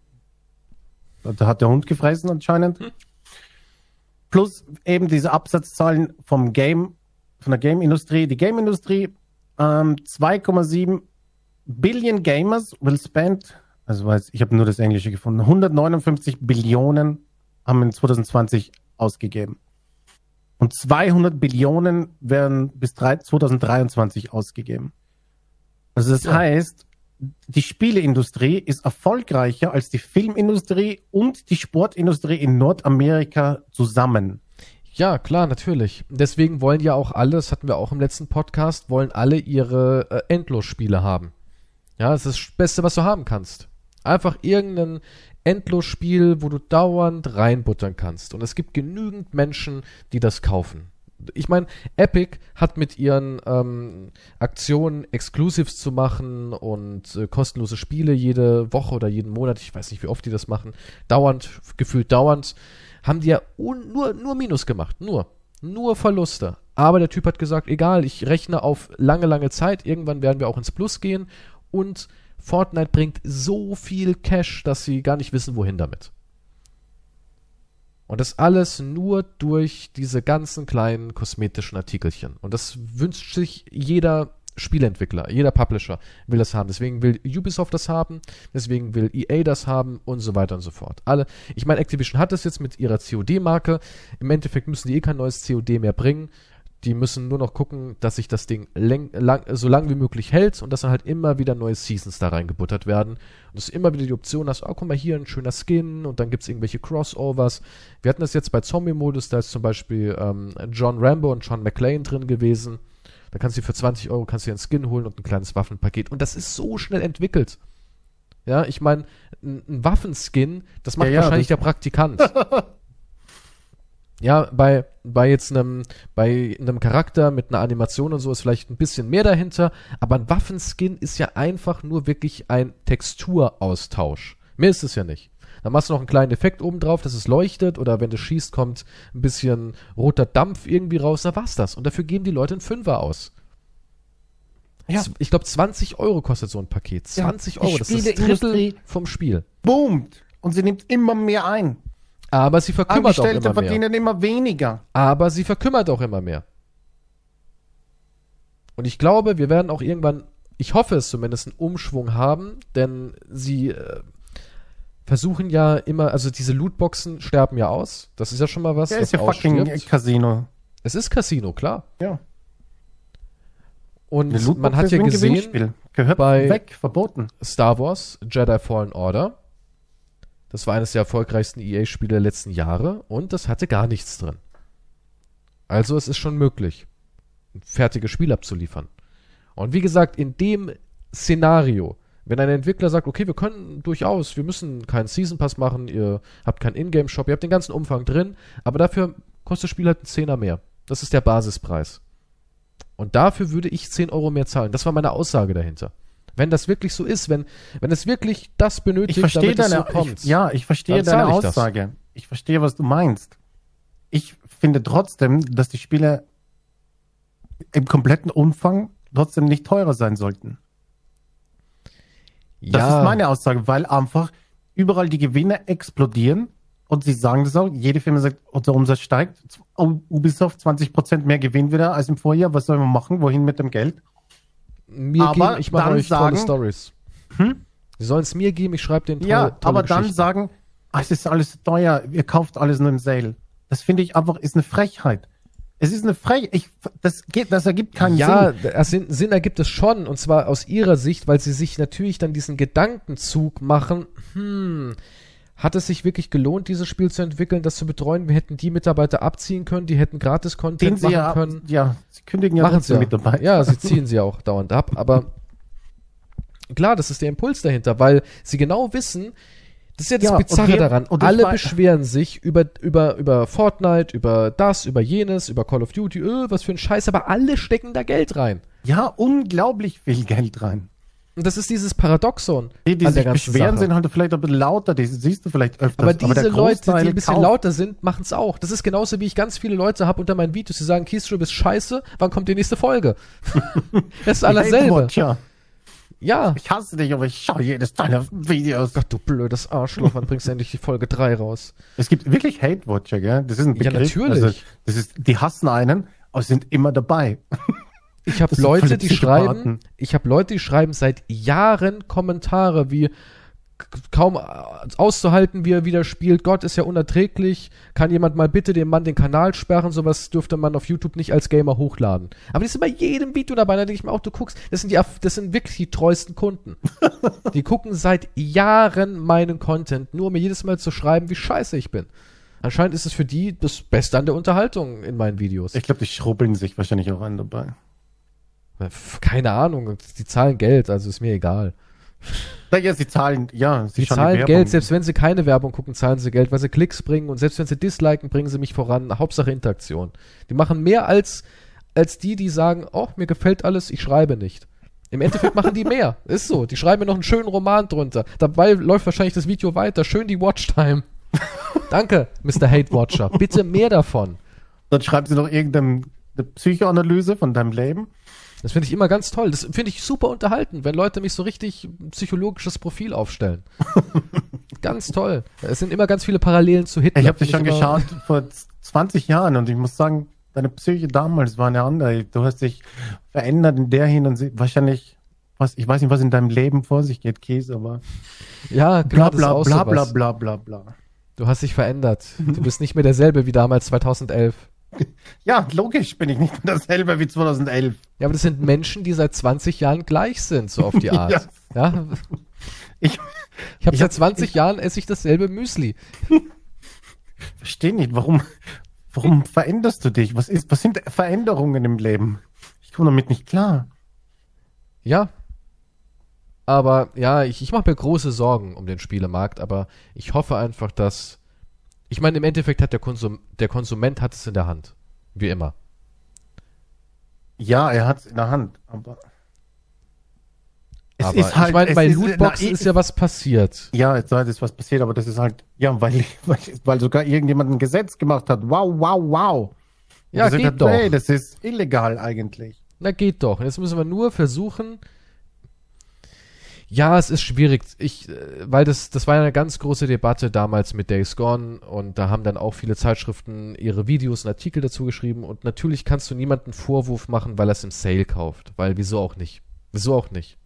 S2: da hat der Hund gefressen anscheinend. Plus eben diese Absatzzahlen vom Game, von der Game-Industrie. Die Game-Industrie, ähm, 2,7 Billion Gamers will spend, also weiß, ich habe nur das Englische gefunden, 159 Billionen haben in 2020 ausgegeben. Und 200 Billionen werden bis 2023 ausgegeben. Also das ja. heißt, die Spieleindustrie ist erfolgreicher als die Filmindustrie und die Sportindustrie in Nordamerika zusammen.
S1: Ja, klar, natürlich. Deswegen wollen ja auch alle, das hatten wir auch im letzten Podcast, wollen alle ihre äh, Endlosspiele haben. Ja, das ist das Beste, was du haben kannst. Einfach irgendein Endlosspiel, wo du dauernd reinbuttern kannst. Und es gibt genügend Menschen, die das kaufen. Ich meine, Epic hat mit ihren ähm, Aktionen Exclusives zu machen und äh, kostenlose Spiele jede Woche oder jeden Monat, ich weiß nicht, wie oft die das machen, dauernd, gefühlt dauernd, haben die ja nur, nur Minus gemacht. Nur. Nur Verluste. Aber der Typ hat gesagt, egal, ich rechne auf lange, lange Zeit, irgendwann werden wir auch ins Plus gehen und Fortnite bringt so viel Cash, dass sie gar nicht wissen, wohin damit. Und das alles nur durch diese ganzen kleinen kosmetischen Artikelchen. Und das wünscht sich jeder Spielentwickler, jeder Publisher will das haben. Deswegen will Ubisoft das haben, deswegen will EA das haben und so weiter und so fort. Alle, ich meine, Activision hat es jetzt mit ihrer COD-Marke. Im Endeffekt müssen die eh kein neues COD mehr bringen. Die müssen nur noch gucken, dass sich das Ding lang, so lang wie möglich hält und dass dann halt immer wieder neue Seasons da reingebuttert werden. Und dass du immer wieder die Option hast, oh, guck mal hier, ein schöner Skin und dann gibt es irgendwelche Crossovers. Wir hatten das jetzt bei Zombie-Modus, da ist zum Beispiel ähm, John Rambo und John McClane drin gewesen. Da kannst du für 20 Euro kannst du einen Skin holen und ein kleines Waffenpaket. Und das ist so schnell entwickelt. Ja, ich meine, ein, ein Waffenskin, das macht ja, ja, wahrscheinlich das der Praktikant. Ja, bei, bei jetzt einem, bei einem Charakter mit einer Animation und so ist vielleicht ein bisschen mehr dahinter, aber ein Waffenskin ist ja einfach nur wirklich ein Texturaustausch. Mehr ist es ja nicht. Dann machst du noch einen kleinen Effekt oben drauf, dass es leuchtet oder wenn du schießt, kommt ein bisschen roter Dampf irgendwie raus, da war's das. Und dafür geben die Leute einen Fünfer aus. Ja. Ich glaube, 20 Euro kostet so ein Paket. 20 ja, Euro, das ist das Drittel vom Spiel.
S2: Boomt. Und sie nimmt immer mehr ein.
S1: Aber sie verkümmert auch immer mehr.
S2: verdienen immer weniger.
S1: Aber sie verkümmert auch immer mehr. Und ich glaube, wir werden auch irgendwann, ich hoffe es zumindest, einen Umschwung haben, denn sie äh, versuchen ja immer, also diese Lootboxen sterben ja aus. Das ist ja schon mal was.
S2: Ja, ist ja fucking Casino.
S1: Es ist Casino, klar.
S2: Ja.
S1: Und man hat ja gesehen,
S2: gehört bei weg, verboten.
S1: Star Wars Jedi Fallen Order das war eines der erfolgreichsten EA-Spiele der letzten Jahre und das hatte gar nichts drin. Also es ist schon möglich, ein fertiges Spiel abzuliefern. Und wie gesagt, in dem Szenario, wenn ein Entwickler sagt, okay, wir können durchaus, wir müssen keinen Season Pass machen, ihr habt keinen Ingame-Shop, ihr habt den ganzen Umfang drin, aber dafür kostet das Spiel halt einen Zehner mehr. Das ist der Basispreis. Und dafür würde ich 10 Euro mehr zahlen. Das war meine Aussage dahinter. Wenn das wirklich so ist, wenn, wenn es wirklich das benötigt,
S2: ich damit deine, es so kommt. Ich, ja, ich verstehe deine ich Aussage. Das. Ich verstehe, was du meinst. Ich finde trotzdem, dass die Spiele im kompletten Umfang trotzdem nicht teurer sein sollten. Ja. Das ist meine Aussage, weil einfach überall die Gewinne explodieren und sie sagen das auch. Jede Firma sagt, unser Umsatz steigt. Ubisoft 20% mehr Gewinn wieder als im Vorjahr. Was sollen wir machen? Wohin mit dem Geld?
S1: Mir aber geben, ich mache euch sagen, tolle Stories. Hm? Sie sollen es mir geben, ich schreibe den tolle,
S2: Ja, tolle aber dann sagen, ach, es ist alles teuer, ihr kauft alles nur im Sale. Das finde ich einfach, ist eine Frechheit. Es ist eine Frechheit. Ich, das, geht, das ergibt keinen
S1: ja, Sinn. Ja, Sinn, Sinn ergibt es schon. Und zwar aus ihrer Sicht, weil sie sich natürlich dann diesen Gedankenzug machen, hm, hat es sich wirklich gelohnt, dieses Spiel zu entwickeln, das zu betreuen? Wir hätten die Mitarbeiter abziehen können, die hätten gratis Content machen
S2: ja,
S1: können.
S2: Ja, sie kündigen ja
S1: machen sie ja. Mitarbeiter. Ja, sie ziehen sie auch dauernd ab, aber klar, das ist der Impuls dahinter, weil sie genau wissen, das ist ja das ja, Bizarre okay, daran. Alle beschweren sich über, über, über Fortnite, über das, über jenes, über Call of Duty, öh, was für ein Scheiß, aber alle stecken da Geld rein.
S2: Ja, unglaublich viel Geld rein.
S1: Und das ist dieses Paradoxon.
S2: Die, die
S1: an
S2: sich beschweren,
S1: Sache.
S2: sind halt vielleicht ein bisschen lauter, die siehst du vielleicht öfters.
S1: Aber diese
S2: der
S1: Leute, die ein bisschen
S2: kauft.
S1: lauter sind, machen es auch. Das ist genauso, wie ich ganz viele Leute habe unter meinen Videos, die sagen, Keystrip ist scheiße, wann kommt die nächste Folge? das ist alles selbe.
S2: Hate-Watcher.
S1: Ja.
S2: Ich hasse dich, aber ich schaue jedes deiner Videos.
S1: Gott, du blödes Arschloch, wann bringst du endlich die Folge 3 raus?
S2: Es gibt wirklich Hate-Watcher, gell? Das ist ein
S1: Ja,
S2: Begriff.
S1: natürlich.
S2: Also, das ist, die hassen einen, aber sind immer dabei.
S1: Ich habe Leute, die schreiben, ich habe Leute, die schreiben seit Jahren Kommentare wie kaum äh, auszuhalten, wie er wieder spielt. Gott ist ja unerträglich. Kann jemand mal bitte dem Mann den Kanal sperren? Sowas dürfte man auf YouTube nicht als Gamer hochladen. Aber die sind bei jedem Video dabei. Da denke ich mir auch, du guckst, das sind die, das sind wirklich die treuesten Kunden. die gucken seit Jahren meinen Content, nur um mir jedes Mal zu schreiben, wie scheiße ich bin. Anscheinend ist es für die das Beste an der Unterhaltung in meinen Videos.
S2: Ich glaube, die schrubbeln sich wahrscheinlich auch an dabei.
S1: Keine Ahnung, die zahlen Geld, also ist mir egal.
S2: Naja, sie zahlen, ja, sie
S1: Die zahlen. Geld, selbst wenn sie keine Werbung gucken, zahlen sie Geld, weil sie Klicks bringen und selbst wenn sie disliken, bringen sie mich voran. Hauptsache Interaktion. Die machen mehr als, als die, die sagen, oh, mir gefällt alles, ich schreibe nicht. Im Endeffekt machen die mehr. Ist so. Die schreiben mir noch einen schönen Roman drunter. Dabei läuft wahrscheinlich das Video weiter. Schön die Watchtime. Danke, Mr. Hate Watcher. Bitte mehr davon.
S2: Dann schreiben sie noch irgendeine Psychoanalyse von deinem Leben.
S1: Das finde ich immer ganz toll. Das finde ich super unterhalten, wenn Leute mich so richtig psychologisches Profil aufstellen. ganz toll. Es sind immer ganz viele Parallelen zu Hitler.
S2: Ich habe dich schon geschaut vor 20 Jahren und ich muss sagen, deine Psyche damals war eine andere. Du hast dich verändert in der hin und sie- wahrscheinlich, was, ich weiß nicht, was in deinem Leben vor sich geht, Käse, aber
S1: Ja,
S2: bla
S1: genau, ist
S2: bla bla bla
S1: sowas.
S2: bla bla bla.
S1: Du hast dich verändert. Du bist nicht mehr derselbe wie damals 2011.
S2: Ja, logisch bin ich nicht mehr dasselbe wie 2011.
S1: Ja, aber das sind Menschen, die seit 20 Jahren gleich sind, so auf die Art.
S2: Ja.
S1: ja.
S2: Ich
S1: Ich habe
S2: Ich
S1: seit
S2: hab-
S1: 20 Jahren esse ich dasselbe Müsli.
S2: verstehe nicht, warum, warum veränderst du dich? Was ist, was sind Veränderungen im Leben? Ich komme damit nicht klar.
S1: Ja. Aber ja, ich, ich mache mir große Sorgen um den Spielemarkt, aber ich hoffe einfach, dass. Ich meine, im Endeffekt hat der Konsum, der Konsument hat es in der Hand. Wie immer.
S2: Ja, er hat es in der Hand, aber es
S1: aber
S2: ist halt,
S1: ich meine,
S2: es
S1: bei
S2: ist-
S1: Lootboxen
S2: na,
S1: ist ja was passiert.
S2: Ja, jetzt weiß ich, was passiert, aber das ist halt, ja, weil, weil, weil sogar irgendjemand ein Gesetz gemacht hat. Wow, wow, wow. Und
S1: Ja, geht
S2: hat,
S1: doch.
S2: Hey, das ist illegal eigentlich.
S1: Na, geht doch. Jetzt müssen wir nur versuchen. Ja, es ist schwierig. Ich, äh, weil das, das war ja eine ganz große Debatte damals mit Days Gone und da haben dann auch viele Zeitschriften ihre Videos und Artikel dazu geschrieben und natürlich kannst du niemanden Vorwurf machen, weil er es im Sale kauft. Weil wieso auch nicht? Wieso auch nicht?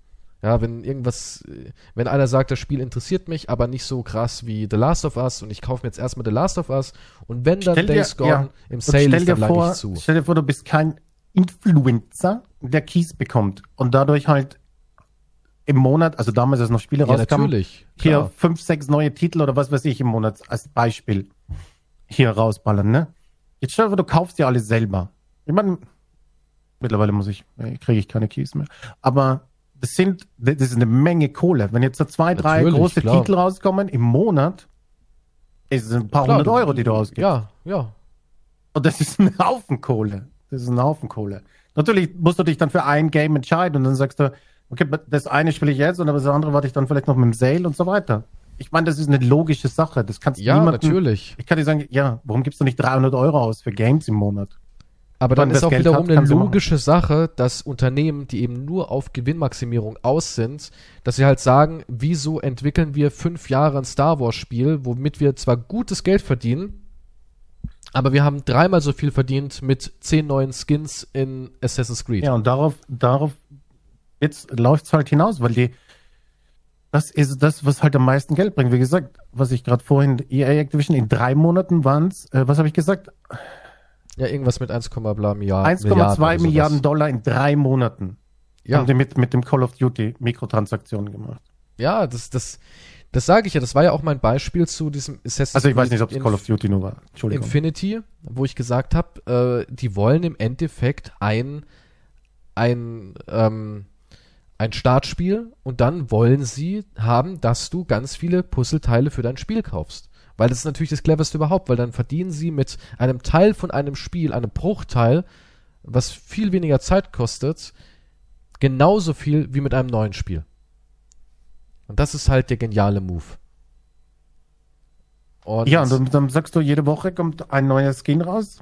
S1: Ja, wenn irgendwas, äh, wenn einer sagt, das Spiel interessiert mich, aber nicht so krass wie The Last of Us und ich kaufe mir jetzt erstmal The Last of Us und wenn dann
S2: Stell dir-
S1: Days Gone
S2: ja,
S1: im Sale ist,
S2: dir
S1: dann
S2: vor,
S1: ich zu.
S2: stell dir vor, du bist kein Influencer, der Keys bekommt und dadurch halt im Monat, also damals, als noch Spiele
S1: Ja,
S2: rauskamen,
S1: natürlich.
S2: hier
S1: klar.
S2: fünf, sechs neue Titel oder was weiß ich im Monat als Beispiel hier rausballern, ne? Jetzt stell dir vor, du kaufst dir alles selber. Ich meine, mittlerweile muss ich, äh, kriege ich keine Keys mehr. Aber das sind, das ist eine Menge Kohle. Wenn jetzt so zwei, drei
S1: Natürlich,
S2: große
S1: klar.
S2: Titel rauskommen im Monat, ist es ein paar
S1: Klar,
S2: hundert Euro, die du ausgibst.
S1: Ja, ja.
S2: Und das ist ein Haufen Kohle. Das ist ein Haufen Kohle. Natürlich musst du dich dann für ein Game entscheiden und dann sagst du, okay, das eine spiele ich jetzt und das andere warte ich dann vielleicht noch mit dem Sale und so weiter. Ich meine, das ist eine logische Sache. Das kannst
S1: Ja,
S2: niemanden,
S1: natürlich.
S2: Ich kann dir sagen, ja, warum gibst du nicht 300 Euro aus für Games im Monat?
S1: Aber
S2: Wenn
S1: dann ist auch
S2: Geld
S1: wiederum
S2: hat,
S1: eine
S2: du
S1: logische Sache, dass Unternehmen, die eben nur auf Gewinnmaximierung aus sind, dass sie halt sagen, wieso entwickeln wir fünf Jahre ein Star Wars Spiel, womit wir zwar gutes Geld verdienen, aber wir haben dreimal so viel verdient mit zehn neuen Skins in Assassin's Creed.
S2: Ja, und darauf, darauf, jetzt läuft's halt hinaus, weil die, das ist das, was halt am meisten Geld bringt. Wie gesagt, was ich gerade vorhin, EA Activision, in drei Monaten waren's, äh, was habe ich gesagt?
S1: Ja, irgendwas mit 1, bla Milliarden.
S2: 1,2
S1: oder
S2: Milliarden. Dollar in drei Monaten.
S1: Ja,
S2: Haben die mit, mit dem Call of Duty Mikrotransaktionen gemacht.
S1: ja, das, das, das sage ich ja. Das war ja auch mein Beispiel zu diesem Assassin's
S2: Also ich weiß nicht, ob es Call of Duty nur war. Entschuldigung.
S1: Infinity, wo ich gesagt habe, äh, die wollen im Endeffekt ein, ein, ähm, ein Startspiel und dann wollen sie haben, dass du ganz viele Puzzleteile für dein Spiel kaufst. Weil das ist natürlich das cleverste überhaupt, weil dann verdienen sie mit einem Teil von einem Spiel, einem Bruchteil, was viel weniger Zeit kostet, Genauso viel wie mit einem neuen Spiel. Und das ist halt der geniale Move.
S2: Und ja, und dann, dann sagst du, jede Woche kommt ein neuer Skin raus?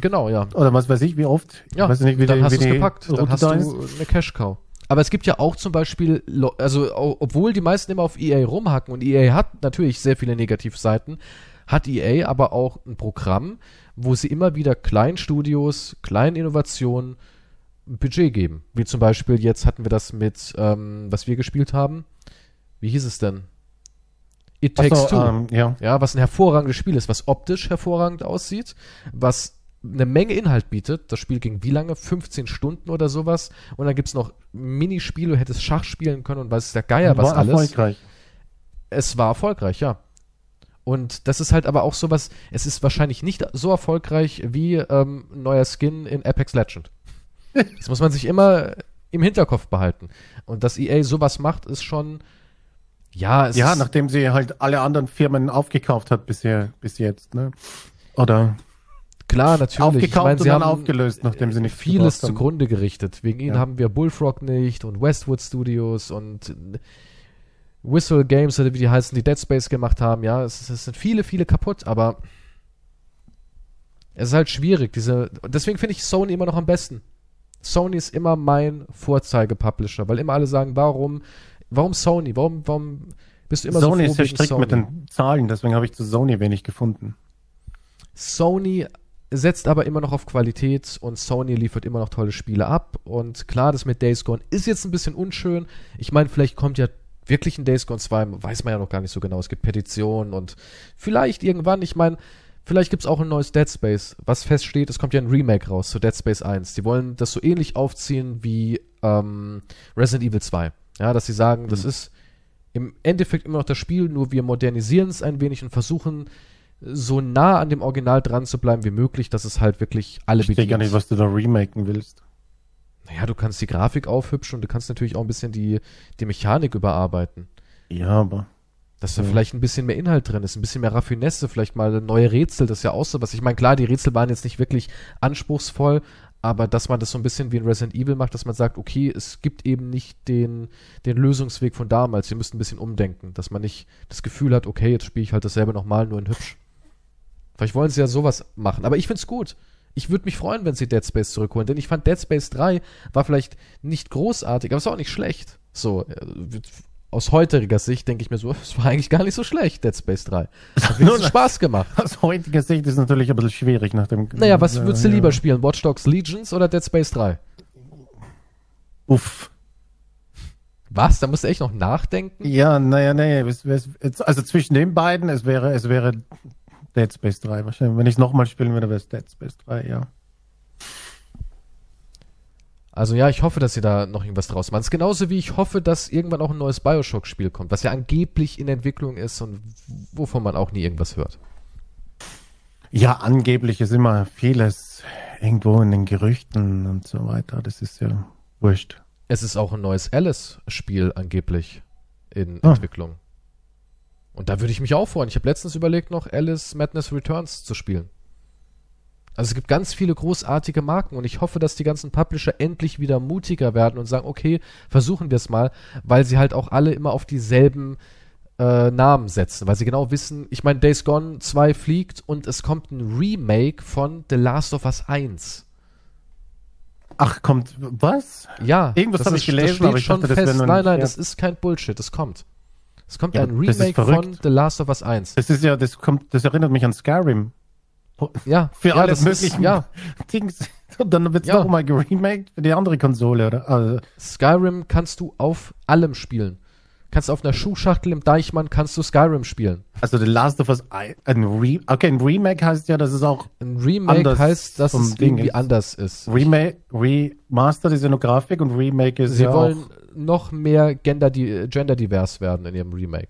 S1: Genau, ja.
S2: Oder was weiß ich, wie oft?
S1: Ja,
S2: weiß
S1: nicht, wie dann die, hast du es gepackt. Dann hast du eine Cash-Cow. Aber es gibt ja auch zum Beispiel, also obwohl die meisten immer auf EA rumhacken und EA hat natürlich sehr viele Negativseiten, hat EA aber auch ein Programm, wo sie immer wieder kleinen Studios, kleinen Innovationen Budget geben. Wie zum Beispiel jetzt hatten wir das mit, ähm, was wir gespielt haben. Wie hieß es denn? It Takes so, Two. Ähm, ja. ja, was ein hervorragendes Spiel ist, was optisch hervorragend aussieht, was eine Menge Inhalt bietet. Das Spiel ging wie lange? 15 Stunden oder sowas. Und dann gibt es noch Minispiele, du hättest Schach spielen können und weiß der Geier was
S2: war
S1: alles.
S2: erfolgreich.
S1: Es war erfolgreich, ja. Und das ist halt aber auch sowas, es ist wahrscheinlich nicht so erfolgreich wie ähm, ein neuer Skin in Apex Legend. das muss man sich immer im Hinterkopf behalten. Und dass EA sowas macht, ist schon, ja,
S2: es Ja, nachdem sie halt alle anderen Firmen aufgekauft hat bisher, bis jetzt, ne? Oder?
S1: Klar, natürlich.
S2: Aufgekauft ich mein, sie und haben aufgelöst, nachdem sie nicht
S1: vieles zugrunde gerichtet. Wegen ihnen ja. haben wir Bullfrog nicht und Westwood Studios und Whistle Games oder wie die heißen, die Dead Space gemacht haben. Ja, es, es sind viele, viele kaputt, aber es ist halt schwierig. Diese, deswegen finde ich Sony immer noch am besten. Sony ist immer mein Vorzeige-Publisher, weil immer alle sagen, warum, warum Sony? Warum, warum bist du immer
S2: Sony
S1: so
S2: froh ist ja strikt Sony? mit den Zahlen, deswegen habe ich zu Sony wenig gefunden.
S1: Sony setzt aber immer noch auf Qualität und Sony liefert immer noch tolle Spiele ab. Und klar, das mit Days Gone ist jetzt ein bisschen unschön. Ich meine, vielleicht kommt ja wirklich ein Days Gone 2, weiß man ja noch gar nicht so genau. Es gibt Petitionen und vielleicht irgendwann, ich meine, vielleicht gibt es auch ein neues Dead Space. Was feststeht, es kommt ja ein Remake raus zu Dead Space 1. Die wollen das so ähnlich aufziehen wie ähm, Resident Evil 2. Ja, dass sie sagen, mhm. das ist im Endeffekt immer noch das Spiel, nur wir modernisieren es ein wenig und versuchen so nah an dem Original dran zu bleiben wie möglich, dass es halt wirklich alle
S2: ich bedient. Ich gar nicht, was du da remaken willst.
S1: Naja, du kannst die Grafik aufhübschen und du kannst natürlich auch ein bisschen die, die Mechanik überarbeiten.
S2: Ja, aber.
S1: Dass da ja. vielleicht ein bisschen mehr Inhalt drin ist, ein bisschen mehr Raffinesse, vielleicht mal neue Rätsel, das ist ja auch so was. Ich meine, klar, die Rätsel waren jetzt nicht wirklich anspruchsvoll, aber dass man das so ein bisschen wie in Resident Evil macht, dass man sagt, okay, es gibt eben nicht den, den Lösungsweg von damals, wir müssen ein bisschen umdenken, dass man nicht das Gefühl hat, okay, jetzt spiele ich halt dasselbe nochmal, nur in hübsch. Vielleicht wollen sie ja sowas machen. Aber ich find's gut. Ich würde mich freuen, wenn sie Dead Space zurückholen, denn ich fand Dead Space 3 war vielleicht nicht großartig, aber es war auch nicht schlecht. So, äh, aus heutiger Sicht denke ich mir so, es war eigentlich gar nicht so schlecht, Dead Space 3. Hat mir Spaß gemacht.
S2: Aus heutiger Sicht ist es natürlich ein bisschen schwierig nach dem.
S1: Naja, was würdest du ja. lieber spielen? Watch Dogs Legions oder Dead Space 3?
S2: Uff.
S1: Was? Da musst du echt noch nachdenken?
S2: Ja, naja, naja. Also zwischen den beiden, es wäre, es wäre Dead Space 3 wahrscheinlich. Wenn ich es nochmal spielen würde, wäre es Dead Space 3, ja.
S1: Also ja, ich hoffe, dass sie da noch irgendwas draus machen. Genauso wie ich hoffe, dass irgendwann auch ein neues Bioshock-Spiel kommt, was ja angeblich in Entwicklung ist und wovon man auch nie irgendwas hört.
S2: Ja, angeblich ist immer vieles irgendwo in den Gerüchten und so weiter. Das ist ja wurscht.
S1: Es ist auch ein neues Alice-Spiel angeblich in ah. Entwicklung. Und da würde ich mich auch freuen. Ich habe letztens überlegt, noch Alice Madness Returns zu spielen. Also es gibt ganz viele großartige Marken und ich hoffe, dass die ganzen Publisher endlich wieder mutiger werden und sagen, okay, versuchen wir es mal, weil sie halt auch alle immer auf dieselben äh, Namen setzen, weil sie genau wissen, ich meine, Days Gone 2 fliegt und es kommt ein Remake von The Last of Us 1.
S2: Ach, kommt was?
S1: Ja.
S2: Irgendwas habe ich gelesen, aber ich
S1: schon dachte, fest. Nein, nein, das ist kein Bullshit, das kommt. Es kommt ja, ein Remake von The Last of Us 1.
S2: Das ist ja, das kommt, das erinnert mich an Skyrim.
S1: Ja,
S2: für
S1: ja,
S2: alle möglichen
S1: ja.
S2: Dings. Und dann wird es ja. nochmal geremaked für die andere Konsole, oder? Also.
S1: Skyrim kannst du auf allem spielen. Kannst auf einer Schuhschachtel im Deichmann kannst du Skyrim spielen.
S2: Also The Last of Us ein Re Okay, ein Remake heißt ja, dass es auch
S1: ein Remake heißt, dass es irgendwie ist. anders ist.
S2: Remake, Remastered ist ja nur Grafik und Remake ist
S1: Sie
S2: ja
S1: wollen noch mehr gender, genderdivers werden in ihrem Remake.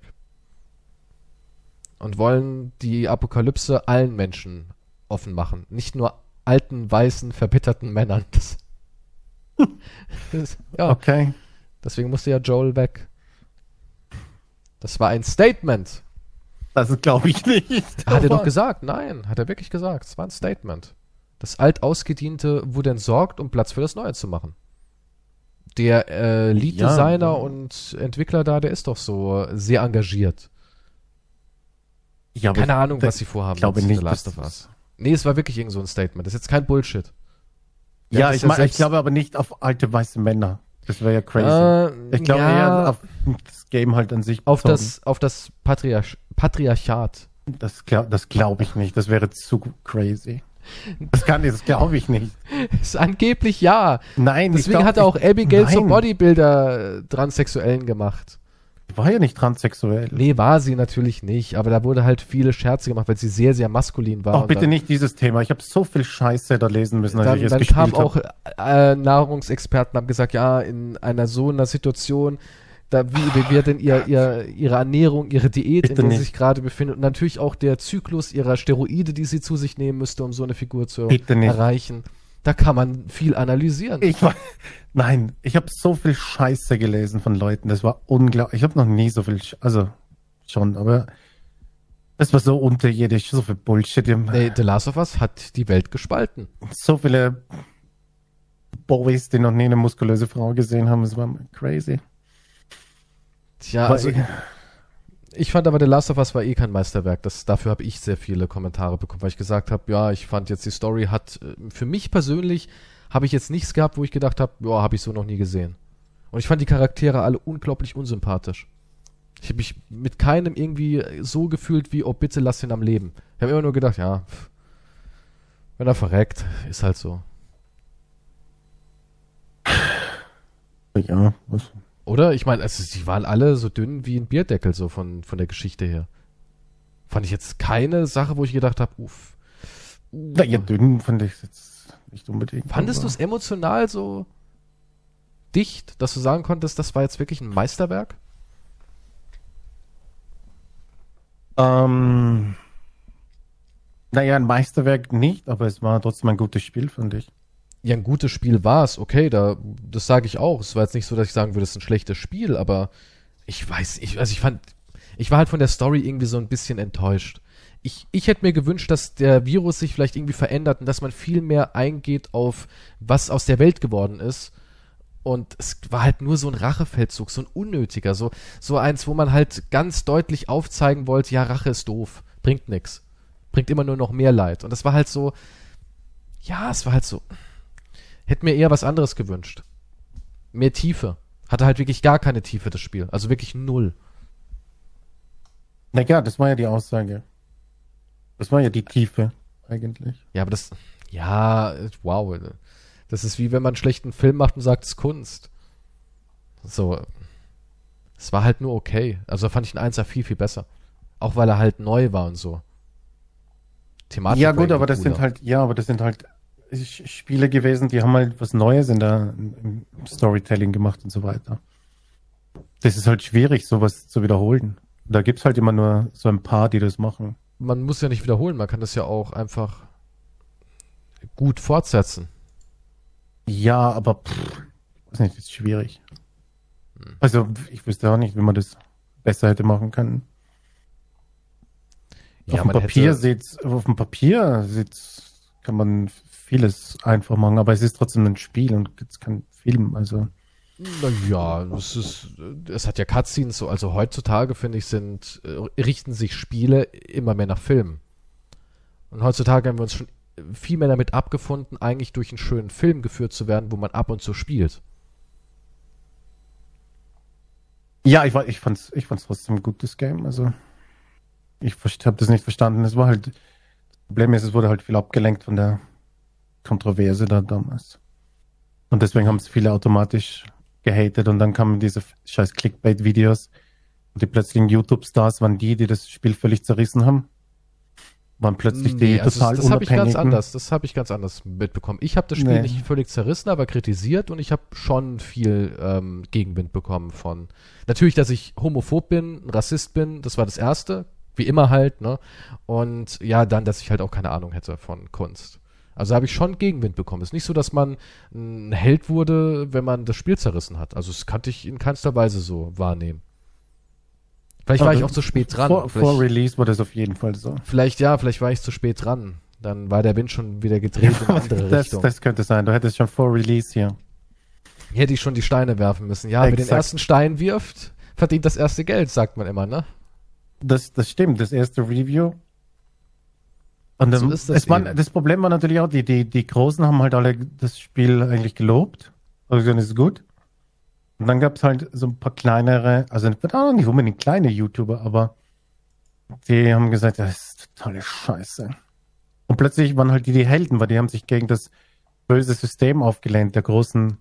S1: Und wollen die Apokalypse allen Menschen offen machen. Nicht nur alten, weißen, verbitterten Männern. Das,
S2: das, ja. Okay.
S1: Deswegen musste ja Joel weg. Das war ein Statement.
S2: Das glaube ich nicht.
S1: Hat er doch gesagt. Nein, hat er wirklich gesagt. Es war ein Statement. Das Altausgediente wurde entsorgt, um Platz für das Neue zu machen. Der äh,
S2: Ja.
S1: Lead-Designer und Entwickler da, der ist doch so sehr engagiert.
S2: Ja,
S1: Keine
S2: ich-
S1: Ahnung, was sie vorhaben
S2: glaube
S1: mit
S2: nicht,
S1: Last of Us. Nee, es war wirklich irgend so ein Statement. Das ist jetzt kein Bullshit. Der
S2: Ja, ich,
S1: das
S2: mein, ich glaube aber nicht auf alte weiße Männer. Das wäre ja crazy.
S1: Äh,
S2: ich glaube
S1: ja,
S2: eher auf das Game halt an sich.
S1: auf
S2: bezogen.
S1: das, auf das Patriarch Patriarchat.
S2: Das, glaub, das glaube ich nicht. Das wäre zu crazy. Das kann ich, das glaube ich nicht.
S1: Ist angeblich ja.
S2: Nein, ich
S1: Deswegen
S2: glaub,
S1: hat er auch
S2: ich,
S1: Abigail zum
S2: nein.
S1: Bodybuilder äh, Transsexuellen gemacht.
S2: War ja nicht transsexuell.
S1: Nee, war sie natürlich nicht, aber da wurde halt viele Scherze gemacht, weil sie sehr, sehr maskulin war.
S2: Auch
S1: und
S2: bitte
S1: dann,
S2: nicht dieses Thema. Ich habe so viel Scheiße da lesen müssen, als ich
S1: Dann,
S2: es
S1: dann
S2: gespielt habe.
S1: auch äh, Nahrungsexperten, haben gesagt, ja, in einer so einer Situation, da wie, wie wird denn ihr, ihr, ihre Ernährung, ihre Diät,
S2: Bitte
S1: in der sie
S2: nicht.
S1: sich gerade befindet und natürlich auch der Zyklus ihrer Steroide, die sie zu sich nehmen müsste, um so eine Figur zu
S2: Bitte nicht.
S1: erreichen. Da kann man viel analysieren.
S2: Ich war, nein, ich habe so viel Scheiße gelesen von Leuten. Das war unglaublich. Ich habe noch nie so viel, also schon, aber das war so unterirdisch, so viel Bullshit.
S1: Nee, The Last of Us hat die Welt gespalten.
S2: So viele Boys, die noch nie eine muskulöse Frau gesehen haben. Das war crazy.
S1: Tja,
S2: Aber
S1: also ich fand aber The Last of Us war eh kein Meisterwerk. Das, dafür habe ich sehr viele Kommentare bekommen, weil ich gesagt habe, ja, ich fand jetzt die Story hat, äh, für mich persönlich habe ich jetzt nichts gehabt, wo ich gedacht habe, ja, habe ich so noch nie gesehen. Und ich fand die Charaktere alle unglaublich unsympathisch. Ich habe mich mit keinem irgendwie so gefühlt wie, oh bitte lass ihn am Leben. Ich habe immer nur gedacht, ja, wenn er verreckt, ist halt so.
S2: Ja, was?
S1: Oder? Ich meine, also die waren alle so dünn wie ein Bierdeckel, so von, von der Geschichte her. Fand ich jetzt keine Sache, wo ich gedacht habe, uff. Uh.
S2: Na, ihr dünn fand ich jetzt nicht unbedingt.
S1: Fandest du es emotional so dicht, dass du sagen konntest, das war jetzt wirklich ein Meisterwerk?
S2: Ähm, naja, ein Meisterwerk nicht, aber es war trotzdem ein gutes Spiel, fand ich.
S1: Ja, ein gutes Spiel war es, okay, da, das sage ich auch. Es war jetzt nicht so, dass ich sagen würde, es ist ein schlechtes Spiel, aber ich weiß, ich, also ich fand, ich war halt von der Story irgendwie so ein bisschen enttäuscht. Ich, ich hätte mir gewünscht, dass der Virus sich vielleicht irgendwie verändert und dass man viel mehr eingeht auf, was aus der Welt geworden ist. Und es war halt nur so ein Rachefeldzug, so ein unnötiger, so, so eins, wo man halt ganz deutlich aufzeigen wollte, ja, Rache ist doof, bringt nix. Bringt immer nur noch mehr Leid. Und das war halt so, ja, es war halt so, Hätte mir eher was anderes gewünscht. Mehr Tiefe. Hatte halt wirklich gar keine Tiefe, das Spiel. Also wirklich null.
S2: Naja, das war ja die Aussage. Das war ja die Tiefe, eigentlich.
S1: Ja, aber das, ja, wow. Das ist wie wenn man einen schlechten Film macht und sagt, es ist Kunst. So. Es war halt nur okay. Also da fand ich einen 1er viel, viel besser. Auch weil er halt neu war und so. Thematisch.
S2: ja, gut, aber das
S1: cooler.
S2: sind halt, ja, aber das sind halt Spiele gewesen, die haben halt was Neues in der im Storytelling gemacht und so weiter. Das ist halt schwierig, sowas zu wiederholen. Da gibt's halt immer nur so ein paar, die das machen.
S1: Man muss ja nicht wiederholen, man kann das ja auch einfach gut fortsetzen.
S2: Ja, aber pff, weiß nicht, das ist schwierig. Also ich wüsste auch nicht, wie man das besser hätte machen können. auf dem Papier
S1: hätte-
S2: sieht's, auf dem Papier sieht's, kann man vieles einfach machen, aber es ist trotzdem ein Spiel und es kein Film, also.
S1: Naja, es ist, es hat ja Cutscenes, so, also heutzutage finde ich, sind, äh, richten sich Spiele immer mehr nach Filmen. Und heutzutage haben wir uns schon viel mehr damit abgefunden, eigentlich durch einen schönen Film geführt zu werden, wo man ab und zu spielt.
S2: Ja, ich, war, ich fand's, ich fand's trotzdem ein gutes Game, also. Ich habe das nicht verstanden. Es war halt, das Problem ist, es wurde halt viel abgelenkt von der Kontroverse da damals. Und deswegen haben es viele automatisch gehatet und dann kamen diese scheiß Clickbait-Videos und die plötzlichen YouTube-Stars waren die, die das Spiel völlig zerrissen haben. Waren plötzlich die
S1: Nee, also
S2: total
S1: das das habe ich ganz anders, das habe ich ganz anders mitbekommen. Ich habe das Spiel
S2: Nee.
S1: nicht völlig zerrissen, aber kritisiert und ich habe schon viel ähm, Gegenwind bekommen von. Natürlich, dass ich homophob bin, Rassist bin, das war das Erste, wie immer halt, ne? Und ja, dann, dass ich halt auch keine Ahnung hätte von Kunst. Also habe ich schon Gegenwind bekommen. Es ist nicht so, dass man ein Held wurde, wenn man das Spiel zerrissen hat. Also das kannte ich in keinster Weise so wahrnehmen. Vielleicht war ich auch zu spät dran.
S2: Vor, vor Release war das auf jeden Fall so.
S1: Vielleicht ja, vielleicht war ich zu spät dran. Dann war der Wind schon wieder gedreht in eine andere
S2: das,
S1: Richtung.
S2: das könnte sein. Du hättest schon vor Release hier.
S1: Hätte ich schon die Steine werfen müssen. Ja, wer den
S2: Exakt.
S1: ersten Stein wirft, verdient das erste Geld, sagt man immer, ne?
S2: Das, das stimmt, das erste Review. Und
S1: So ist das
S2: es war, das Problem war natürlich auch, die, die, die Großen haben halt alle das Spiel eigentlich gelobt. Also das ist gut. Und dann gab es halt so ein paar kleinere, also auch nicht unbedingt kleine YouTuber, aber die haben gesagt, das ist totale Scheiße. Und plötzlich waren halt die, die Helden, weil die haben sich gegen das böse System aufgelehnt, der großen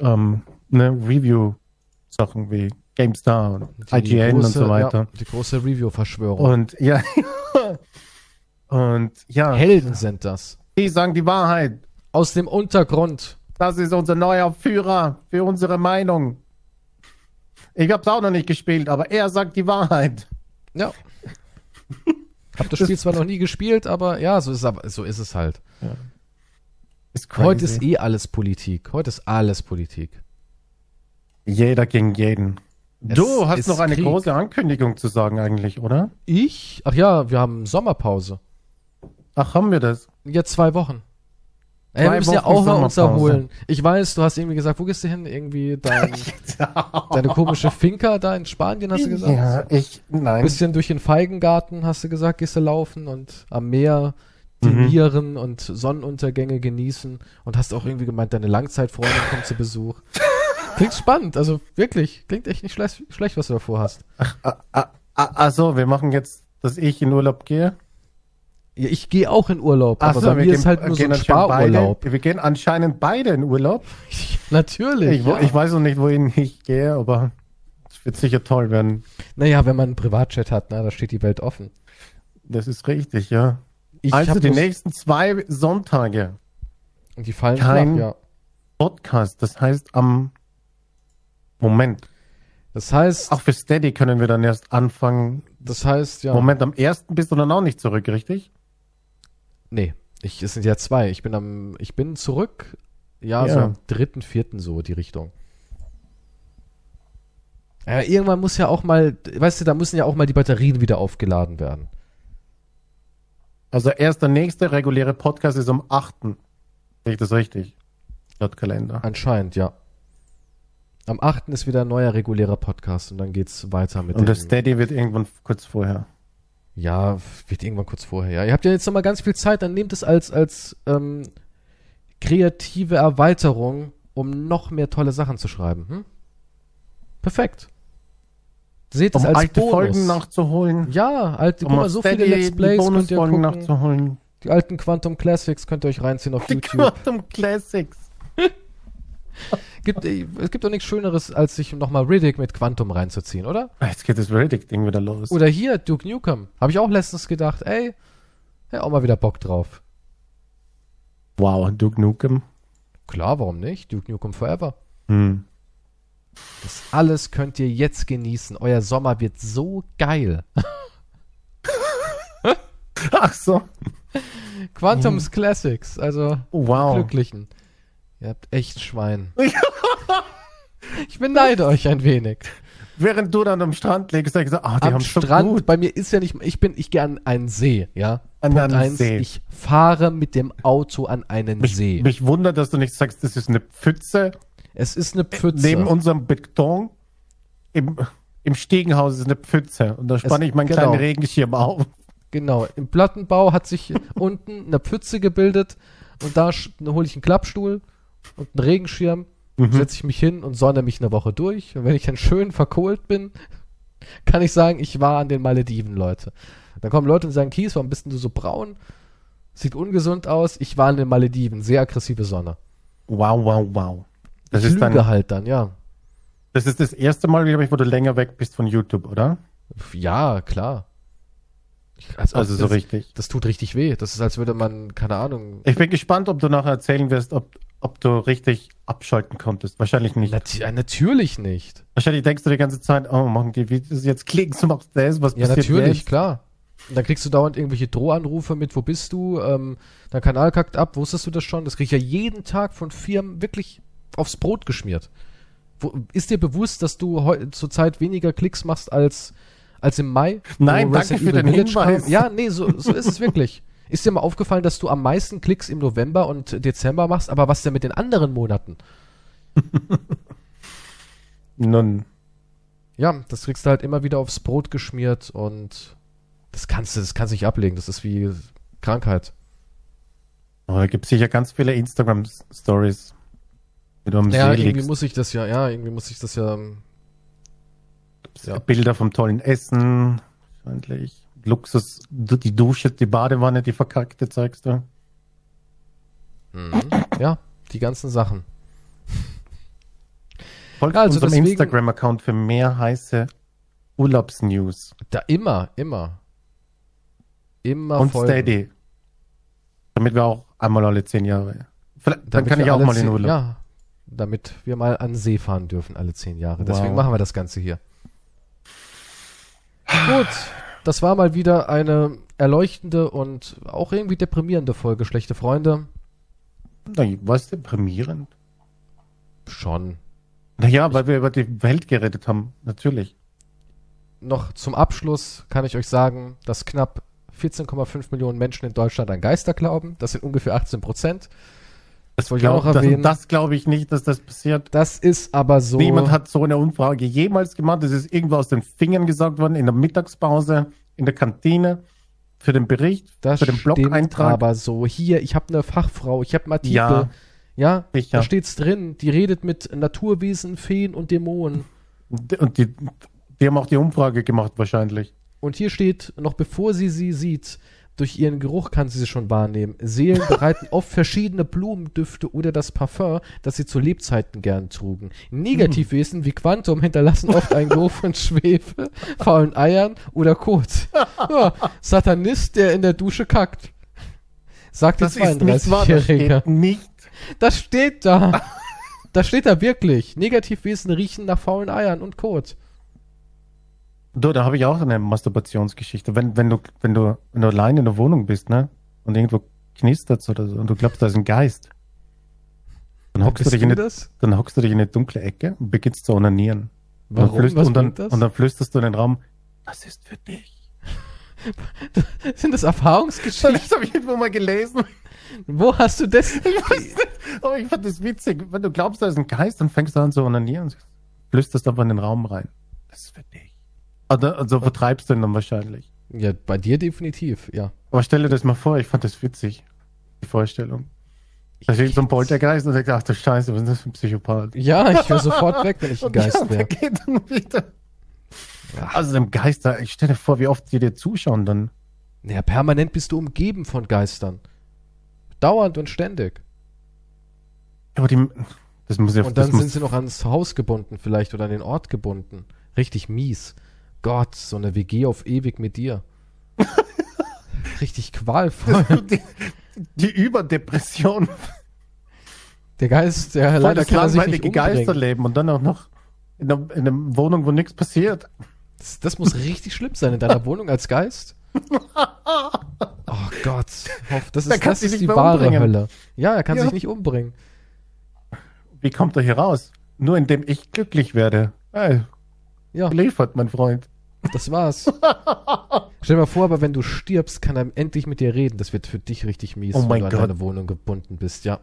S2: ähm, ne, Review-Sachen wie GameStar und
S1: Die
S2: IGN und
S1: große-
S2: so weiter.
S1: Ja, die große Review-Verschwörung.
S2: Und ja, und ja,
S1: Helden sind das.
S2: die sagen die Wahrheit.
S1: Aus dem Untergrund.
S2: Das ist unser neuer Führer für unsere Meinung. Ich hab's auch noch nicht gespielt, aber er sagt die Wahrheit.
S1: Ja. Hab das Spiel zwar noch nie gespielt, aber ja, so ist, aber, so ist es halt.
S2: Ist crazy.
S1: Heute ist eh alles Politik. Heute ist alles Politik.
S2: jeder gegen jeden.
S1: Es
S2: du hast
S1: ist
S2: noch eine
S1: Krieg.
S2: große Ankündigung zu sagen eigentlich, oder?
S1: Ich? Ach ja, wir haben Sommerpause.
S2: Ach, haben wir das?
S1: Jetzt zwei Wochen. Ey, wir müssen ja
S2: Wochen
S1: auch mal uns erholen. Ich weiß, du hast irgendwie gesagt, wo gehst du hin? Irgendwie dein, deine komische Finca da in Spanien, hast du gesagt?
S2: Ja, ich, nein.
S1: Bisschen durch den Feigengarten, hast du gesagt, gehst du laufen und am Meer dinieren und Sonnenuntergänge genießen und hast auch irgendwie gemeint, deine Langzeitfreundin kommt zu Besuch. Klingt spannend, also wirklich, klingt echt nicht schlecht, schlecht was du davor hast.
S2: Ah, ah, ah, ach so, wir machen jetzt, dass ich in Urlaub gehe.
S1: Ja, ich gehe auch in Urlaub,
S2: Ach
S1: aber
S2: so,
S1: bei
S2: wir
S1: mir
S2: gehen-
S1: ist halt nur so ein Sparurlaub.
S2: Beide, wir gehen anscheinend beide in Urlaub.
S1: Natürlich.
S2: Ich,
S1: ja.
S2: ich weiß noch nicht, wohin ich gehe, aber es wird sicher toll werden.
S1: Naja, wenn man einen Privatchat hat, na, da steht die Welt offen.
S2: Das ist richtig, ja.
S1: Ich
S2: also die nächsten zwei Sonntage
S1: Und die fallen
S2: Kein-
S1: flach, ja.
S2: Podcast. Das heißt am Moment.
S1: Das heißt,
S2: Auch für Steady können wir dann erst anfangen.
S1: das heißt, ja.
S2: Moment, am ersten bist du dann auch nicht zurück, richtig?
S1: Nee, ich, es sind ja zwei. Ich bin am, ich bin zurück, ja,
S2: Ja.
S1: so am dritten, vierten so die Richtung. Ja, irgendwann muss ja auch mal, weißt du, da müssen ja auch mal die Batterien wieder aufgeladen werden.
S2: Also erst der nächste reguläre Podcast ist am 8. Sehe ich das richtig? Laut Kalender.
S1: Anscheinend, ja. Am 8. ist wieder ein neuer regulärer Podcast und dann geht's weiter mit
S2: Und der Steady wird irgendwann kurz vorher.
S1: Ja, wird irgendwann kurz vorher. Ja, ihr habt ja jetzt noch mal ganz viel Zeit, dann nehmt es als als ähm, kreative Erweiterung, um noch mehr tolle Sachen zu schreiben. Hm? Perfekt. Seht es
S2: Um
S1: als
S2: alte
S1: Bonus.
S2: Folgen nachzuholen.
S1: ja, alte,
S2: Um
S1: guck mal, so viele Let's Plays könnt ihr gucken.
S2: nachzuholen.
S1: Die alten Quantum Classics könnt ihr euch reinziehen auf
S2: Die
S1: YouTube.
S2: Quantum Classics.
S1: Gibt, äh, es gibt doch nichts Schöneres, als sich nochmal Riddick mit Quantum reinzuziehen, oder?
S2: Jetzt geht das Riddick-Ding wieder los.
S1: Oder hier, Duke Nukem. Habe ich auch letztens gedacht, ey, ja, auch mal wieder Bock drauf.
S2: Wow, Duke Nukem.
S1: Klar, warum nicht? Duke Nukem Forever.
S2: Hm.
S1: Das alles könnt ihr jetzt genießen. Euer Sommer wird so geil.
S2: Ach so.
S1: Quantums Classics, also
S2: Wow.
S1: Glücklichen. Ihr habt echt Schwein. ich beneide euch ein wenig.
S2: Während du dann am Strand liegst, sag ich so, ah, die
S1: Am
S2: haben
S1: Strand,
S2: gut.
S1: bei mir ist ja nicht, ich bin, ich gehe an einen See, ja.
S2: An
S1: Punkt
S2: einen
S1: eins,
S2: See.
S1: ich fahre mit dem Auto an einen
S2: Mich,
S1: See.
S2: mich wundert, dass du nicht sagst, das ist eine Pfütze
S1: es ist eine Pfütze.
S2: neben unserem Beton. Im, Im Stiegenhaus ist eine Pfütze. Und da spanne ich meinen
S1: genau.
S2: kleinen Regenschirm auf.
S1: Genau, im Plattenbau hat sich unten eine Pfütze gebildet und da hole ich einen Klappstuhl und einen Regenschirm,
S2: Mhm.
S1: setze ich mich hin und sonne mich eine Woche durch. Und wenn ich dann schön verkohlt bin, kann ich sagen, ich war an den Malediven, Leute. Dann kommen Leute und sagen, Kies, warum bist denn du so braun? Sieht ungesund aus. Ich war an den Malediven, sehr aggressive Sonne.
S2: Wow, wow, wow. Das
S1: ich
S2: ist, dann,
S1: halt dann, ja.
S2: das ist das erste Mal, glaube ich, wo du länger weg bist von YouTube, oder?
S1: Ja, klar. Ich, als ob
S2: Also so
S1: das,
S2: richtig.
S1: Das tut richtig weh. Das ist, als würde man, keine Ahnung,
S2: Ich bin gespannt, ob du nachher erzählen wirst, ob, ob du richtig abschalten konntest. Wahrscheinlich nicht.
S1: Nat äh, natürlich nicht.
S2: Wahrscheinlich denkst du die ganze Zeit, oh, machen die Videos jetzt Klicks und machst das, was
S1: Ja,
S2: passiert
S1: natürlich,
S2: jetzt?
S1: klar. Und dann kriegst du dauernd irgendwelche Drohanrufe mit, wo bist du? Ähm, dein Kanal kackt ab, wusstest du das schon? Das krieg ich ja jeden Tag von Firmen wirklich aufs Brot geschmiert. Wo, ist dir bewusst, dass du zurzeit weniger Klicks machst als, als im Mai?
S2: Nein, danke für den
S1: Village
S2: Hinweis.
S1: Ja, nee, so, so ist es wirklich. Ist dir mal aufgefallen, dass du am meisten Klicks im November und Dezember machst, aber was denn mit den anderen Monaten?
S2: Nun,
S1: Ja, das kriegst du halt immer wieder aufs Brot geschmiert und das kannst du, das kannst du nicht ablegen. Das ist wie Krankheit.
S2: aber da gibt es sicher ganz viele Instagram-Stories,
S1: Ja,
S2: See
S1: irgendwie
S2: liegst.
S1: muss ich das ja, ja, irgendwie muss ich das ja. ähm, ja.
S2: Bilder vom tollen Essen, wahrscheinlich. Luxus, die Dusche, die Badewanne, die verkackte zeigst du.
S1: Mhm. Ja, die ganzen Sachen.
S2: Folgt
S1: also
S2: unserem
S1: deswegen-
S2: Instagram-Account für mehr heiße Urlaubsnews.
S1: Da immer, immer. Immer
S2: Und
S1: folgen.
S2: Steady. Damit wir auch einmal alle zehn Jahre. Vielleicht, dann kann ich auch mal in Urlaub.
S1: Ja, damit wir mal an See fahren dürfen, alle zehn Jahre. Deswegen
S2: Wow.
S1: machen wir das Ganze hier. Gut, das war mal wieder eine erleuchtende und auch irgendwie deprimierende Folge, schlechte Freunde.
S2: Na, Was deprimierend?
S1: Schon.
S2: Naja, weil wir über die Welt geredet haben, natürlich.
S1: Noch zum Abschluss kann ich euch sagen, dass knapp 14,5 Millionen Menschen in Deutschland an Geister glauben. Das sind ungefähr 18 Prozent. Das wollte ich auch erwähnen.
S2: das das glaube ich nicht, dass das passiert.
S1: Das ist aber so.
S2: Niemand hat so eine Umfrage jemals gemacht. Das ist irgendwo aus den Fingern gesagt worden, in der Mittagspause, in der Kantine, für den Bericht,
S1: Das
S2: für den Blog-Eintrag.
S1: aber so. Hier, ich habe eine Fachfrau, ich habe einen Artikel.
S2: Ja,
S1: Ja,
S2: sicher.
S1: da steht's drin. Die redet mit Naturwesen, Feen und Dämonen.
S2: Und die, die haben auch die Umfrage gemacht wahrscheinlich.
S1: Und hier steht, noch bevor sie sie sieht, durch ihren Geruch kann sie sie schon wahrnehmen. Seelen bereiten oft verschiedene Blumendüfte oder das Parfum, das sie zu Lebzeiten gern trugen. Negativwesen wie Quantum hinterlassen oft einen Geruch von Schwefel, faulen Eiern oder Kot. Ja, Satanist, der in der Dusche kackt. Sagt
S2: Das ist nicht wahr, das
S1: 32-Jährige.
S2: steht nicht.
S1: Das steht da. Das steht da wirklich. Negativwesen riechen nach faulen Eiern und Kot.
S2: Du, da habe ich auch eine Masturbationsgeschichte. Wenn, wenn, du, wenn, du, wenn du allein in der Wohnung bist, ne? Und irgendwo knistert oder so und du glaubst, da ist ein Geist. Dann hockst, du dich in eine,
S1: das?
S2: dann hockst du dich in eine dunkle Ecke und beginnst zu onanieren.
S1: Warum?
S2: Und, flüst-
S1: Was
S2: und, dann,
S1: das?
S2: und dann flüsterst du in den Raum, das ist für dich.
S1: Sind das
S2: Das
S1: Erfahrungsgeschichten?
S2: habe ich irgendwo mal gelesen.
S1: Wo hast du das?
S2: Ich weiß nicht, aber ich fand das witzig. Wenn du glaubst, da ist ein Geist, dann fängst du an zu onanieren und flüsterst einfach in den Raum rein. Das ist für dich. Oder, also vertreibst du ihn dann wahrscheinlich.
S1: Ja, bei dir definitiv, ja.
S2: Aber stell dir das mal vor, ich fand das witzig. Die Vorstellung. Da steht so ein Poltergeist und sagt, ach du Scheiße, was ist das für ein Psychopath?
S1: Ja, ich wäre sofort weg, wenn ich ein
S2: ja,
S1: Geist wäre.
S2: geht dann wieder. Also dem Geist, da- ich stell dir vor, wie oft die dir zuschauen dann.
S1: Naja, permanent bist du umgeben von Geistern. Dauernd und ständig.
S2: Aber die, das muss ja,
S1: Und dann sind sie noch ans Haus gebunden, vielleicht, oder an den Ort gebunden. Richtig mies. Gott, so eine WG auf ewig mit dir. Richtig qualvoll.
S2: die, die Überdepression.
S1: Der Geist, der
S2: Voll
S1: leider
S2: das
S1: kann sich nicht.
S2: Geisterleben und dann auch noch in einer, in einer Wohnung, wo nichts passiert.
S1: Das, das muss richtig schlimm sein in deiner Wohnung als Geist. Oh Gott. Hoff, das ist, das ist die wahre
S2: umbringen.
S1: Hölle. Ja, er kann
S2: Ja.
S1: sich nicht umbringen.
S2: Wie kommt er hier raus? Nur indem ich glücklich werde. Hey,
S1: Ja,
S2: liefert, mein Freund.
S1: das war's. Stell dir mal vor, aber wenn du stirbst, kann er endlich mit dir reden. Das wird für dich richtig mies,
S2: Oh
S1: wenn du an
S2: Gott.
S1: deine Wohnung gebunden bist. Ja.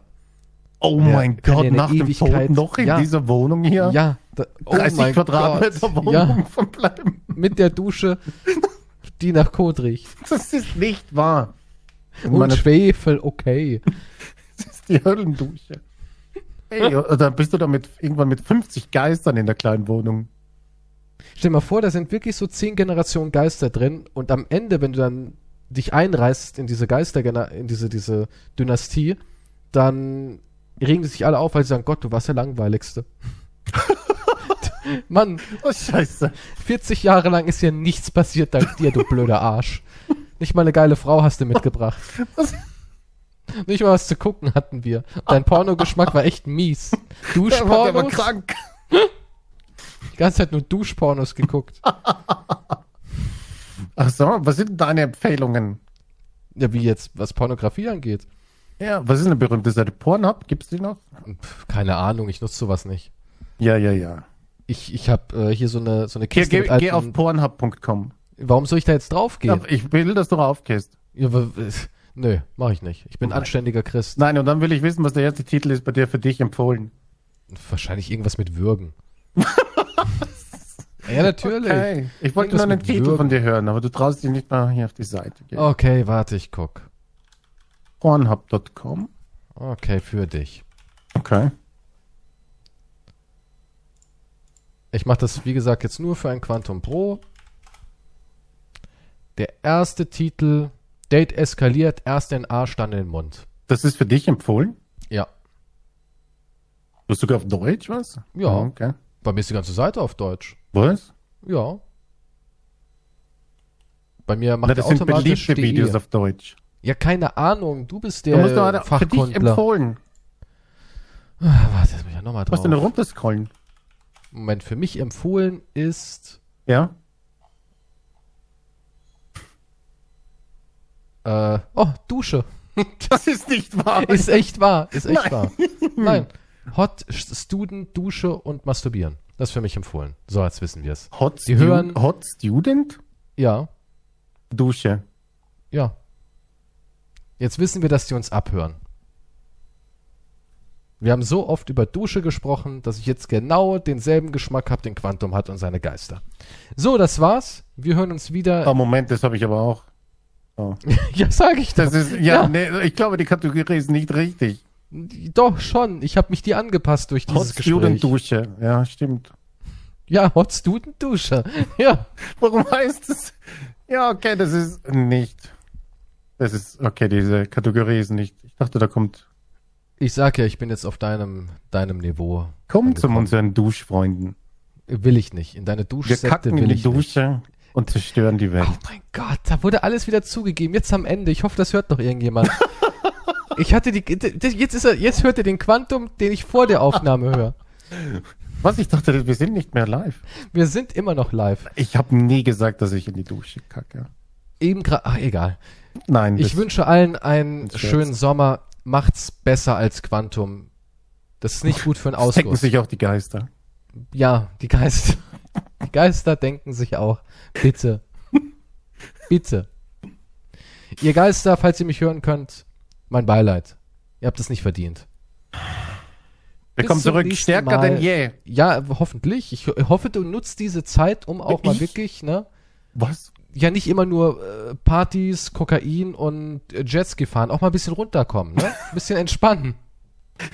S2: Oh
S1: Ja,
S2: mein Gott, nach dem
S1: Ewigkeit-
S2: Tod noch in
S1: Ja.
S2: dieser Wohnung hier?
S1: Ja. Da, oh
S2: 30
S1: mein
S2: Quadratmeter
S1: Gott.
S2: Wohnung
S1: Ja,
S2: verbleiben.
S1: mit der Dusche, die nach Kot riecht.
S2: Das ist nicht wahr.
S1: Und
S2: Meine,
S1: Schwefel, okay.
S2: das ist die Höllendusche. Ey, oder bist du damit irgendwann mit 50 Geistern in der kleinen Wohnung?
S1: Stell dir mal vor, da sind wirklich so zehn Generationen Geister drin und am Ende, wenn du dann dich einreißt in diese Geister, in diese, diese Dynastie, dann regen die sich alle auf, weil sie sagen, Gott, du warst der Langweiligste. Mann,
S2: Oh, scheiße.
S1: 40 Jahre lang ist ja nichts passiert dank dir, du blöder Arsch. Nicht mal eine geile Frau hast du mitgebracht.
S2: Was?
S1: Nicht mal was zu gucken hatten wir. Dein Pornogeschmack war echt mies.
S2: Der war, der war
S1: Duschpornos?
S2: krank.
S1: Die ganze Zeit nur Duschpornos geguckt.
S2: Ach so, was sind deine Empfehlungen?
S1: Ja, wie jetzt, was Pornografie angeht.
S2: Ja, was ist eine berühmte Seite? Pornhub? Gibt's die noch?
S1: Pff, keine Ahnung, ich nutze sowas nicht.
S2: Ja, ja, ja.
S1: Ich, ich habe äh, hier so eine, so eine
S2: Geh,
S1: Kiste
S2: geh,
S1: alten,
S2: geh auf pornhub.com.
S1: Warum soll ich da jetzt draufgehen?
S2: Ich will, dass du raufgehst.
S1: Ja, w- w- nö, mach ich nicht. Ich bin
S2: Nein.
S1: anständiger Christ.
S2: Nein, und dann will ich wissen, was der erste Titel ist bei dir für dich empfohlen.
S1: Wahrscheinlich irgendwas mit Würgen. ja, natürlich.
S2: Okay. Ich wollte nur einen
S1: mit
S2: Titel von dir hören, aber du traust dich nicht mal hier auf die Seite gehen.
S1: Okay, warte, ich guck.
S2: Pornhub.com.
S1: Okay, für dich.
S2: Okay.
S1: Ich mache das, wie gesagt, jetzt nur für ein Quantum Pro. Der erste Titel, Date eskaliert, erst den Arsch, dann den Mund.
S2: Das ist für dich empfohlen?
S1: Ja,
S2: Du hast sogar auf Deutsch was?
S1: Ja.
S2: Okay.
S1: Bei mir ist die ganze Seite auf Deutsch.
S2: Was?
S1: Ja. Bei mir
S2: Na,
S1: macht
S2: das
S1: er
S2: sind
S1: automatisch
S2: beliebte
S1: DE.
S2: Videos auf Deutsch.
S1: Ja, keine Ahnung. Du bist
S2: Du
S1: der
S2: musst doch für dich
S1: Fachkundler.
S2: empfohlen.
S1: Ah, warte, jetzt muss ich ja nochmal
S2: Du musst du
S1: drauf.
S2: runterscrollen.
S1: Moment, für mich empfohlen ist
S2: Ja?
S1: äh, oh, Dusche.
S2: Das ist nicht wahr.
S1: Ist echt wahr. Ist echt
S2: Nein.
S1: wahr. Nein. Hot Student, Dusche und Masturbieren. Das ist für mich empfohlen. So, jetzt wissen wir es.
S2: Hot,
S1: Die
S2: Stu
S1: hören-
S2: Hot Student?
S1: Ja,
S2: Dusche.
S1: ja. Jetzt wissen wir, dass die uns abhören. Wir haben so oft über Dusche gesprochen, dass ich jetzt genau denselben Geschmack habe, den Quantum hat und seine Geister. So, das war's. Wir hören uns wieder.
S2: Oh, Moment, das habe ich aber auch.
S1: ja, sage ich
S2: Das
S1: doch.
S2: ist, ja,
S1: Ja.
S2: Nee, ich glaube, die Kategorie ist nicht richtig.
S1: Doch, schon. Ich habe mich dir angepasst durch
S2: Hot
S1: dieses
S2: Student
S1: Gespräch.
S2: Dusche. Ja, stimmt.
S1: Ja, Hot Student Dusche. Ja.
S2: Warum heißt es? Ja, okay, das ist nicht. Das ist, okay, diese Kategorie ist nicht. Ich dachte, da kommt.
S1: Ich sag ja, ich bin jetzt auf deinem, deinem Niveau.
S2: Komm zu unseren Duschfreunden.
S1: Will ich nicht. In deine
S2: Wir
S1: Duschsekte
S2: kacken in
S1: will
S2: die
S1: ich nicht.
S2: Dusche und zerstören die Welt.
S1: Oh mein Gott, da wurde alles wieder zugegeben. Jetzt am Ende. Ich hoffe, das hört noch irgendjemand. ich hatte die, jetzt ist er, jetzt hört er den Quantum, den ich vor der Aufnahme höre.
S2: Was? Ich dachte, wir sind nicht mehr live.
S1: Wir sind immer noch live.
S2: Ich habe nie gesagt, dass ich in die Dusche kacke.
S1: Eben gerade, ach egal.
S2: Nein,
S1: Ich wünsche allen einen schönen
S2: wird's.
S1: Sommer. Macht's besser als Quantum. Das ist nicht gut für einen
S2: das denken
S1: Ausguss.
S2: sich auch die Geister.
S1: Ja, die Geister. Die Geister denken sich auch. Bitte. Bitte. Ihr Geister, falls ihr mich hören könnt, mein Beileid. Ihr habt es nicht verdient.
S2: Wir
S1: Bis
S2: kommen zurück, stärker
S1: Mal.
S2: denn je.
S1: Ja, hoffentlich. Ich ho- hoffe, du nutzt diese Zeit, um auch mal
S2: Ich?
S1: wirklich, ne?
S2: Was?
S1: Ja, nicht immer nur äh, Partys, Kokain und äh, Jetski fahren, auch mal ein bisschen runterkommen, ne? Ein bisschen entspannen.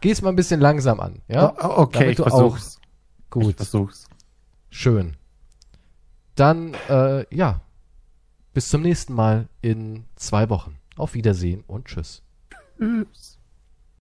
S1: Geh's mal ein bisschen langsam an, ja?
S2: Oh, okay,
S1: Damit
S2: ich
S1: du
S2: versuch's. Ich
S1: Gut,
S2: versuch's.
S1: schön. Dann, äh, ja, bis zum nächsten Mal in zwei Wochen. Auf Wiedersehen und tschüss.
S2: Tschüss.